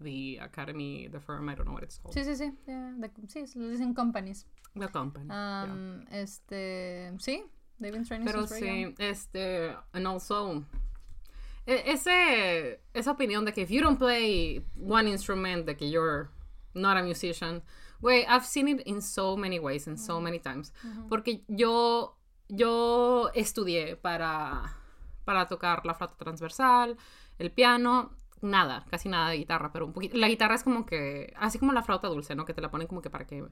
the academy, the firm, I don't know what it's called. Sí, sí, sí. yeah, the- sí, le dicen companies. The company. yeah. Um, Este, sí, they've been training Pero since sí, young. este, and also, e- ese, esa opinión de que if you don't play one instrument, de que you're not a musician, güey, I've seen it in so many ways and so many times. Porque yo, yo estudié para, para tocar la flauta transversal, el piano, nada, casi nada de guitarra, pero un poquito, la guitarra es como que, así como la flauta dulce, ¿no? Que te la ponen como que para que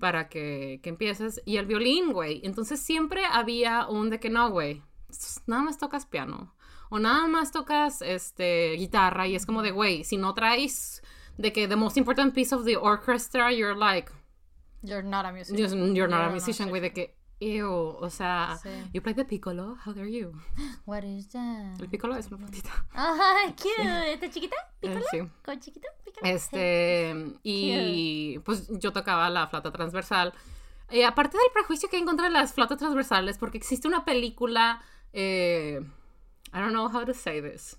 para que, que empieces. Y el violín, güey. Entonces siempre había un de que no, güey. Nada más tocas piano. O nada más tocas este, guitarra. Y es como de, güey, si no traes de que the most important piece of the orchestra, you're like, You're not a musician. just- you're not a You're musician, güey. De que, ew. O sea, Sí. you play the piccolo. How dare you? What is that? El piccolo es una flautita. Ajá, cute. ¿Está chiquita? Eh, sí. ¿Con chiquito? Pícalo. Este, y pues yo tocaba la flauta transversal. Eh, aparte del prejuicio que hay en contra de las flautas transversales, porque existe una película, eh, I don't know how to say this.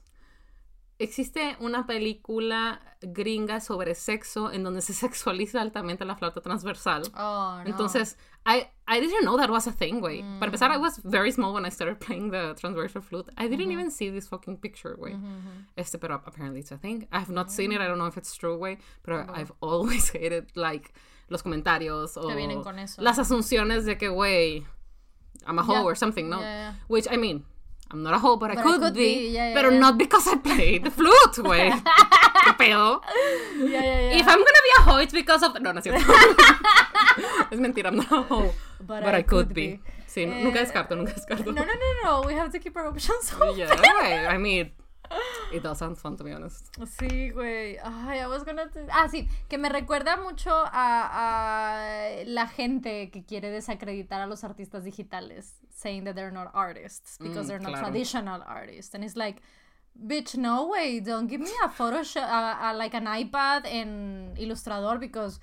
Existe una película gringa sobre sexo en donde se sexualiza altamente la flauta transversal. Oh, no. Entonces, I, I didn't know that was a thing, güey. Mm. Para empezar, I was very small when I started playing the transversal flute. I didn't even see this fucking picture, güey. Este, pero apparently it's a thing. I have not seen it. I don't know if it's true, güey. Pero I've always hated, like, los comentarios o vienen con eso. las asunciones de que, güey, I'm a hoe or something, ¿no? Yeah, yeah. Which, I mean, I'm not a hoe, but, I, But I could could be. be, yeah, yeah, pero yeah. not because I play the flute, güey. ¿Qué pedo? Yeah, yeah, yeah. If I'm gonna be a hoe, it's because of... No, no es cierto. es mentira, I'm not a hoe. But But, I I, could could be. be. Sí, nunca Eh, descarto, nunca descarto. No, no, no, no. We have to keep our options open. Yeah, güey, I mean, it does sound fun, to be honest. Sí, güey. Ay, I was gonna... Ah, sí. Que me recuerda mucho a, a la gente que quiere desacreditar a los artistas digitales, saying that they're not artists because Mm, they're not claro. traditional artists. And it's like, bitch, no way. Don't give me a Photoshop, a, a, like an iPad and Illustrator because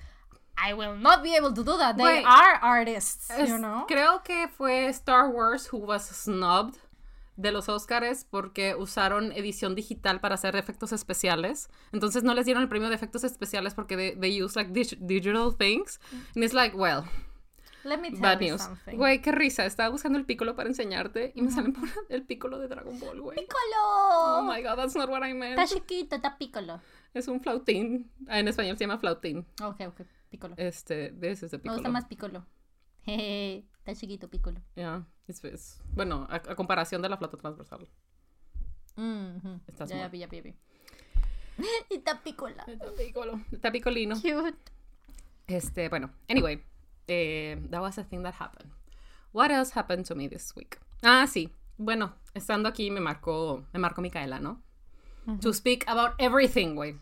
I will not be able to do that. They are artists, Es- you know? Creo que fue Star Wars who was snubbed de los Oscars porque usaron edición digital para hacer efectos especiales. Entonces no les dieron el premio de efectos especiales porque they, they use like dig- digital things. And it's like, well, Let me tell Bad you news. something. Güey, qué risa. Estaba buscando el piccolo para enseñarte y me salen por el piccolo de Dragon Ball, güey. ¡Piccolo! Oh my god, that's not what I meant. Está chiquito, está piccolo. Es un flautín. Ah, En español se llama flautín. Ok, ok, piccolo. Este, this is the Me piccolo. gusta más piccolo. Jeje, está chiquito piccolo. Yeah, bueno, a, a comparación de la flauta transversal. Mm, ujú. Estás ya, ya ya está. Está piccolo. Está piccolino. Cute. Este, bueno, anyway, eh, that was a thing that happened. What else happened to me this week? Ah, sí. Bueno, estando aquí me marcó, me marcó Micaela, ¿no? To speak about everything, güey.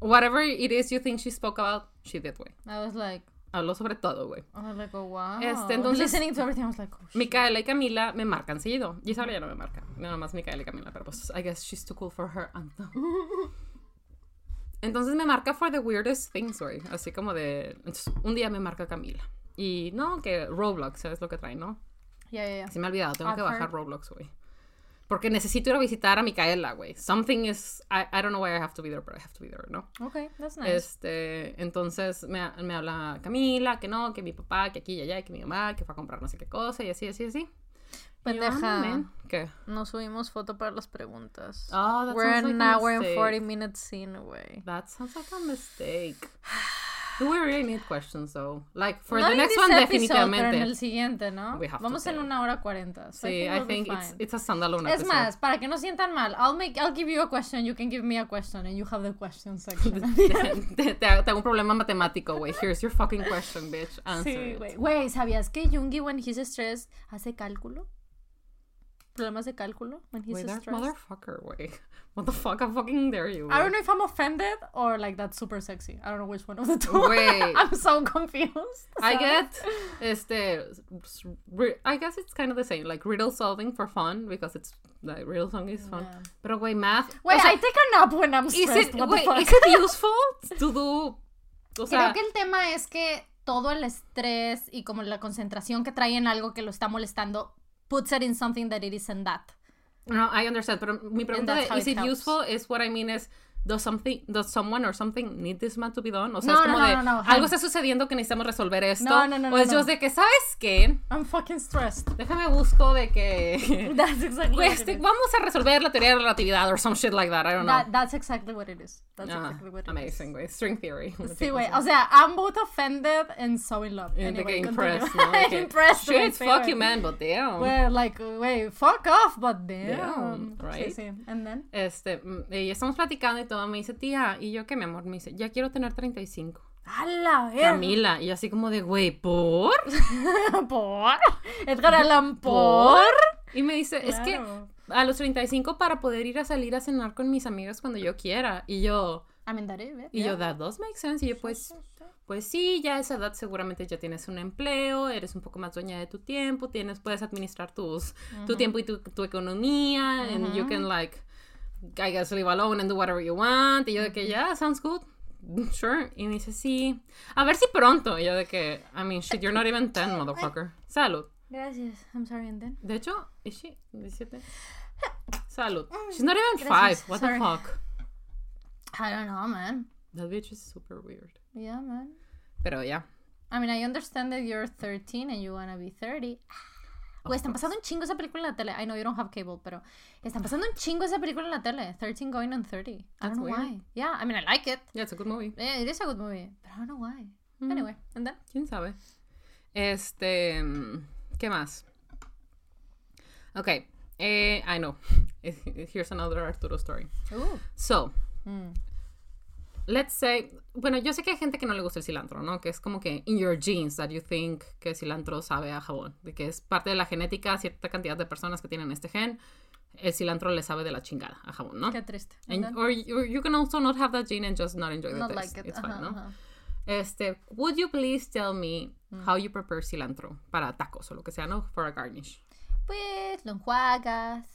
Whatever it is you think she spoke about, she did, güey. I was like, Habló sobre todo, güey. Was like, oh wow. Este, entonces- Listening to everything, I was like, oh. Micaela y Camila me marcan seguido. Y Isabela ya no me marca. Nada más Micaela y Camila, pero pues I guess she's too cool for her anthem. Entonces me marca for the weirdest things, güey. Así como de... entonces, un día me marca Camila. Y no, que Roblox, ¿sabes lo que trae, no? Yeah, yeah, yeah. Se me ha olvidado, tengo I've que bajar heard. Roblox, güey. Porque necesito ir a visitar a Micaela, güey. Something is... I, I don't know why I have to be there, but I have to be there, ¿no? Okay, that's nice. Este, entonces me, me habla Camila, que no, que mi papá, que aquí y allá, que mi mamá, que fue a comprar no sé qué cosa, y así, así, así. Pendeja. "Ah, man". ¿Qué? No subimos foto para las preguntas. Oh, that We're sounds like an a hour and mistake. 40 minutes in, güey. That sounds like a mistake. Do we really need questions though? Like for the next one, episode, Pero en definitivamente. el siguiente, ¿no? We have to Vamos en una hora 40. so Sí, I think it's it's a standalone Es episode. más, para que no sientan mal, I'll make, I'll give you a question, you can give me a question, and you have the question section. te, te hago un problema matemático, güey. Here's your fucking question, bitch. Answer sí, güey. Güey, ¿sabías que Jungi, when he's stressed, hace cálculo? ¿Problemas de cálculo? When he's Wait, that stressed? motherfucker, güey. What the fuck? I fucking dare you. I don't know if I'm offended or like that's super sexy. I don't know which one of the two. Güey. I'm so confused. I ¿sabes? get este I guess it's kind of the same like riddle solving for fun because it's like riddle solving is fun. Yeah. Pero güey, math. Wait, o sea, I take a nap when I'm is stressed. it what the wait, fuck? is it useful to do? O sea, Creo que el tema es que todo el estrés y como la concentración que trae en algo que lo está molestando puts it in something that it isn't that. no, I understand. Pero mi pregunta that's de how is it it useful is what I mean is does something does someone or something need this man to be done? O sea, No, es como no, no, de no, algo está sucediendo que necesitamos resolver esto. No, no, no, o no, es de que sabes qué? I'm fucking stressed. Déjame busco de que That's exactly Güey, what it este, is. vamos a resolver la teoría de la relatividad or some shit like that. I don't know. That, that's exactly what it is. That's Ah, exactly what it amazing, güey. String theory. Sí, güey. O sea, I'm both offended and so in love. And Anyway, impressed. ¿no? Que, impressed. Shit, fuck you, man, but damn. Well, like, wait, fuck off, but damn. Damn, right? Sí, sí. And then? Este, mm, y estamos platicando y todo, me dice, tía, y yo, ¿qué, mi amor? Me dice, ya quiero tener 35. A la verga. Camila, y así como de, güey, ¿por? ¿Por? Edgar Allan, ¿por? Y me dice, es que a los 35 para poder ir a salir a cenar con mis amigas cuando yo quiera. Y yo, it. y yo, that does make sense. Y yo, pues, Pues sí, ya a esa edad seguramente ya tienes un empleo, eres un poco más dueña de tu tiempo, tienes, puedes administrar tus, tu tiempo y tu, tu economía, and you can like, I guess, live alone and do whatever you want. Y yo de que, ya, sounds good. Sure. Y me dice, sí. A ver si pronto. Y yo de que, I mean, shit, you're not even 10, motherfucker. Salud. Gracias. I'm sorry, and then? De hecho, ¿is she 17? Salud. She's not even Gracias. 5. What Sorry. the fuck? I don't know, man. That bitch is super weird. Yeah, man. Pero ya. I mean, I understand that you're 13 and you wanna be 30. Güey, están pasando un chingo esa película en la tele. I know you don't have cable, pero están pasando un chingo esa película en la tele. 13 going on 30. I That's don't know weird. why. Yeah, I mean, I like it. Yeah, it's a good movie. Eh, It is a good movie, but I don't know why. Mm. Anyway, and then? ¿Quién sabe? Este, mm, ¿qué más? Ok, eh, I know. Here's another Arturo story. Ooh. So, Mm. Let's say, bueno, yo sé que hay gente que no le gusta el cilantro, ¿no? Que es como que in your genes that you think que cilantro sabe a jabón, de que es parte de la genética, cierta cantidad de personas que tienen este gen, el cilantro le sabe de la chingada a jabón, ¿no? Qué triste. And or, you- or you can also not have that gene and just not enjoy the Not taste. like it. It's Ajá, fine, ¿no? ajá. Este, would you please tell me Mm. how you prepare cilantro para tacos o lo que sea, ¿no? For a garnish. Pues lo enjuagas,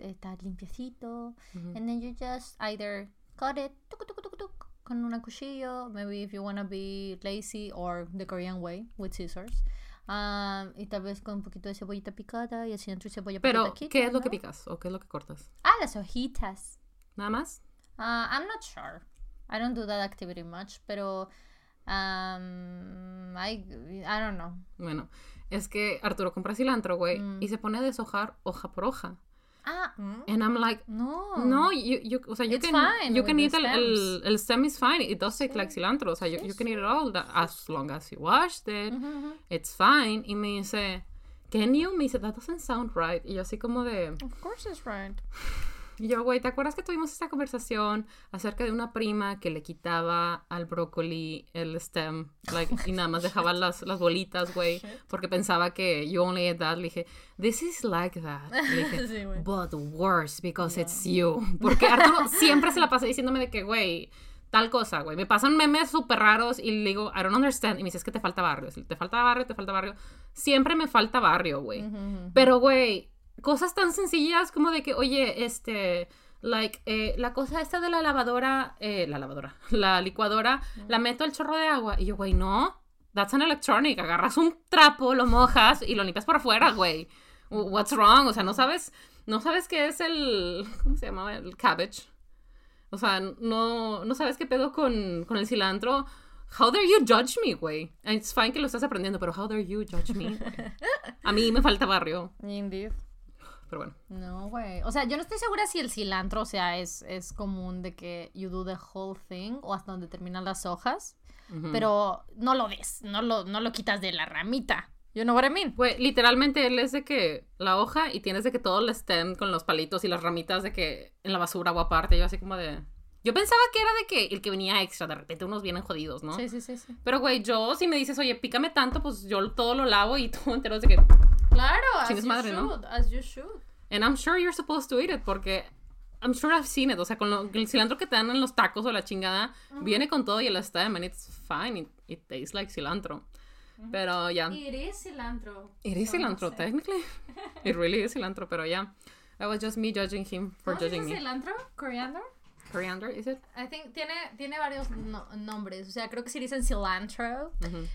está limpiecito, and then you just either cut it tuc, tuc, tuc, tuc, con una cuchillo, maybe if you wanna be lazy or the Korean way with scissors. Um, y tal vez con un poquito de cebollita picada y el cilantro y cebolla Pero, picada ¿qué es lo ¿no? que picas o qué es lo que cortas? Ah, las hojitas. ¿Nada más? Uh, I'm not sure. I don't do that activity much, pero Um, I, I don't know. Bueno, es que Arturo compra cilantro, güey, Mm. y se pone a deshojar hoja por hoja. Ah, mm, And I'm like, no. no, you, you, o sea, you It's can, fine you can eat el, el, el stem is fine. It does take Sí. like cilantro. O sea, you, Sí, you can eat it all that, as long as you washed it. It's fine. Y me dice, can you? Me dice, that doesn't sound right. Y yo así como de... Of course it's right. Y yo, güey, ¿te acuerdas que tuvimos esta conversación acerca de una prima que le quitaba al brócoli el stem? Like, y nada más dejaba las, las bolitas, güey, porque pensaba que you only ate that. Le dije, this is like that. Le dije, Sí, but worse because it's you. Porque Arturo siempre se la pasa diciéndome de que, güey, tal cosa, güey. Me pasan memes súper raros y le digo, I don't understand. Y me dice, es que te falta barrio. Te falta barrio, te falta barrio. Siempre me falta barrio, güey. Ujú, ujú. Pero, güey, cosas tan sencillas como de que, oye, este, like, eh, la cosa esta de la lavadora, eh, la lavadora, la licuadora, la meto al chorro de agua. Y yo, güey, no, that's an electronic. Agarras un trapo, lo mojas y lo limpias por afuera, güey. What's wrong? O sea, no sabes, no sabes qué es el, ¿cómo se llamaba? El cabbage. O sea, no, no sabes qué pedo con, con el cilantro. How dare you judge me, güey? It's fine que lo estás aprendiendo, pero how dare you judge me? A mí me falta barrio, Indeed. Pero bueno. No, güey. O sea, yo no estoy segura si el cilantro, o sea, es, es común de que you do the whole thing o hasta donde terminan las hojas. Ujú. Pero no lo des, no lo, no lo quitas de la ramita. You know what I mean? Güey, literalmente él es de que la hoja y tienes de que todo el stem con los palitos y las ramitas de que en la basura o aparte. Yo así como de... Yo pensaba que era de que el que venía extra, de repente unos vienen jodidos, ¿no? Sí, sí, sí, sí. Pero, güey, yo si me dices, oye, pícame tanto, pues yo todo lo lavo y todo entero es de que... Claro, as you madre, ¿no? should, as you should. And I'm sure you're supposed to eat it porque... I'm sure I've seen it. O sea, con lo- el cilantro que te dan en los tacos o la chingada, viene con todo y el stem and it's fine. It, it tastes like cilantro. Pero ya... It is cilantro. It is no cilantro, technically. It really is cilantro, pero yeah. That was just me judging him for ¿Cómo se judging me. cilantro? Coriander? Coriander, is it? I think tiene, tiene varios no- nombres. O sea, creo que sí dicen cilantro,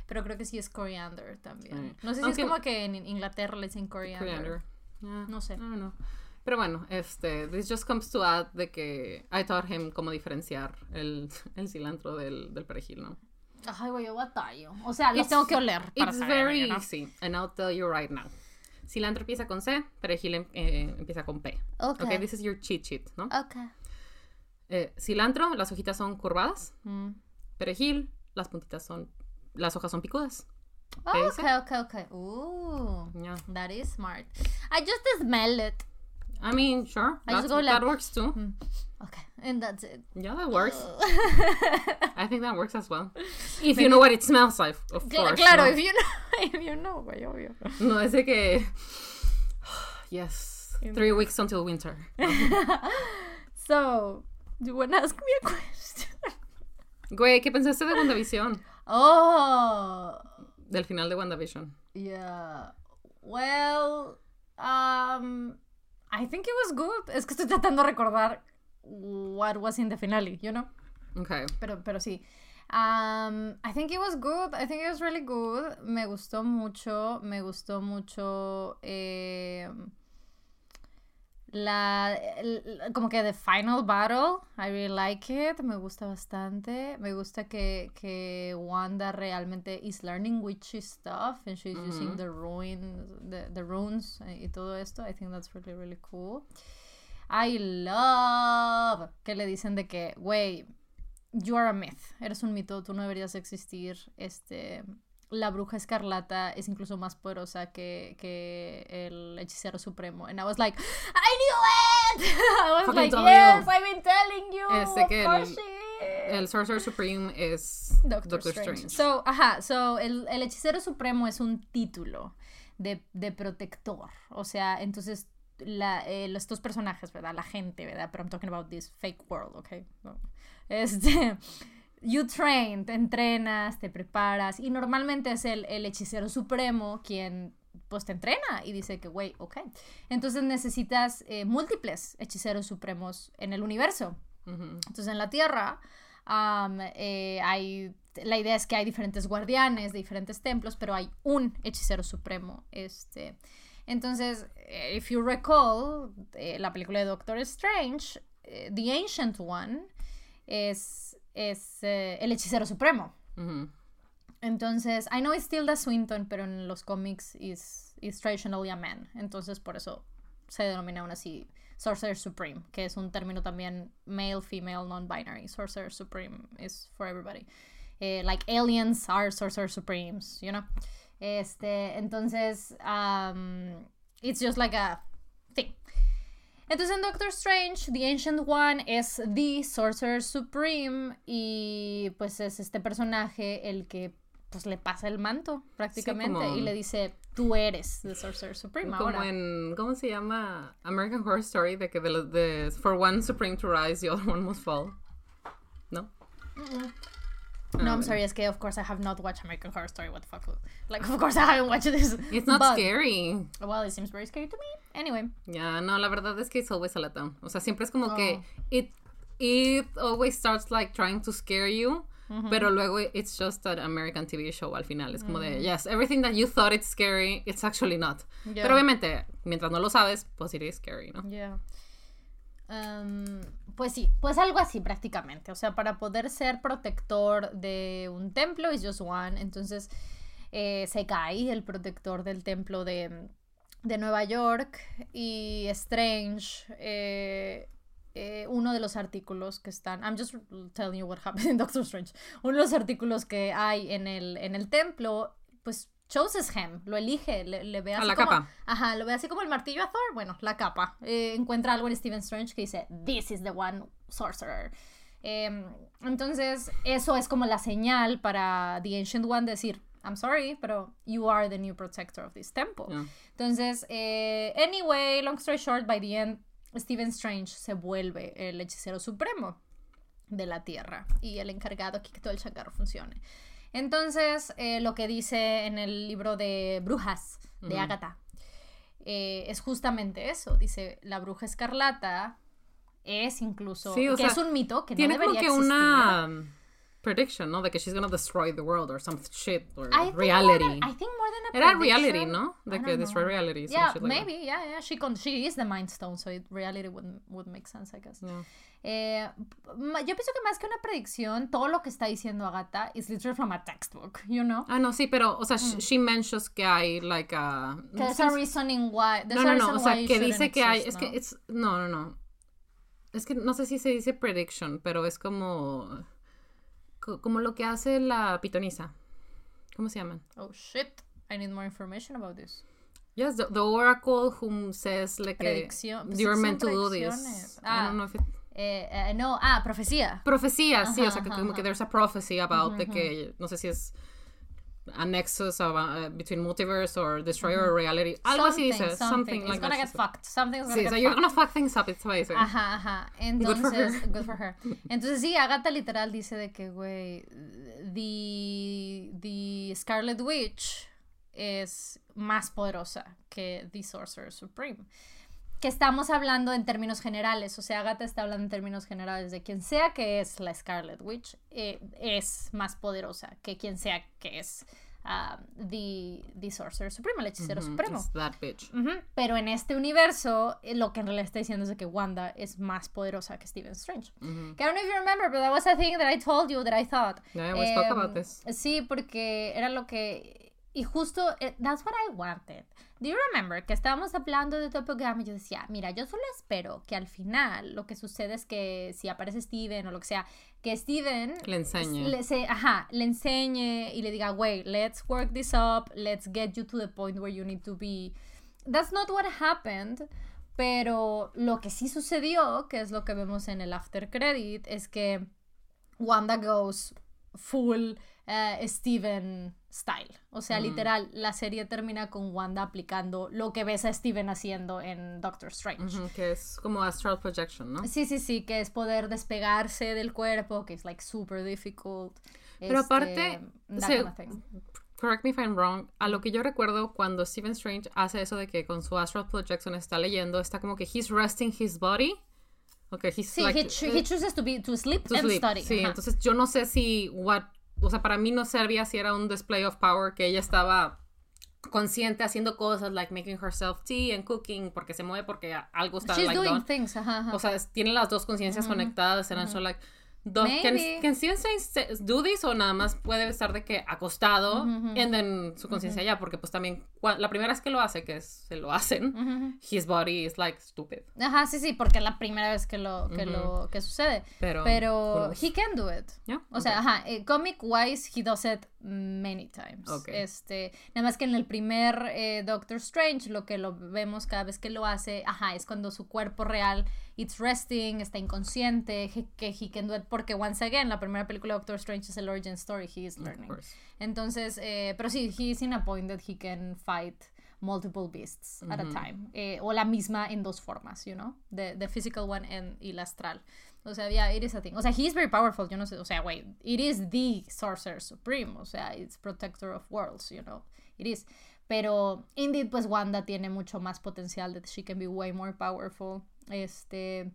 pero creo que sí es coriander también. No sé si Aunque- es como que en Inglaterra le dicen coriander. Coriander. Yeah, No sé. Don't know. Pero bueno, este, this just comes to add de que I taught him cómo diferenciar el, el cilantro del, del perejil, ¿no? Ay, güey, yo batallo. O sea, los It's- tengo que oler para It's saber, very know? easy, and I'll tell you right now. Cilantro empieza con C, perejil em- eh, empieza con P. Okay. Okay, this is your cheat sheet, ¿no? Ok. Eh, cilantro, las hojitas son curvadas. Mm. Perejil, las puntitas son, las hojas son picudas. Oh, okay, okay, okay. Ooh, Yeah. that is smart. I just smell it. I mean, sure. I just go like- that works too. Mm. Okay, and that's it. Yeah, that works. I think that works as well. If you know what it smells like, of course. claro, ¿no? if you know, if you know, obvio. No es de que. Yes. Three weeks until winter. So, you wanna ask me a question? Güey, ¿qué pensaste de WandaVision? Oh, Del final de WandaVision. yeah. Well, um, I think it was good. Es que estoy tratando de recordar what was in the finale, you know? Okay. Pero, pero sí. Um, I think it was good. I think it was really good. Me gustó mucho. Me gustó mucho. eh, la, el- como que the final battle. I really like it. Me gusta bastante. Me gusta que, que Wanda realmente is learning witchy stuff and she's using the ruins, the, the runes y todo esto. I think that's really, really cool. I love que le dicen de que, güey, you are a myth, eres un mito, tú no deberías existir. Este, la bruja escarlata es incluso más poderosa que, que el hechicero supremo. And I was like, I knew it! I was like, yes, you. I've been telling you. Este que el- she is." El Sorcerer Supreme es Doctor, Doctor, Strange. Strange. So, ajá, so el, el hechicero supremo es un título de, de protector. O sea, entonces la, eh, los dos personajes, ¿verdad? La gente, ¿verdad? Pero I'm talking about this fake world, ¿ok? No. Este, you train, te entrenas, te preparas y normalmente es el, el hechicero supremo quien pues te entrena y dice que, güey, ok. Entonces necesitas eh, múltiples hechiceros supremos en el universo. Entonces en la Tierra eh, hay, la idea es que hay diferentes guardianes de diferentes templos, pero hay un hechicero supremo. Este. Entonces, eh, if you recall, la película de Doctor Strange, The Ancient One es, es eh, el hechicero supremo. Entonces, I know it's Tilda Swinton, pero en los cómics is, is traditionally a man. Entonces, por eso se denomina aún así Sorcerer Supreme, que es un término también male, female, non-binary. Sorcerer Supreme is for everybody. Eh, like aliens are Sorcerer Supremes, you know? Este, entonces, um, it's just like a thing. Entonces en Doctor Strange, The Ancient One es The Sorcerer Supreme y pues es este personaje el que pues le pasa el manto prácticamente como- y le dice, tú eres The Sorcerer Supreme Como ahora. en, ¿cómo se llama? American Horror Story, de que de, for one supreme to rise, the other one must fall. ¿No? No, I'm bueno. sorry, es que of course I have not watched American Horror Story, what the fuck. Like, of course I haven't watched this. It's not but- scary. Well, it seems very scary to me. Anyway. Ya, no, la verdad es que it's always a letdown. O sea, siempre es como que Oh. it, it always starts like trying to scare you, pero luego it's just an American TV show al final. Es como de, yes, everything that you thought it's scary, it's actually not. Yeah. Pero obviamente, mientras no lo sabes, pues it is scary, ¿no? Yeah. Um, pues sí, pues algo así prácticamente. O sea, para poder ser protector de un templo is just one. Entonces eh, el protector del templo de, de Nueva York y Strange. eh, eh, uno de los artículos que están. I'm just telling you what happened in Doctor Strange. Uno de los artículos que hay en el, en el templo, pues chooses him, lo elige, le, le ve A así la como, capa. Ajá, lo ve así como el martillo a Thor. Bueno, la capa. Eh, encuentra algo en Stephen Strange que dice, This is the one sorcerer. Em, entonces, eso es como la señal para The Ancient One decir, I'm sorry, pero you are the new protector of this temple. Yeah. Entonces, eh, anyway, long story short, by the end, Stephen Strange se vuelve el hechicero supremo de la Tierra y el encargado aquí que todo el changarro funcione. Entonces, eh, lo que dice en el libro de Brujas de Ujú. Agatha eh, es justamente eso. Dice, la bruja escarlata es incluso, Sí, o que sea, es un mito que no Tiene como debería que existir. una um, prediction, ¿no? De que she's gonna destroy the world or some shit or I think reality. than- I think more than a Era reality, ¿no? De que destroy reality. Yeah, shit like maybe, yeah, yeah. She, con she is the Mind Stone, so it, reality would, would make sense, I guess. Yeah. Eh, yo pienso que más que una predicción, todo lo que está diciendo Agatha is literally from a textbook, you know? Ah, no, sí, pero, o sea, sh- she mentions que hay, like, a... Mm. Que there's a reasoning why. No, a no, no, o sea, que dice que hay, exist, es que, it's, no, no, no. Es que no sé si se dice prediction, pero es como, co- como lo que hace la pitonisa. ¿Cómo se llaman? Oh shit, I need more information about this. Yes, the, the oracle whom says like Predicción. Pues you're meant to do this. I Ah. don't know if it, Eh, eh, no, ah, profecía. profecía, sí, o sea, Ajá, que ajá, como que ajá. there's a prophecy about de que no sé si es a nexus of, uh, between multiverse or destroyer or reality. Algo así dice, something, It's like gonna that. get fucked. Something's gonna Sí, get so you're fucked. gonna fuck things up, it's amazing. Ajá, ajá. Good for her. Entonces, good for her. Entonces sí, Agatha literal dice de que, güey, the, the Scarlet Witch es más poderosa que The Sorcerer Supreme. Que estamos hablando en términos generales, o sea, Agatha está hablando en términos generales de quien sea que es la Scarlet Witch, eh, es más poderosa que quien sea que es ah, the, the Sorcerer Supreme, el hechicero supremo. it's that bitch. Ujú, Pero en este universo, eh, lo que en realidad está diciendo es de que Wanda es más poderosa que Stephen Strange. Que I don't know if you remember, but that was a thing that I told you that I thought. Yeah, we spoke Em, about this. Sí, porque era lo que... Y justo, eh, that's what I wanted. Do you remember que estábamos hablando de programa y yo decía, mira, yo solo espero que al final lo que sucede es que si aparece Steven o lo que sea, que Steven Le enseñe. le, se- ajá, le enseñe y le diga, wait, let's work this up, let's get you to the point where you need to be. That's not what happened, pero lo que sí sucedió, que es lo que vemos en el after credit, es que Wanda goes full eh, Steven style. O sea, literal, la serie termina con Wanda aplicando lo que ves a Steven haciendo en Doctor Strange. Ujú, que es como astral projection, ¿no? Sí, sí, sí, que es poder despegarse del cuerpo, que es like super difficult. Pero este, aparte, se- correct me if I'm wrong, a lo que yo recuerdo cuando Stephen Strange hace eso de que con su astral projection está leyendo, está como que he's resting his body. Okay, he's Sí, like, he, cho- he chooses to be to sleep to and sleep. study. Sí, ajá. entonces yo no sé si what, o sea, para mí no servía si era un display of power que ella estaba consciente haciendo cosas like making herself tea and cooking porque se mueve porque algo está She's like doing done. things. O sea, es- tiene las dos conciencias conectadas so like Do- can, can se- do this o nada más puede estar de que acostado and then su conciencia ya porque pues también la primera vez que lo hace que es- se lo hacen Ujú. his body is like stupid Ajá, sí, sí, porque es la primera vez que lo que, lo, que sucede. pero Pero he can do it. Yeah, O sea, okay. ajá, eh, comic wise he does it many times. Ok. Este, nada más que en el primer eh, Doctor Strange lo que lo vemos cada vez que lo hace, ajá, es cuando su cuerpo real it's resting, está inconsciente, he- que he can do it porque once again la primera película de Doctor Strange es el origin story, he is learning. Entonces, eh, pero sí, he is in a point that he can fight multiple beasts at a time. Eh, o la misma en dos formas, you know? The, the physical one and, y la astral. O sea, yeah, it is a thing. O sea, he is very powerful, yo no sé, o sea, wait, it is the Sorcerer Supreme, o sea, it's protector of worlds, you know? It is. Pero, indeed, pues Wanda tiene mucho más potencial, that she can be way more powerful. Este...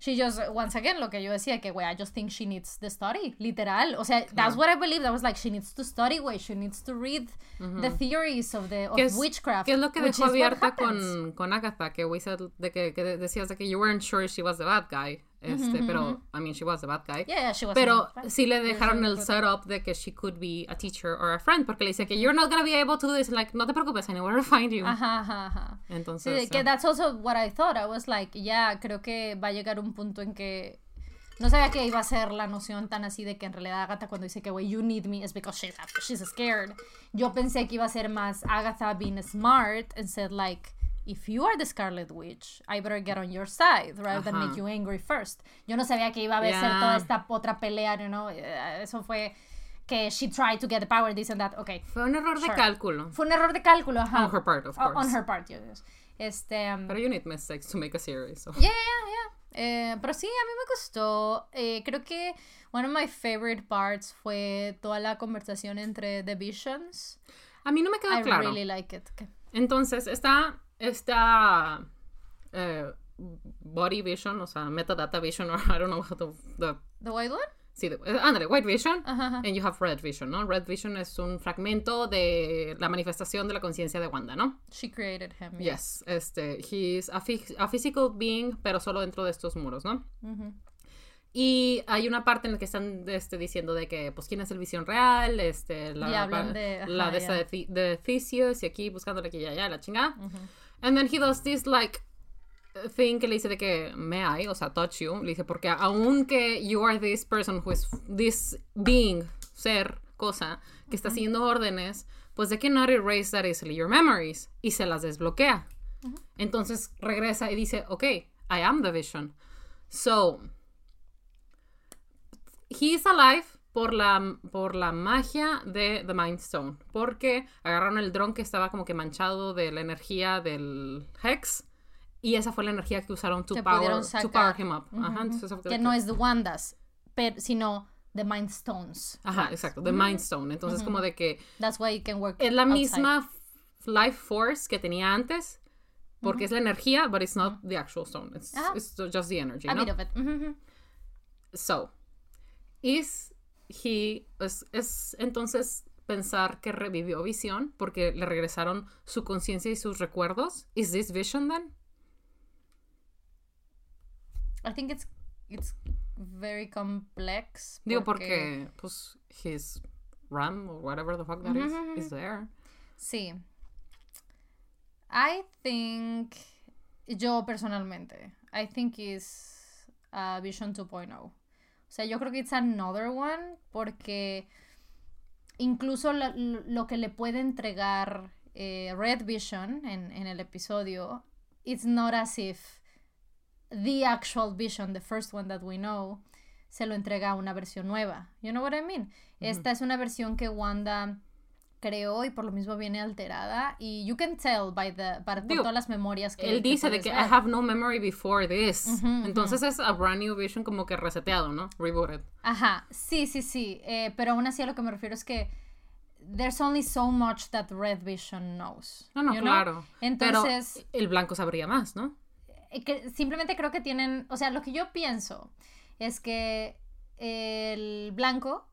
She just, once again, lo que yo decía, que, güey, I just think she needs the study, literal. O sea, that's what I believe. That was like, she needs to study, güey. She needs to read the theories of the of ¿Qué es, witchcraft. qué es lo que dejó abierta con, con Agatha que we said de que, que decías de que you weren't sure she was the bad guy este pero I mean she was the bad guy Yeah, yeah, she was pero sí le dejaron el setup de que she could be a teacher or a friend porque le dice que you're not gonna be able to do this like no te preocupes I know where to find you Ajá, ajá, ajá. Sí, entonces que eh, that's also what I thought. I was like, ya, creo que va a llegar un punto en que no sabía que iba a ser la noción tan así de que en realidad Agatha cuando dice que, güey, you need me, es because she's, she's scared. Yo pensé que iba a ser más Agatha being smart and said like, if you are the Scarlet Witch, I better get on your side rather than make you angry first. Yo no sabía que iba a haber Yeah. toda esta otra pelea, you know? Eh, Eso fue que she tried to get the power, this and that. Okay. fue un error de Sure. cálculo Fue un error de cálculo, ajá. On her part, of O- On course. her part. Este, um, pero you need mistakes to make a series so. Yeah, yeah, yeah. Eh, pero sí, a mí me gustó. Eh, creo que one of my favorite parts fue toda la conversación entre The Visions. a mí no me quedó I claro really like it. ¿Qué? Entonces, está esta eh, body vision, o sea, metadata vision, or I don't know how to, the, The White One? sí, eh, ándale, white vision, Ajá, ajá. and you have red vision, ¿no? Red vision es un fragmento de la manifestación de la conciencia de Wanda, ¿no? She created him. Yes, este, he's a, a physical being, pero solo dentro de estos muros, ¿no? Ujú. Y hay una parte en la que están este, diciendo de que, pues, quién es el visión real, este, la, Y hablan de- la ajá, de, esta ya. de, de Theseus, y aquí buscándole aquí y allá, la chingada. Ujú. And then he does this like thing que le dice de que may I, o sea, touch you. Le dice porque aunque you are this person who is this being, ser, cosa, que está siguiendo órdenes, pues they cannot erase that easily your memories y se las desbloquea. Entonces regresa y dice, ok, I am the vision. So, he is alive por la, por la magia de The Mind Stone. Porque agarraron el dron que estaba como que manchado de la energía del Hex. Y esa fue la energía que usaron to, power, to power him up. Ajá, entonces eso fue Que no es The Wandas, pero, sino The Mind Stones. Ajá, exacto, The Mind Stone. Entonces como de que That's why you can work es la outside. misma life force que tenía antes. Porque es la energía, but it's not the actual stone. It's, Ajá. it's just the energy, A ¿no? bit of it. So, is he, es, es entonces pensar que revivió visión porque le regresaron su conciencia y sus recuerdos. Is this vision then? I think it's, it's very complex. Digo porque, pues, his RAM or whatever the fuck that is, is there. Sí. I think, yo personalmente, I think is uh, Vision 2.0. O sea, yo creo que it's another one porque incluso lo, lo que le puede entregar eh, Red Vision en, en el episodio, it's not as if the actual Vision, the first one that we know, se lo entrega a una versión nueva. You know what I mean? Esta es una versión que Wanda creó y por lo mismo viene alterada y you can tell by the by, por Digo, todas las memorias que Él que dice de que ver. I have no memory before this. Entonces es a brand new vision como que reseteado, ¿no? Rebooted. Ajá, sí, sí, sí, eh, pero aún así a lo que me refiero es que there's only so much that Red Vision knows. No, no, you know? claro. Entonces, Pero el blanco sabría más, ¿no? eh, que simplemente creo que tienen, o sea, lo que yo pienso es que el blanco,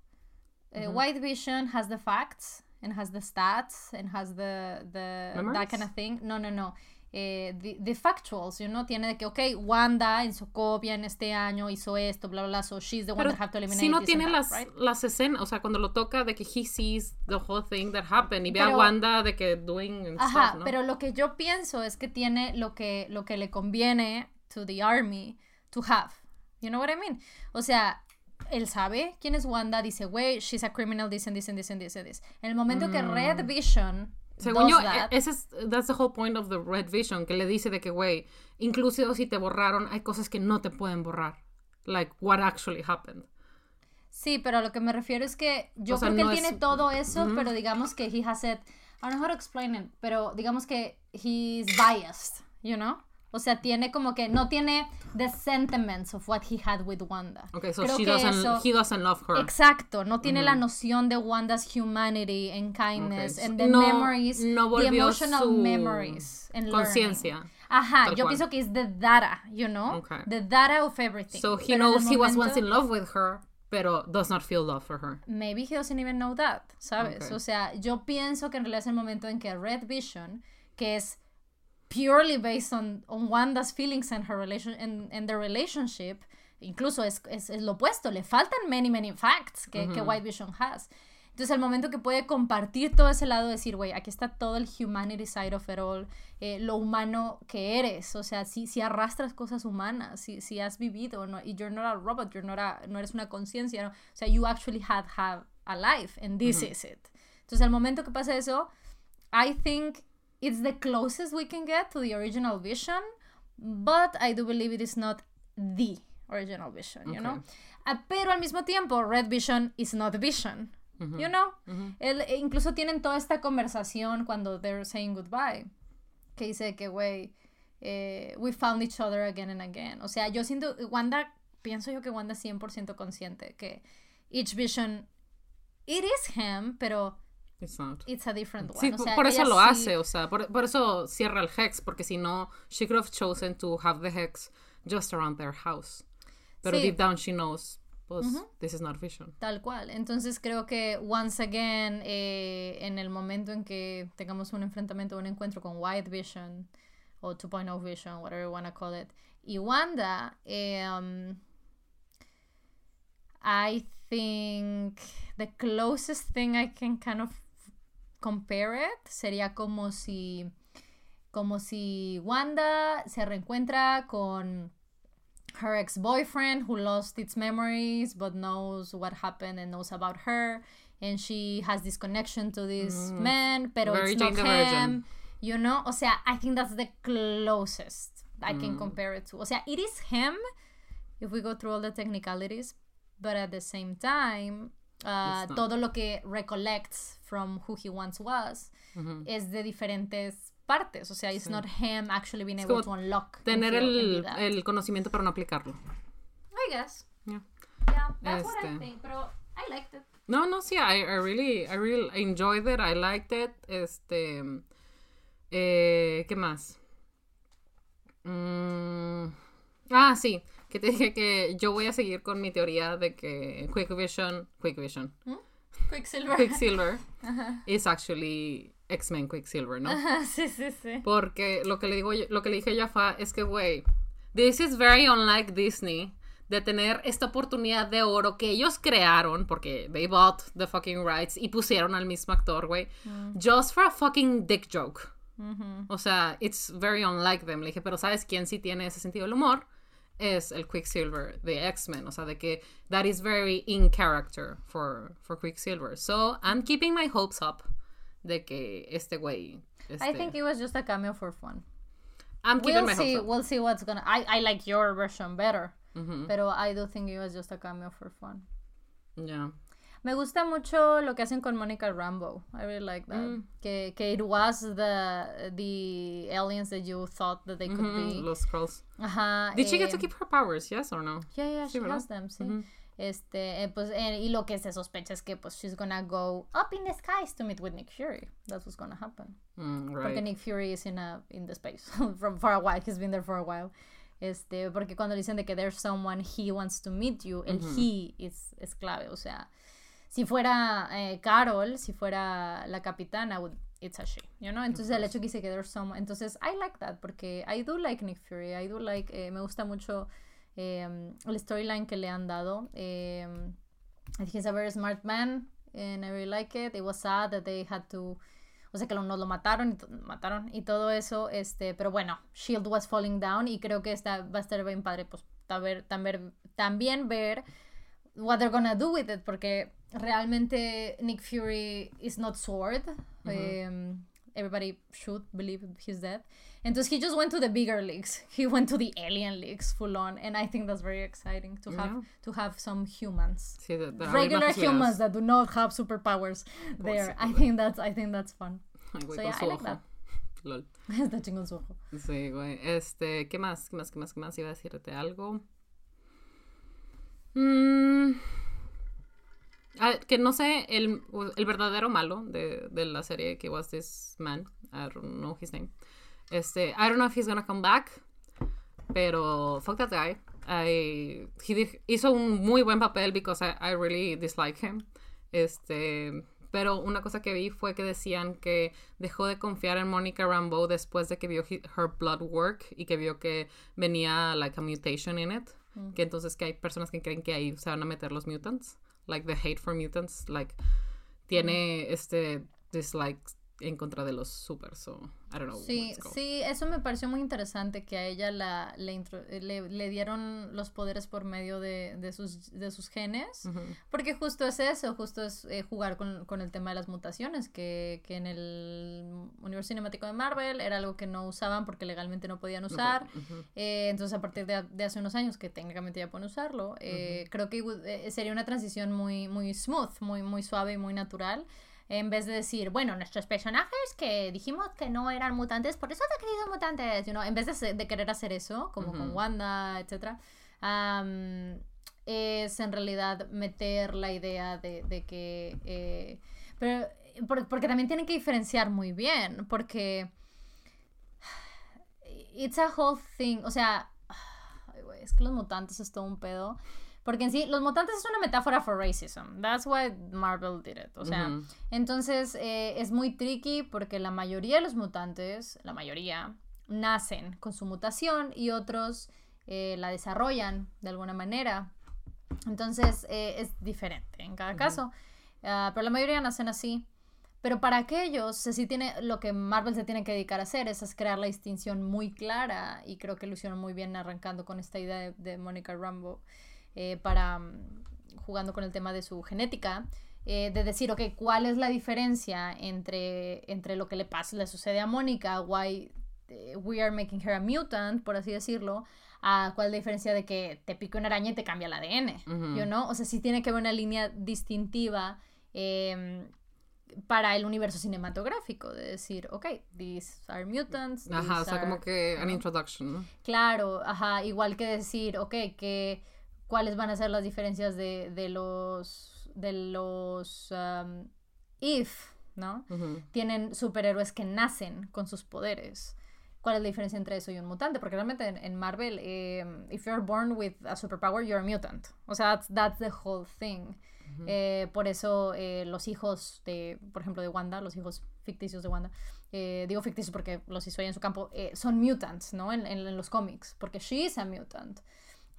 eh, White Vision has the facts and has the stats and has the, the that Memories? kind of thing. No, no, no. eh, the, the factuals, you know, tiene de que, ok, Wanda en Sokovia en este año hizo esto, bla, bla, bla, so she's the one Pero that have to eliminate si no tiene and las, that, right? las escenas, o sea, cuando lo toca de que he sees the whole thing that happened y ve a Pero- Wanda de que doing and Ajá, stuff, ¿no? pero lo que yo pienso es que tiene lo que, lo que le conviene to the army to have. You know what I mean? O sea, él sabe quién es Wanda, dice, güey, she's a criminal, this and this and this. En el momento que Red Vision Según yo, that, e- ese es, that's the whole point of the Red Vision, que le dice de que, güey, incluso si te borraron, hay cosas que no te pueden borrar. Like, what actually happened. Sí, pero a lo que me refiero es que yo O sea, creo que no él es- tiene todo eso, pero digamos que he has it, I don't know how to explain it, pero digamos que he's biased, you know? O sea, tiene como que no tiene the sentiments of what he had with Wanda. Okay, so Creo she que doesn't, eso- he doesn't love her. Exacto, no tiene la noción de Wanda's humanity and kindness Okay, and the no- memories, no the emotional su memories and conciencia, Ajá, yo pienso que es the data, you know? Okay. The data of everything. So he Pero knows he was momento- once in love with her, pero does not feel love for her. maybe he doesn't even know that, ¿sabes? Okay. O sea, yo pienso que en realidad es el momento en que Red Vision, que es purely based on, on Wanda's feelings and her relation and, and their relationship, incluso es, es, es lo opuesto, le faltan many, many facts que, que White Vision has. Entonces, el momento que puede compartir todo ese lado, decir, güey, aquí está todo el humanity side of it all, eh, lo humano que eres, o sea, si, si arrastras cosas humanas, si, si has vivido, no, y you're not a robot, you're not a- no eres una conciencia, ¿no? o sea, you actually had have a life, and this is it. Entonces, el momento que pasa eso, I think it's the closest we can get to the original vision, but I do believe it is not the original vision, you know? Ah, pero al mismo tiempo, Red Vision is not Vision, you know? Él- e incluso tienen toda esta conversación cuando they're saying goodbye, que dice que, güey, eh, we found each other again and again. O sea, yo siento, Wanda, pienso yo que Wanda es 100% consciente que each vision, it is him, pero It's not. it's a different one. Sí, o por- sea, por eso lo sí- hace, o sea, por, por eso cierra el hex, porque si no, she could have chosen to have the hex just around their house. Pero Sí. deep down she knows, pues, this is not vision. Tal cual. Entonces creo que once again, eh, en el momento en que tengamos un enfrentamiento, un encuentro con White Vision o 2.0 Vision, whatever you want to call it, y Wanda, eh, um, I think the closest thing I can kind of compare it sería como si como si Wanda se reencuentra con her ex-boyfriend who lost its memories but knows what happened and knows about her and she has this connection to this man pero Very it's not him you know o sea I think that's the closest I Mm. can compare it to. O sea it is him if we go through all the technicalities but at the same time uh, todo lo que recollects from who he once was es de diferentes partes. O sea, it's not him actually being Es able to unlock. Tener el, el conocimiento pero no aplicarlo. I guess. Yeah. Yeah, that's what I Este. think. Pero I liked it. No, no, sí, I, I really, I really enjoyed it, I liked it. Este, eh, ¿qué más? Mm, ah, sí, que te dije que yo voy a seguir con mi teoría de que Quick Vision, Quick Vision, Quicksilver. Quicksilver is actually X-Men Quicksilver, ¿no? sí, sí, sí. Porque lo que le digo, yo- lo que le dije a Jaffa es que, güey, this is very unlike Disney de tener esta oportunidad de oro que ellos crearon porque they bought the fucking rights y pusieron al mismo actor, güey, just for a fucking dick joke. O sea, it's very unlike them. Le dije, pero ¿sabes quién sí tiene ese sentido del humor? Es el Quicksilver de X-Men. O sea, de que that is very in character for, for Quicksilver. So, I'm keeping my hopes up de que este güey... I think it was just a cameo for fun. I'm keeping We'll my see. hopes up. We'll see what's gonna. I, I like your version better. Ujú. Pero I do think it was just a cameo for fun. Yeah. Me gusta mucho lo que hacen con Monica Rambo. I really like that. Mm. Que, que it was the, the aliens that you thought that they could Mhm, be. Los scrolls. Ajá. Did she get to eh, keep her powers? Yes or no? Yeah, yeah, Sí, she ¿verdad? has them, sí. Ujú. Este, eh, pues, eh, y lo que se sospecha es que, pues, she's gonna go up in the skies to meet with Nick Fury. That's what's gonna happen. Mm, Porque right. Nick Fury is in a, in the space from for a while. He's been there for a while. Este, porque cuando dicen de que there's someone he wants to meet you, el he es, es clave. O sea, si fuera eh, Carol, si fuera la capitana, would- it's a she, you know? Entonces el hecho que dice que there's some, entonces I like that porque I do like Nick Fury, I do like, eh, me gusta mucho eh, el storyline que le han dado. I think he's a very smart man and I really like it. It was sad that they had to o sea que nos lo mataron y mataron y todo eso, este, pero bueno, Shield was falling down y creo que está, va a estar bien padre, pues también ver what they're gonna do with it, porque realmente Nick Fury is not sword. um, everybody should believe he's dead. Entonces he just went to the bigger leagues. He went to the alien leagues full on, and I think that's very exciting to have to have some humans, sí, de, de regular humans that do not have superpowers there. I think that's I think that's fun. Ay, so yeah, I like that. Lol. Está chingón su ojo. Sí, güey. Este, ¿qué más? ¿Qué más? ¿Qué más? ¿Qué más? Iba a decirte algo. Mmm Ah, que no sé el, el verdadero malo de, de, la serie que was this man. I don't know his name. Este, I don't know if he's gonna come back. Pero fuck that guy. I, he did, hizo un muy buen papel because I, I really dislike him. Este, pero una cosa que vi fue que decían que dejó de confiar en Monica Rambeau después de que vio her blood work y que vio que venía like a mutation in it. Que entonces que hay personas que creen que ahí se van a meter los mutants like the hate for mutants, like tiene este dislike en contra de los super, so I don't know. Sí, sí, eso me pareció muy interesante que a ella la, le, le, dieron los poderes por medio de, de, sus, de sus genes, porque justo es eso, justo es eh, jugar con, con, el tema de las mutaciones, que, que, en el universo cinemático de Marvel era algo que no usaban porque legalmente no podían usar, eh, entonces a partir de, de, hace unos años que técnicamente ya pueden usarlo, eh, creo que sería una transición muy, muy smooth, muy, muy suave y muy natural en vez de decir, bueno, nuestros personajes que dijimos que no eran mutantes, por eso han querido mutantes, you know? en vez de, querer hacer eso, como con Wanda, etc., es en realidad meter la idea de, que... Eh, pero, porque también tienen que diferenciar muy bien, porque... It's a whole thing, o sea... es que los mutantes es todo un pedo. Porque en sí, los mutantes es una metáfora for racism. That's why Marvel did it. O sea, entonces eh, es muy tricky porque la mayoría de los mutantes, la mayoría, nacen con su mutación y otros eh, la desarrollan de alguna manera. Entonces eh, es diferente en cada caso. Ah, pero la mayoría nacen así. Pero para aquellos, sí tiene, lo que Marvel se tiene que dedicar a hacer es, crear la distinción muy clara. Y creo que lo hicieron muy bien arrancando con esta idea de, de Monica Rambo. Eh, para mm, jugando con el tema de su genética, eh, de decir, ok, ¿cuál es la diferencia entre, entre lo que le pasa, le sucede a Mónica, why eh, we are making her a mutant, por así decirlo, a cuál es la diferencia de que te pica una araña y te cambia el ADN, you know? O sea, sí tiene que haber una línea distintiva em, para el universo cinematográfico, de decir, ok, these are mutants. Ajá, o sea, como que an introduction, ¿no? Claro, ajá, igual que decir, ok, que cuáles van a ser las diferencias de, de los de los um, if no tienen superhéroes que nacen con sus poderes. Cuál es la diferencia entre eso y un mutante porque realmente en, Marvel eh, if you're born with a superpower you're a mutant. O sea that's, that's the whole thing. Eh, por eso eh, los hijos de por ejemplo de Wanda los hijos ficticios de Wanda digo ficticios porque los hizo ahí en su campo son mutants no en, en los cómics porque she is a mutant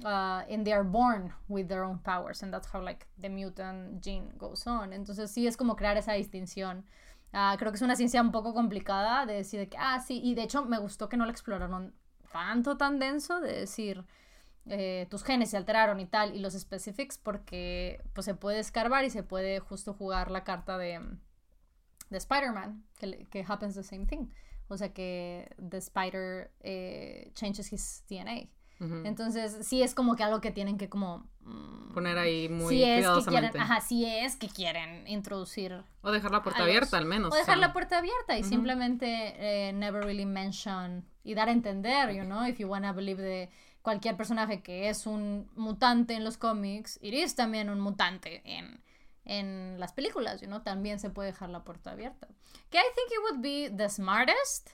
uh, and they are born with their own powers and that's how like the mutant gene goes on. Entonces sí es como crear esa distinción. Uh, creo que es una ciencia un poco complicada de decir que ah sí y de hecho me gustó que no la exploraron tanto tan denso de decir eh, tus genes se alteraron y tal y los specifics porque pues se puede escarbar y se puede justo jugar la carta de de Spider-Man que, que happens the same thing. O sea que the spider eh, changes his DNA entonces, sí es como que algo que tienen que como... Mm, Poner ahí muy si es que quieren, Ajá, si es que quieren introducir... O dejar la puerta abierta al menos. O dejar la puerta abierta y simplemente eh, never really mention y dar a entender, you know, if you wanna believe de cualquier personaje que es un mutante en los cómics, iris también un mutante en, en las películas, you know, también se puede dejar la puerta abierta. Que I think it would be the smartest,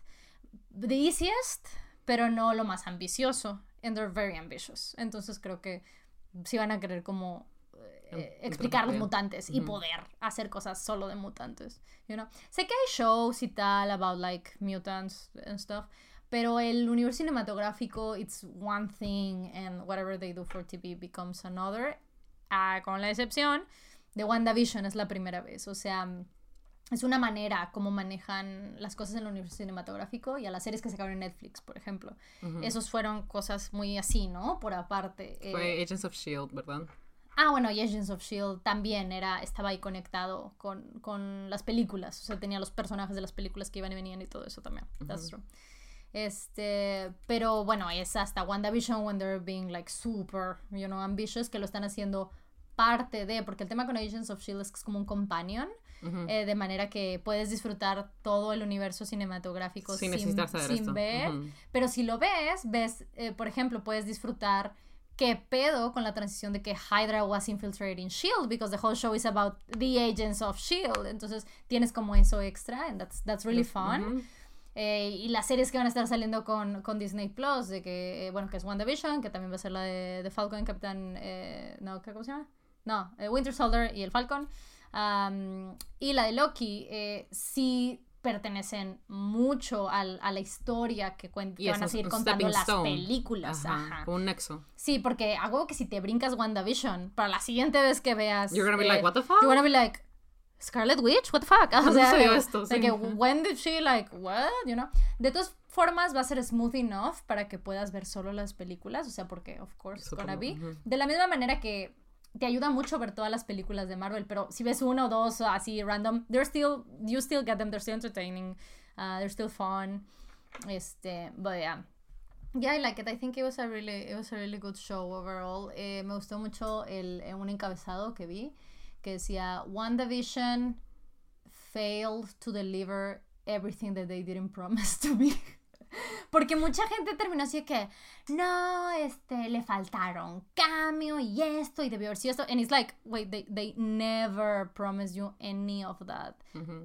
the easiest, pero no lo más ambicioso and they're very ambitious. Entonces creo que si van a querer como eh, explicar los mutantes y poder hacer cosas solo de mutantes, you know? Sé que hay shows y tal about like mutants and stuff, pero el universo cinematográfico it's one thing and whatever they do for TV becomes another, ah, con la excepción de WandaVision es la primera vez, o sea, es una manera como manejan las cosas en el universo cinematográfico y a las series que se acaban en Netflix, por ejemplo. Esos fueron cosas muy así, ¿no? Por aparte. Fue eh, Agents of Shield, ¿verdad? Ah, bueno, y Agents of Shield también era, estaba ahí conectado con, con, las películas. O sea, tenía los personajes de las películas que iban y venían y todo eso también. That's true. Este, pero bueno, es hasta WandaVision when they're being like super, you know, ambitious, que lo están haciendo parte de, porque el tema con Agents of Shield es que es como un companion. Eh, de manera que puedes disfrutar todo el universo cinematográfico sin, sin, ver. Pero si lo ves, ves, eh, por ejemplo, puedes disfrutar qué pedo con la transición de que Hydra was infiltrating Shield because the whole show is about the agents of Shield. Entonces tienes como eso extra and that's, that's really fun. Eh, y las series que van a estar saliendo con, con Disney Plus, de que, bueno, que es WandaVision, que también va a ser la de, de Falcon, Capitán, no, ¿cómo se llama? No, Winter Soldier y el Falcon y la de Loki eh, sí pertenecen mucho al, a la historia que, van a seguir contando las películas. Ajá, un nexo. Sí, porque hago que si te brincas WandaVision, para la siguiente vez que veas... You're gonna be like, eh, what the fuck? You're gonna be like, Scarlet Witch, what the fuck? O sea, de, esto, sí. que, when did she, like, what? You know? De todas formas, va a ser smooth enough para que puedas ver solo las películas, o sea, porque, of course, it's gonna be. De la misma manera que te ayuda mucho ver todas las películas de Marvel, pero si ves uno o dos así random, they're still, you still get them, they're still entertaining, uh, they're still fun. Este, but yeah. Yeah, I like it. I think it was a really, it was a really good show overall. Eh, me gustó mucho el, un encabezado que vi que decía WandaVision failed to deliver everything that they didn't promise to me. Porque mucha gente terminó así de que, no, este, le faltaron cambio y esto y debió haber sido esto. And it's like, wait, they, they never promised you any of that.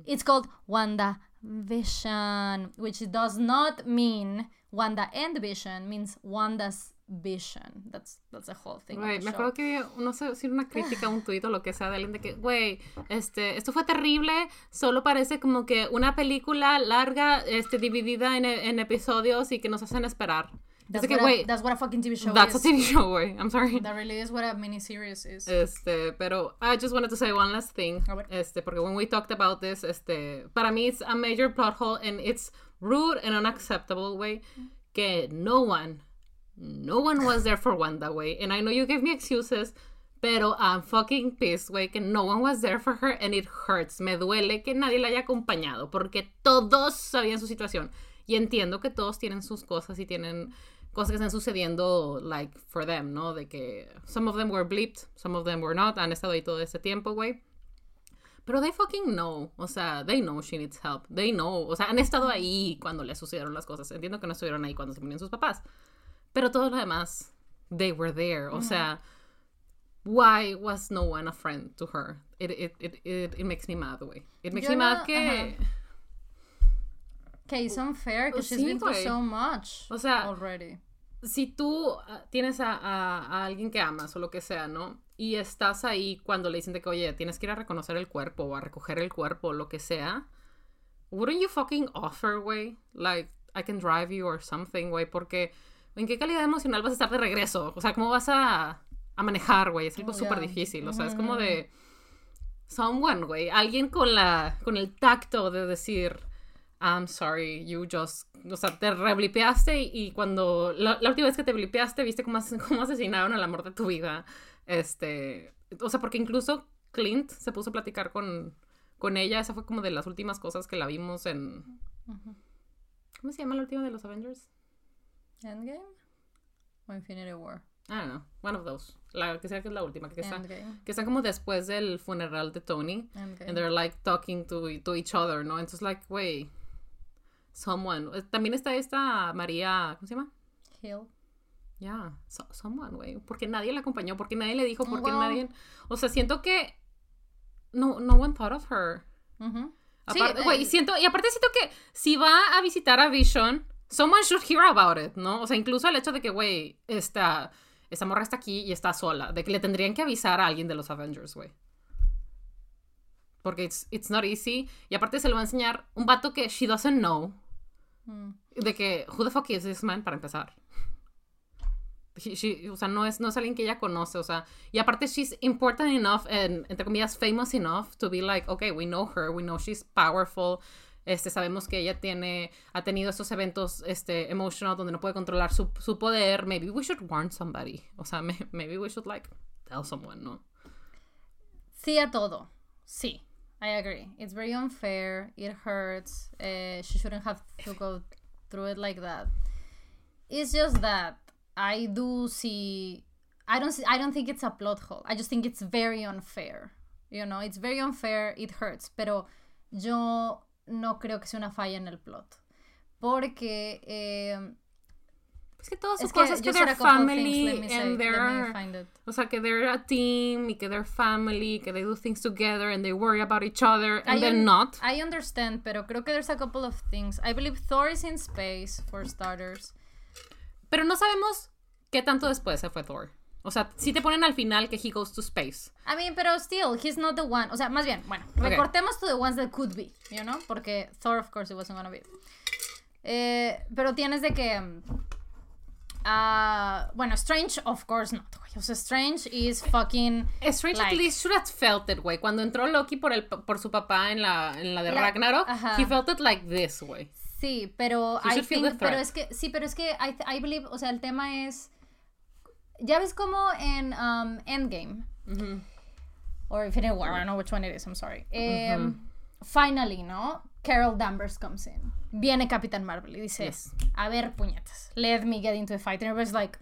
It's called Wanda Vision, which does not mean Wanda and Vision, means Wanda's vision. That's, that's the whole thing. me acuerdo que no sé si una crítica, un tuit o lo que sea de alguien de que, güey, este, esto fue terrible, solo parece como que una película larga, este, dividida en, en episodios y que nos hacen esperar. That's, what, a, that's what a fucking TV show that's is. That's a TV show, güey. I'm sorry. That really is what a miniseries is. Este, pero I just wanted to say one last thing. Este, porque when we talked about this, este, para mí it's a major plot hole and it's rude and unacceptable, way que no one no one was there for Wanda, way. And I know you gave me excuses, pero I'm fucking pissed, way, que no one was there for her and it hurts. Me duele que nadie la haya acompañado porque todos sabían su situación. Y entiendo que todos tienen sus cosas y tienen cosas que están sucediendo, like, for them, ¿no? De que some of them were bleeped, some of them were not. Han estado ahí todo ese tiempo, güey. Pero they fucking know. O sea, they know she needs help. They know. O sea, han estado ahí cuando le sucedieron las cosas. Entiendo que no estuvieron ahí cuando se murieron sus papás. Pero todo lo demás, they were there. O sea, why was no one a friend to her? It, it, it, it, makes me mad, güey. It makes me mad que... Que es unfair, because she's been through so much o sea, already. Si tú ah, tienes a, a, alguien que amas o lo que sea, ¿no? Y estás ahí cuando le dicen de que, oye, tienes que ir a reconocer el cuerpo o a recoger el cuerpo o lo que sea, wouldn't you fucking offer, güey? Like, I can drive you or something, güey, porque ¿en qué calidad emocional vas a estar de regreso? O sea, ¿cómo vas a, a manejar, güey? Es algo súper difícil. O sea, es como de. Someone, güey. Alguien con la. con el tacto de decir. I'm sorry, you just. O sea, te reblipeaste y, cuando. La, última vez que te blipeaste, viste cómo, cómo asesinaron al amor de tu vida. Este. O sea, porque incluso Clint se puso a platicar con, con ella. Esa fue como de las últimas cosas que la vimos en. ¿Cómo se llama la última de los Avengers? Endgame o Infinity War. I don't know, one of those. La que sea que es la última, que está, que está como después del funeral de Tony. And they're like talking to, to each other, ¿no? Entonces, like, wey, someone. También está esta María, ¿cómo se llama? Hill. Yeah, someone, güey. Porque nadie la acompañó, porque nadie le dijo, porque nadie. O sea, siento que. No, no one thought of her. Aparte, güey, eh, siento, y aparte siento que si va a visitar a Vision someone should hear about it, ¿no? O sea, incluso el hecho de que, güey, esta, esa morra está aquí y está sola, de que le tendrían que avisar a alguien de los Avengers, güey. Porque it's, it's not easy. Y aparte se lo va a enseñar un vato que she doesn't know. Mm. De que, who the fuck is this man, para empezar. She- she- o sea, no es, no es alguien que ella conoce, o sea, y aparte she's important enough, and, entre comillas, famous enough to be like, okay, we know her, we know she's powerful, este, sabemos que ella tiene, ha tenido estos eventos, este, emotional, donde no puede controlar su, su poder, maybe we should warn somebody, o sea, may- maybe we should, like, tell someone, ¿no? Sí a todo. Sí. I agree. It's very unfair. It hurts. Uh, she shouldn't have to go through it like that. It's just that I do see. I don't. See, I don't think it's a plot hole. I just think it's very unfair. You know, it's very unfair. It hurts. Pero yo no creo que sea una falla en el plot, porque eh, Es que todas que cosas que they're family, things. Say. and they're... find it. O sea, que they're a team y que they're family, que they do things together and they worry about each other and I they're not. I understand, pero creo que there's a couple of things. I believe Thor is in space, for starters. Pero no sabemos qué tanto después se fue Thor. O sea, si te ponen al final que he goes to space. I mean, pero still, he's not the one. O sea, más bien, bueno, Okay. recortemos to the ones that could be, you know? Porque Thor, of course, it wasn't gonna be. Eh, pero tienes de que. mm, ah, bueno, Strange, of course not. güey. O sea, Strange is fucking. Strange at least should have felt it, güey. Cuando entró Loki por, el, por su papá en la, en la de La- Ragnarok, he felt it like this, güey. Sí, pero I think, pero es que sí, pero es que I, I believe, o sea, el tema es ya ves como en um, Endgame or Infinity War, I don't know which one it is, I'm sorry. Um, Finally, ¿no? Carol Danvers comes in. Viene Capitán Marvel y dice, Yes. a ver, puñetas, let me get into the fight. And everybody's like,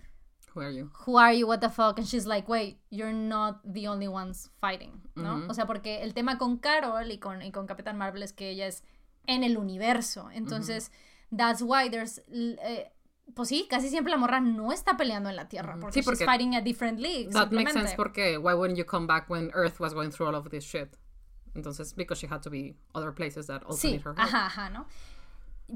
Who are you? who are you, what the fuck? And she's like, wait, you're not the only ones fighting, ¿no? O sea, porque el tema con Carol y con, y con Capitán Marvel es que ella es en el universo. Entonces, that's why there's... eh, pues sí, casi siempre la morra no está peleando en la Tierra, porque, Sí, she's fighting a different league. That makes sense porque why wouldn't you come back when Earth was going through all of this shit? Entonces, because she had to be other places that also Sí, need her help. ajá, ajá, ¿no?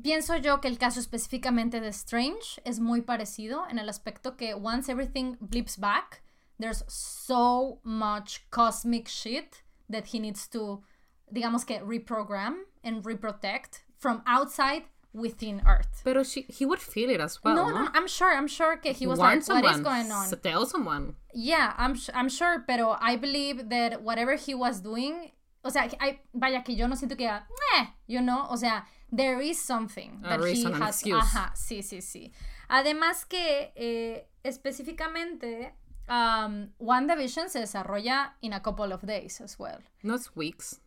Pienso yo que el caso específicamente de Strange es muy parecido en el aspecto que once everything blips back, there's so much cosmic shit that he needs to, digamos que, reprogram and reprotect from outside within Earth. Pero she, he would feel it as well, no, ¿no? no, I'm sure, I'm sure que he was Warn like, what is going on? Tell someone. Yeah, I'm, I'm sure, pero I believe that whatever he was doing, o sea, I, vaya que yo no siento que, eh, you know, o sea, there is something A that he has, ajá, sí, sí, sí. Además que eh, específicamente um, WandaVision se desarrolla in a couple of days as well. No, it's weeks.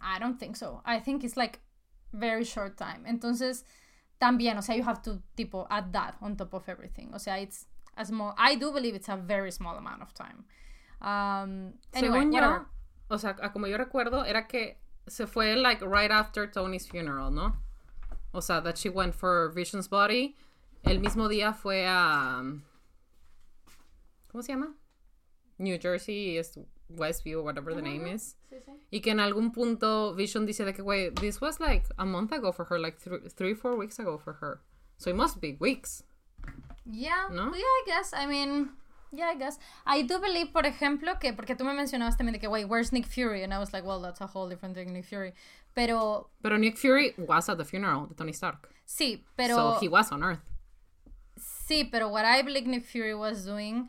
I don't think so. I think it's like very short time. Entonces, también, o sea, you have to tipo add that on top of everything. O sea, it's a small. I do believe it's a very small amount of time. Um, anyway, Según whatever. yo, o sea, como yo recuerdo, era que se fue like right after Tony's funeral, ¿no? O sea, that she went for Vision's body. El mismo día fue a. ¿Cómo se llama? New Jersey, es Westview, whatever the name is. Y que en algún punto Vision dice de que, güey, this was like a month ago for her, like thr- three, four weeks ago for her. So it must be weeks. Yeah, ¿No? yeah, I guess. I mean, yeah, I guess. I do believe, por ejemplo, que porque tú me mencionabas también de que, wait, where's Nick Fury? And I was like, well, that's a whole different thing, Nick Fury. Pero Pero Nick Fury was at the funeral de Tony Stark. sí, pero so he was on Earth. Sí, pero what I believe Nick Fury was doing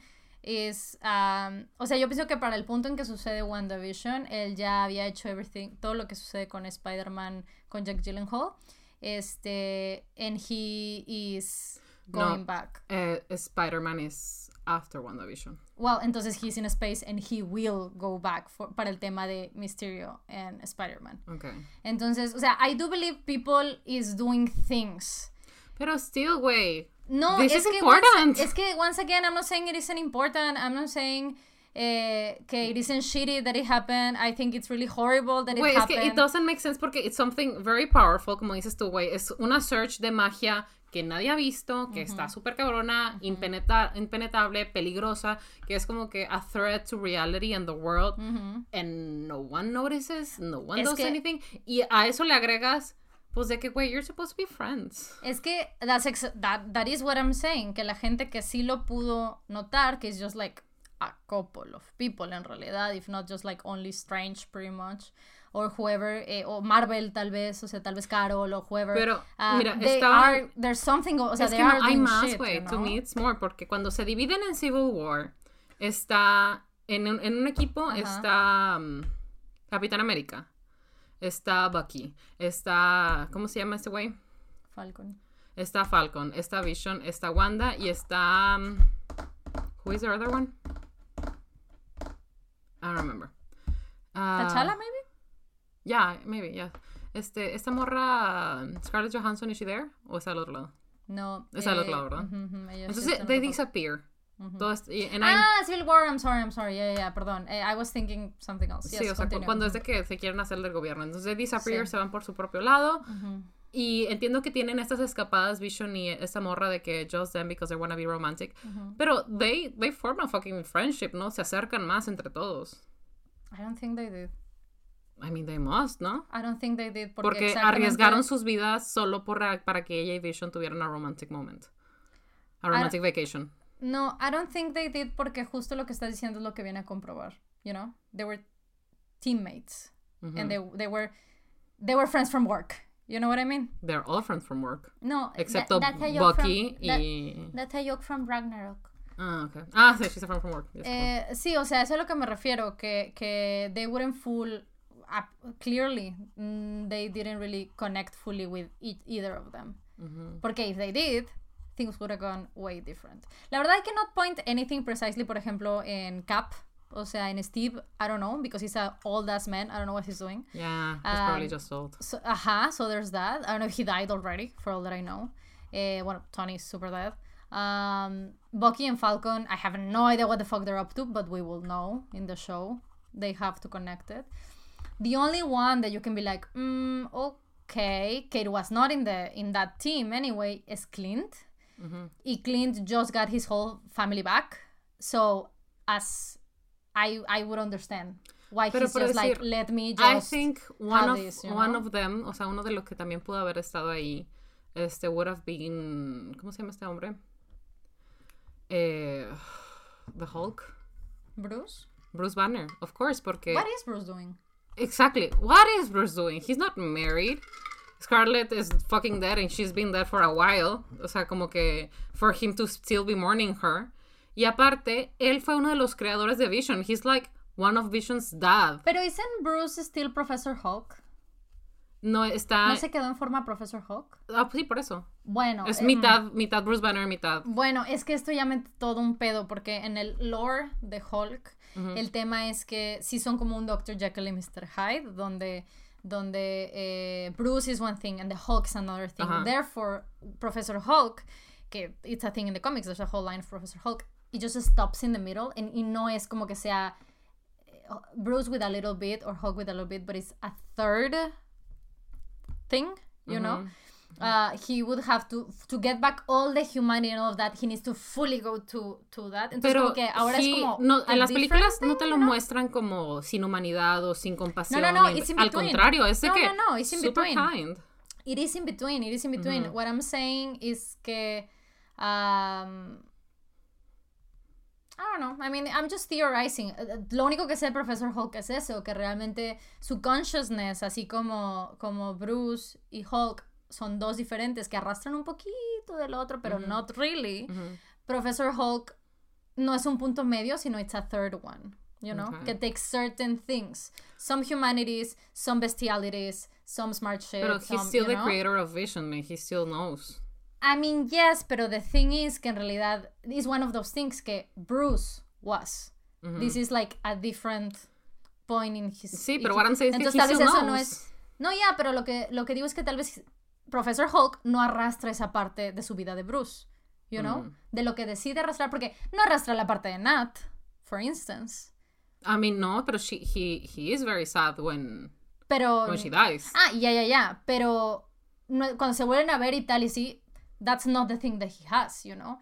um, o sea, yo pienso que para el punto en que sucede WandaVision, él ya había hecho everything, todo lo que sucede con Spider-Man, con Jack Gyllenhaal, este, and he is going No. back. Eh, Spider-Man is after WandaVision. Well, entonces he's in space and he will go back for, para el tema de Mysterio and Spider-Man. Okay. Entonces, o sea, I do believe people is doing things. Pero still, güey. No, This es is que important. Once, es que once again, I'm not saying it isn't important. I'm not saying eh, que it isn't shitty that it happened. I think it's really horrible that it es happened. que it doesn't make sense porque it's something very powerful, como dices tú, güey. Es una search de magia que nadie ha visto, que está súper cabrona, impenetra- impenetrable, peligrosa, que es como que a threat to reality and the world, and no one notices, no one Es does que- anything. Y a eso le agregas, Pues de que, güey, you're supposed to be friends. Es que that's that, that is what I'm saying, que la gente que sí lo pudo notar, que es just like a couple of people en realidad, if not just like only Strange pretty much, or whoever, eh, o Marvel tal vez, o sea, tal vez Carol o whoever. Pero, ah, mira, they estaba- are, there's something, o sea, es they que no, are hay más, shit, güey. you To know? me it's more. Porque cuando se dividen en Civil War, está. En un, en un equipo Ajá. está. um, Capitán América. Está Bucky. Está. ¿Cómo se llama este güey? Falcon. Está Falcon. Está Vision. Está Wanda. Y está. um, who is the other one? I don't remember. Ah, T'Challa, maybe? Yeah, maybe, yeah. Este, esta morra. um, Scarlett Johansson, is she there? ¿O está al otro lado? No. Es al otro lado, ¿verdad? ella sí Entonces, está en they otro lado. disappear. Todo esto- y- Ah, Civil War, I'm sorry, I'm sorry, yeah, yeah, yeah, perdón. Eh, I was thinking something else. Sí, Yes, o sea, cu- cuando es de que se quieren hacer del gobierno. Entonces, disappear, Sí. se van por su propio lado. Ujú. Y entiendo que tienen estas escapadas, Vision y esta morra de que just them because they wanna be romantic. Pero they, they form a fucking friendship, ¿no? Se acercan más entre todos. I don't think they did. I mean, they must, ¿no? I don't think they did porque, Porque exactamente- arriesgaron sus vidas solo por, para que ella y Vision tuvieran a romantic moment. A romantic vacation. No, I don't think they did porque justo lo que estás diciendo es lo que viene a comprobar, you know? They were teammates and they they were they were friends from work. You know what I mean? They're all friends from work. No, that- Excepto joke Bucky from, that- y... that's a joke from Ragnarok. Ah, ok. Ah, sí, she's a friend from work. Yes, Eh, sí, o sea, eso es a lo que me refiero, que, que they wouldn't fool up, clearly, mm, they didn't really connect fully with each, either of them. Porque if they did, things would have gone way different. La verdad, I cannot point anything precisely, por ejemplo, en Cap, o sea, en Steve, I don't know, because he's a old ass man, I don't know what he's doing. Yeah, he's probably Um, just old. So, ajá, so there's that. I don't know if he died already, for all that I know. Eh, bueno, Tony's super dead. Um, Bucky and Falcon, I have no idea what the fuck they're up to, but we will know in the show. They have to connect it. The only one that you can be like, mm, okay, Kate was not in the in that team anyway, is Clint. Y Clint just got his whole family back. So as I I would understand why Pero he's just like, decir, let me just I think one of this, one know? of them, o sea, uno de los que también pudo haber estado ahí, este would have been, ¿cómo se llama este hombre? Eh, the Hulk, Bruce. Bruce Banner, of course, porque What is Bruce doing? exactly, what is Bruce doing? He's not married. Scarlett is fucking dead and she's been dead for a while. O sea, como que for him to still be mourning her. Y aparte, él fue uno de los creadores de Vision. He's like one of Vision's dad. Pero isn't Bruce still Professor Hulk? No está. ¿No se quedó en forma Professor Hulk? Ah, sí, por eso. Bueno, Es eh, mitad, mitad Bruce Banner, mitad. Bueno, es que esto ya mete todo un pedo porque en el lore de Hulk el tema es que sí son como un Dr. Jekyll y Mr. Hyde donde donde eh, Bruce is one thing and the Hulk is another thing. Ajá. Therefore, Professor Hulk, que it's a thing in the comics, there's a whole line of Professor Hulk, it just stops in the middle and, y no es como que sea eh, Bruce with a little bit or Hulk with a little bit, but it's a third thing, you know? Uh, he would have to to get back all the humanity and all of that. He needs to fully go to to that. Entonces Pero como que ahora he- es como no, en las películas no te lo muestran como sin humanidad o sin compasión. No, no, no, it's in Al between. contrario, es de No, que no, no, it's in super between. kind. It is in between. It is in between. What I'm saying is que um, I don't know. I mean, I'm just theorizing. Uh, uh, Lo único que sé de Professor Hulk es eso, que realmente su consciousness, así como, como Bruce y Hulk, son dos diferentes que arrastran un poquito del otro, pero not really. Professor Hulk no es un punto medio, sino it's a third one. You know, Okay. que takes certain things, some humanities, some bestialities, some smart shit. Pero he's still the know? creator of Vision and he still knows. I mean, yes, pero the thing is que en realidad is one of those things que Bruce was. This is like a different point in his. Sí, pero what I'm saying is que Entonces he tal vez eso no es. No, ya, pero lo que lo que digo es que tal vez Professor Hulk no arrastra esa parte de su vida de Bruce, you know, de lo que decide arrastrar porque no arrastra la parte de Nat, for instance, I mean, no, pero she, he, he is very sad when, pero when she dies. Ah, ya, ya, ya. Pero no- cuando se vuelven a ver y tal y sí, that's not the thing that he has, you know.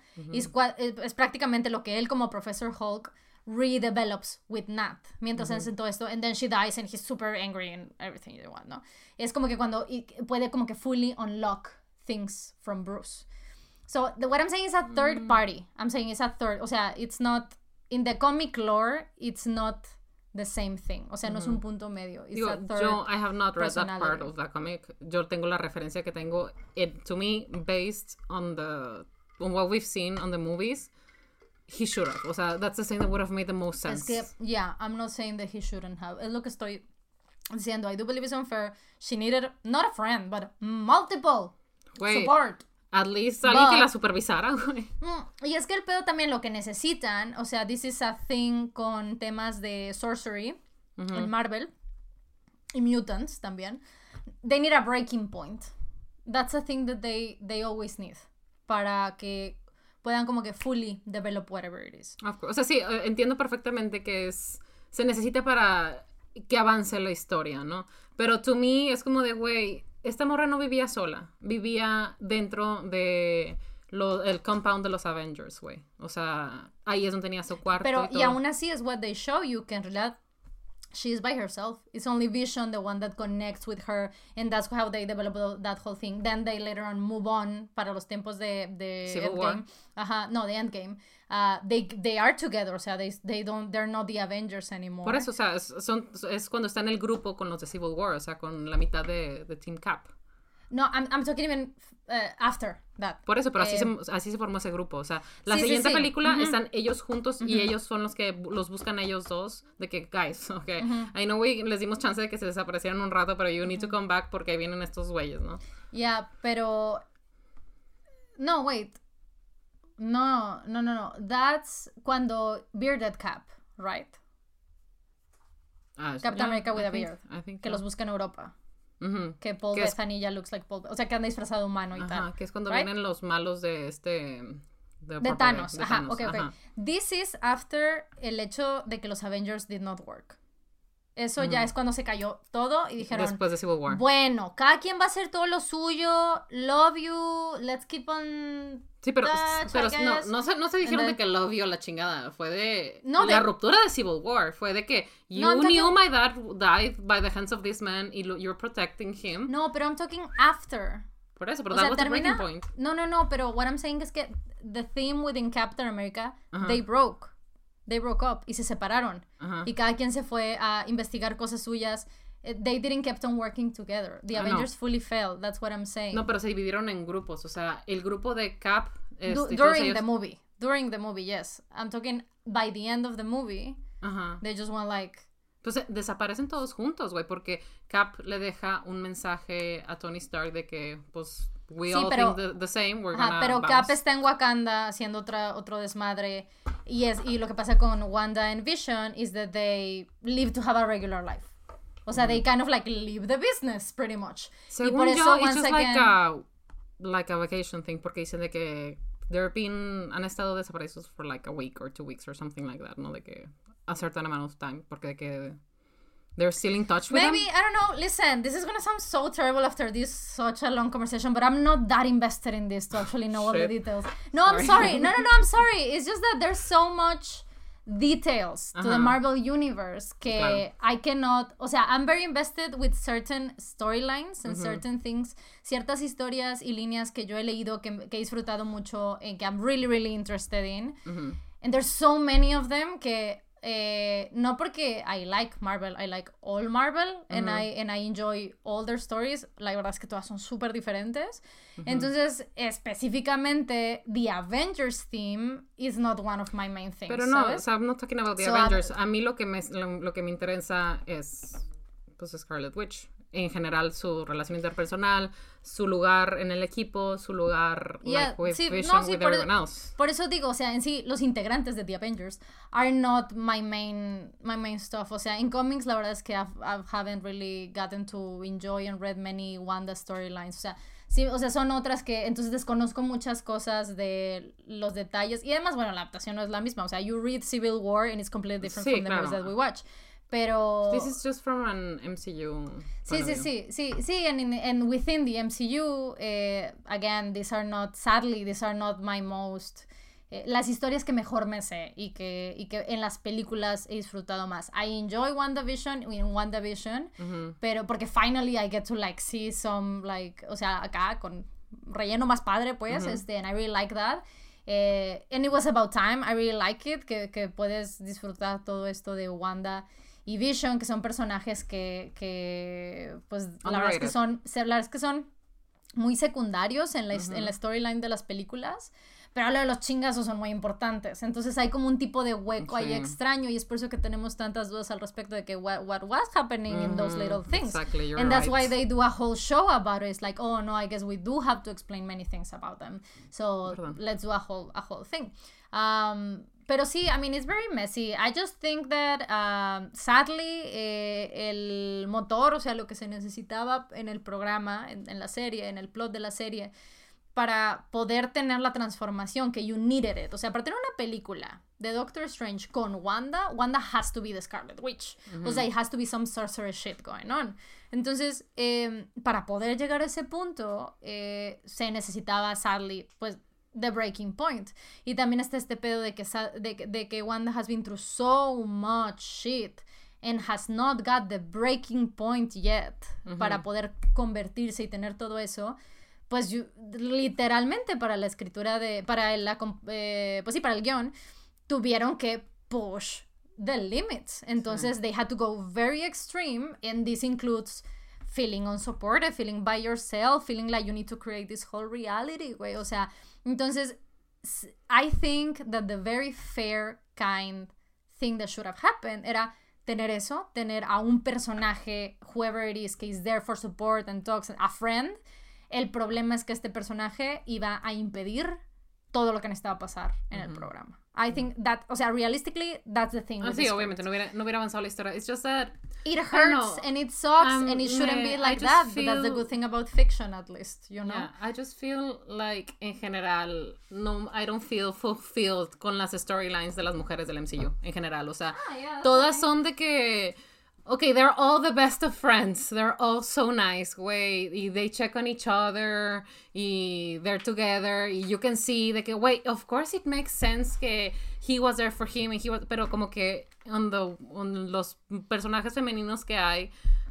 cua- es, es prácticamente lo que él como Professor Hulk redevelops with Nat mientras hace todo esto and then she dies and he's super angry and everything you want, ¿no? Es como que cuando puede como que fully unlock things from Bruce. So the, what I'm saying is a third party. I'm saying it's a third, o sea, it's not in the comic lore, it's not the same thing. O sea, no es un punto medio. It's Digo, a third yo, I have not read that part of that comic. Yo tengo la referencia que tengo. It, to me, based on the on what we've seen on the movies, he should have. O sea, that's the thing that would have made the most sense. Es que, yeah, I'm not saying that he shouldn't have. Es lo que estoy diciendo. I do believe it's unfair. She needed not a friend, but multiple Güey, support. At least alguien que la supervisara, güey. Mm, y es que el pedo también lo que necesitan, o sea, this is a thing con temas de sorcery en Marvel y mutants también. They need a breaking point. That's a thing that they, they always need para que puedan como que fully develop whatever it is. Of course. O sea, sí, eh, entiendo perfectamente que es se necesita para que avance la historia, ¿no? Pero to me es como de, güey, esta morra no vivía sola, vivía dentro de lo, el compound de los Avengers, güey. O sea, ahí es donde tenía su cuarto. Pero, y y todo. aún así es what they show you, que en realidad she is by herself. It's only Vision, the one that connects with her, and that's how they develop the- that whole thing. Then they later on move on para los tiempos de, de Civil Endgame. War. Ajá, no, de Endgame. Uh, they, they are together, o sea, they, they don't, they're not the Avengers anymore. Por eso, o sea, es, son, es cuando está en el grupo con los de Civil War, o sea, con la mitad de, de Team Cap. No, I'm, I'm talking even uh, after that. Por eso, pero así, Eh, se, así se formó ese grupo. O sea, la Sí, siguiente sí. película están ellos juntos y ellos son los que los buscan a ellos dos. De que, guys, ok, I know we les dimos chance de que se desaparecieran un rato, pero you need to come back porque vienen estos güeyes, ¿no? Yeah, pero. No, wait. No, no, no, no. That's cuando Bearded Cap, right? Ah, Captain yeah, America with I a think- beard. I think Que so. los busca en Europa. Ujú. Que Paul Que es- Bettany ya looks like Paul. O sea, que anda disfrazado humano y Ajá, tal. que es cuando right? vienen los malos de este... De, De Thanos. de Ajá, Thanos, ok, ok. ajá. This is after el hecho de que los Avengers did not work. Eso ya es cuando se cayó todo y dijeron. Después de Civil War. Bueno, cada quien va a hacer todo lo suyo. Love you. Let's keep on. Sí, pero, touch, pero no, no, se, no se dijeron de que lo vio la chingada. Fue de No, la de- ruptura de Civil War. Fue de que you No, knew talking- my dad died by the hands of this man y you're protecting him. No, pero I'm talking after. Por eso, pero O that sea, was the termina. breaking point. No, no, no, pero what I'm saying es que the theme within Captain America, they broke. They broke up y se separaron. Ajá. Y cada quien se fue a investigar cosas suyas. Eh, They didn't kept on working together. The know. Avengers fully failed. That's what I'm saying. No, pero se dividieron en grupos. O sea, el grupo de Cap. Du- este, during ellos- the movie. During the movie, yes. I'm talking by the end of the movie, Ajá. they just went like, eh, desaparecen todos juntos, güey, porque Cap le deja un mensaje a Tony Stark de que, pues, we Sí, all pero- think the, the same, we're Ajá, pero bounce. Cap está en Wakanda haciendo otra, otro desmadre. Y, es, y lo que pasa con Wanda and Vision is that they live to have a regular life. O sea, they kind of like live the business, pretty much. Según y por eso, yo, it's once just again, like a, like a vacation thing, porque dicen de que they're been, han estado desaparecidos for like a week or two weeks or something like that, ¿no? De que a certain amount of time, porque de que they're still in touch with Maybe, them. I don't know, listen, this is gonna sound so terrible after this such a long conversation, but I'm not that invested in this to actually know all the details. No, I'm Sorry. sorry. No, no, no, I'm sorry. It's just that there's so much details to the uh-huh. Marvel Universe que Claro. I cannot, o sea, I'm very invested with certain storylines and mm-hmm. certain things, ciertas historias y líneas que yo he leído que, que he disfrutado mucho and que I'm really, really interested in. Ujú. And there's so many of them que eh, no porque I like Marvel, I like all Marvel and I and I enjoy all their stories. La verdad es que todas son súper diferentes. Entonces, específicamente, the Avengers theme is not one of my main things. Pero no, ¿sabes? o sea, I'm not talking about the So, Avengers. A mí lo que me, lo, lo que me interesa es, pues, Scarlet Witch. En general, su relación interpersonal, su lugar en el equipo, su lugar, Yeah, like, with sí, no, Vision, sí, with por- everyone else. Por eso digo, o sea, en sí, los integrantes de The Avengers are not my main, my main stuff. O sea, en cómics la verdad es que I haven't really gotten to enjoy and read many Wanda storylines. O sea, sí, o sea, son otras que entonces desconozco muchas cosas de los detalles. Y además, bueno, la adaptación no es la misma. O sea, you read Civil War and it's completely different Sí, from the movies claro. that we watch. Pero... This is just from an MCU. Sí, sí, sí, sí, sí, and, in, and within the MCU, eh, again, these are not, sadly, these are not my most eh, las historias que mejor me sé y que, y que en las películas he disfrutado más. I enjoy WandaVision in WandaVision, pero porque finally I get to like see some like, o sea, acá con relleno más padre pues, este, and I really like that. Eh, and it was about time, I really like it, que, que puedes disfrutar todo esto de Wanda y Vision, que son personajes que, que pues la verdad es que son, la verdad es que son muy secundarios en la, en la storyline de las películas, pero lo de los chingazos son muy importantes. Entonces hay como un tipo de hueco ahí extraño y es por eso que tenemos tantas dudas al respecto de que what, what was happening in those little things. Exactly, you're and that's right. why they do a whole show about it. It's like, oh no, I guess we do have to explain many things about them. So Perdón. let's do a whole, a whole thing. Um, pero sí, I mean, it's very messy. I just think that, um, sadly, eh, el motor, o sea, lo que se necesitaba en el programa, en, en la serie, en el plot de la serie, para poder tener la transformación que you needed it. O sea, para tener una película de Doctor Strange con Wanda, Wanda has to be the Scarlet Witch. O sea, it has to be some sorceress shit going on. Entonces, eh, para poder llegar a ese punto, eh, se necesitaba, sadly, pues, the breaking point. Y también está este pedo de que, de, que- de que Wanda has been through so much shit and has not got the breaking point yet para poder convertirse y tener todo eso. Pues you- literalmente para la escritura de, para la, eh, pues sí, para el guion, tuvieron que push the limits. Entonces, they had to go very extreme, and this includes feeling unsupported, feeling by yourself, feeling like you need to create this whole reality, güey. O sea, entonces, I think that the very fair kind thing that should have happened era tener eso, tener a un personaje, whoever it is, que is there for support and talks, a friend. El problema es que este personaje iba a impedir todo lo que necesitaba pasar en el programa. I think that, o sea, realistically, that's the thing. Ah, sí, obviamente, no hubiera, no hubiera avanzado la historia. It's just that it hurts and it sucks Um, and it shouldn't me- be like that but that's the good thing about fiction at least you know Yeah, I just feel like en general no I don't feel fulfilled con las storylines de las mujeres del MCU en general, o sea, Ah, yeah, todas son de que Okay, they're all the best of friends. They're all so nice, güey. They check on each other. Y they're together. Y you can see de que, wait, of course it makes sense que he was there for him. And he was, pero como que on, the, on los personajes femeninos que hay,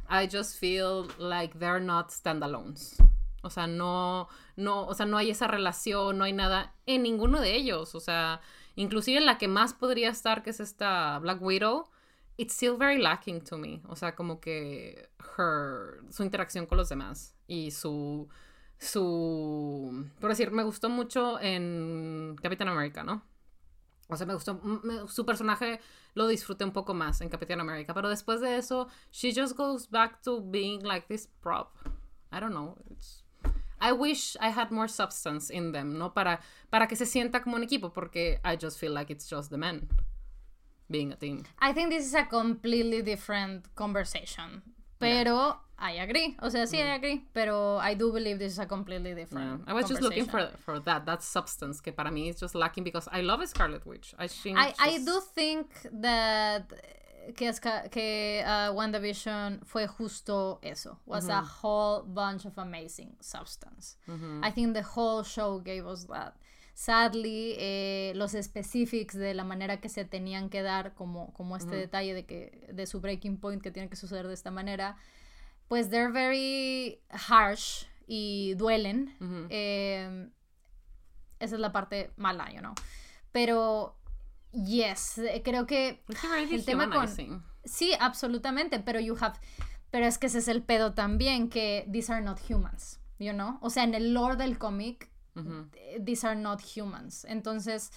I just feel like they're not standalones. O sea, no, no, o sea, no hay esa relación, no hay nada en ninguno de ellos. O sea, inclusive la que más podría estar, que es esta Black Widow, it's still very lacking to me. O sea, como que her, su interacción con los demás y su, su, por decir, me gustó mucho en Capitán América, ¿no? O sea, me gustó, me- su personaje lo disfruté un poco más en Capitán América, pero después de eso, she just goes back to being like this prop. I don't know. It's, I wish I had more substance in them, ¿no? Para, para que se sienta como un equipo, porque I just feel like it's just the men being a team. I think this is a completely different conversation pero I agree o sea sí I mm. agree pero I do believe this is a completely Yeah. different I was just looking for for that that substance que para mí is just lacking because I love Scarlet Witch. I think I, I do think that que, que uh, WandaVision fue justo eso. Was a mm-hmm. whole bunch of amazing substance. Mm-hmm. I think the whole show gave us that. Sadly, eh, los specifics de la manera que se tenían que dar, como, como este detalle de que de su breaking point que tiene que suceder de esta manera, pues they're very harsh y duelen. Eh, esa es la parte mala, you know. Pero, yes, eh, creo que very el tema con... Sí, absolutamente, pero you have... Pero es que ese es el pedo también, que these are not humans, you know. O sea, en el lore del cómic, eh, these are not humans. Entonces,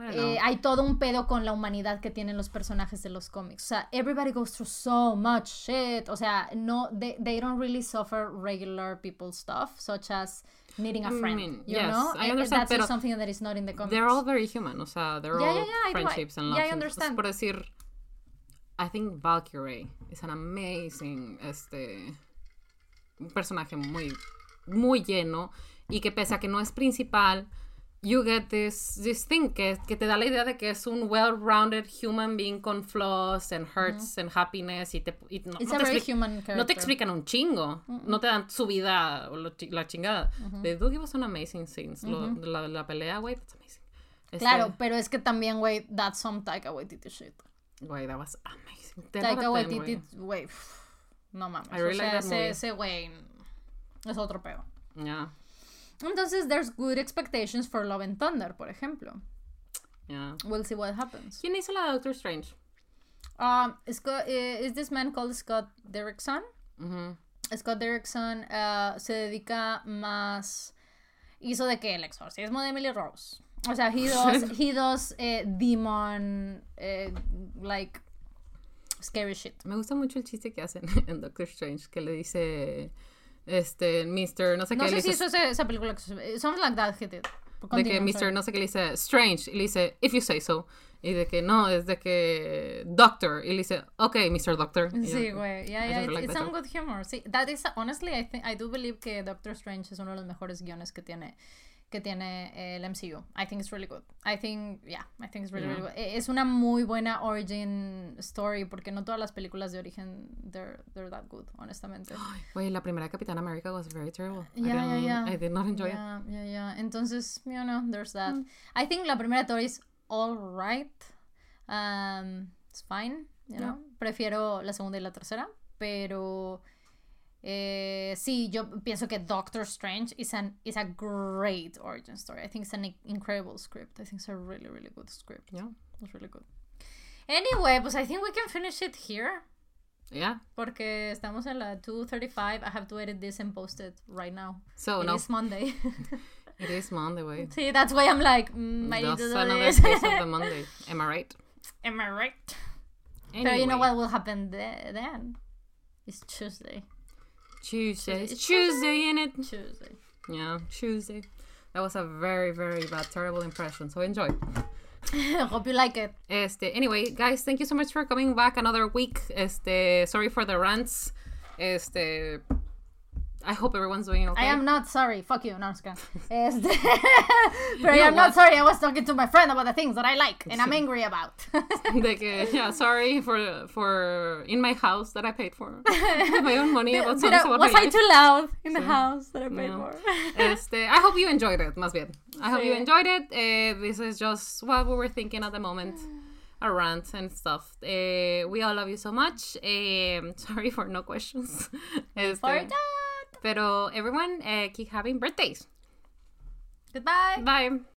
eh, hay todo un pedo con la humanidad que tienen los personajes de los cómics. O sea, everybody goes through so much shit. O sea, no, they, they don't really suffer regular people stuff, such as needing a I friend. mean, you yes, know, I understand, that's something that is not in the comics. They're all very human, o sea, they're Yeah, all yeah, yeah, I friendships and Yeah, loves. I and- understand. Por decir, I think Valkyrie is an amazing, este, un personaje muy, muy lleno y que pese a que no es principal, you get this, this thing que, que te da la idea de que es un well-rounded human being con flaws and hurts and happiness y, te, y no, It's no te very human no te explican un chingo, no te dan su vida o lo la chingada. They do give us some amazing scenes. Lo- la, la pelea, güey, that's amazing. Este, Claro, pero es que también, güey, that's some Taika Waititi shit. Güey, that was amazing. 10 Taika out of 10, Waititi, güey. no mames. I really o sea, like ese, ese güey es otro peo. Yeah, Entonces, there's good expectations for Love and Thunder, por ejemplo. yeah. We'll see what happens. ¿Quién hizo la Doctor Strange? Um, Scott, eh, is this man called Scott Derrickson? Ujú. Scott Derrickson uh, se dedica más. Hizo de que el exorcismo de Emily Rose. O sea, he does, he does eh, demon, eh, like, scary shit. Me gusta mucho el chiste que hacen en Doctor Strange, que le dice, este, Mr. no sé No qué, sé le si hizo ese- esa película. que- Something like that, did. de que Mr. no sé qué le dice, Strange, y le dice, if you say so, y de que no, es de que Doctor, y le dice, ok, Mr. Doctor. Y Sí, güey. Yeah, yeah. It's, like it's some good humor. Sí, that is honestly, I think I do believe que Doctor Strange es uno de los mejores guiones que tiene que tiene eh, el MCU. I think it's really good. I think, yeah, I think it's really, really good. Eh, Es una muy buena origin story porque no todas las películas de origen they're, they're that good, honestamente. Güey, la primera Capitán America was very terrible. I Yeah, yeah, yeah. I did not enjoy it. Yeah, yeah, yeah. Entonces, you know, there's that. Mm. I think la primera Thor is all right. Um, it's fine, you know. Prefiero la segunda y la tercera, pero eh, sí, yo pienso que Doctor Strange is an is a great origin story. I think it's an incredible script. I think it's a really really good script. Yeah. It's really good. Anyway, pues I think we can finish it here. Yeah. Porque estamos en la 2.35. I have to edit this and post it right now. So, It no, is Monday. it is Monday, way. See, that's why I'm like, mm, I need to do another this. case of the Monday. Am I right? Am I right? Anyway, But you know what will happen th- then? It's Tuesday. Tuesday. It's Tuesday, in it. Tuesday. Yeah, Tuesday. That was a very, very bad, terrible impression. So enjoy. Hope you like it. Este, anyway, guys, thank you so much for coming back another week. Este, sorry for the rants. Este, I hope everyone's doing okay. I am not sorry. Fuck you. No, I'm just kidding. Este- I am not sorry. I was talking to my friend about the things that I like and I'm angry about. De que, yeah, sorry for for in my house that I paid for my own money about songs I- about was my I life. too loud in the house that I paid No. for? Este, I hope you enjoyed it, más bien. I hope you enjoyed it. Eh, this is just what we were thinking at the moment. A rant and stuff. Eh, we all love you so much. Eh, sorry for no questions. Este. Pero everyone, eh, keep having birthdays. Goodbye. Bye.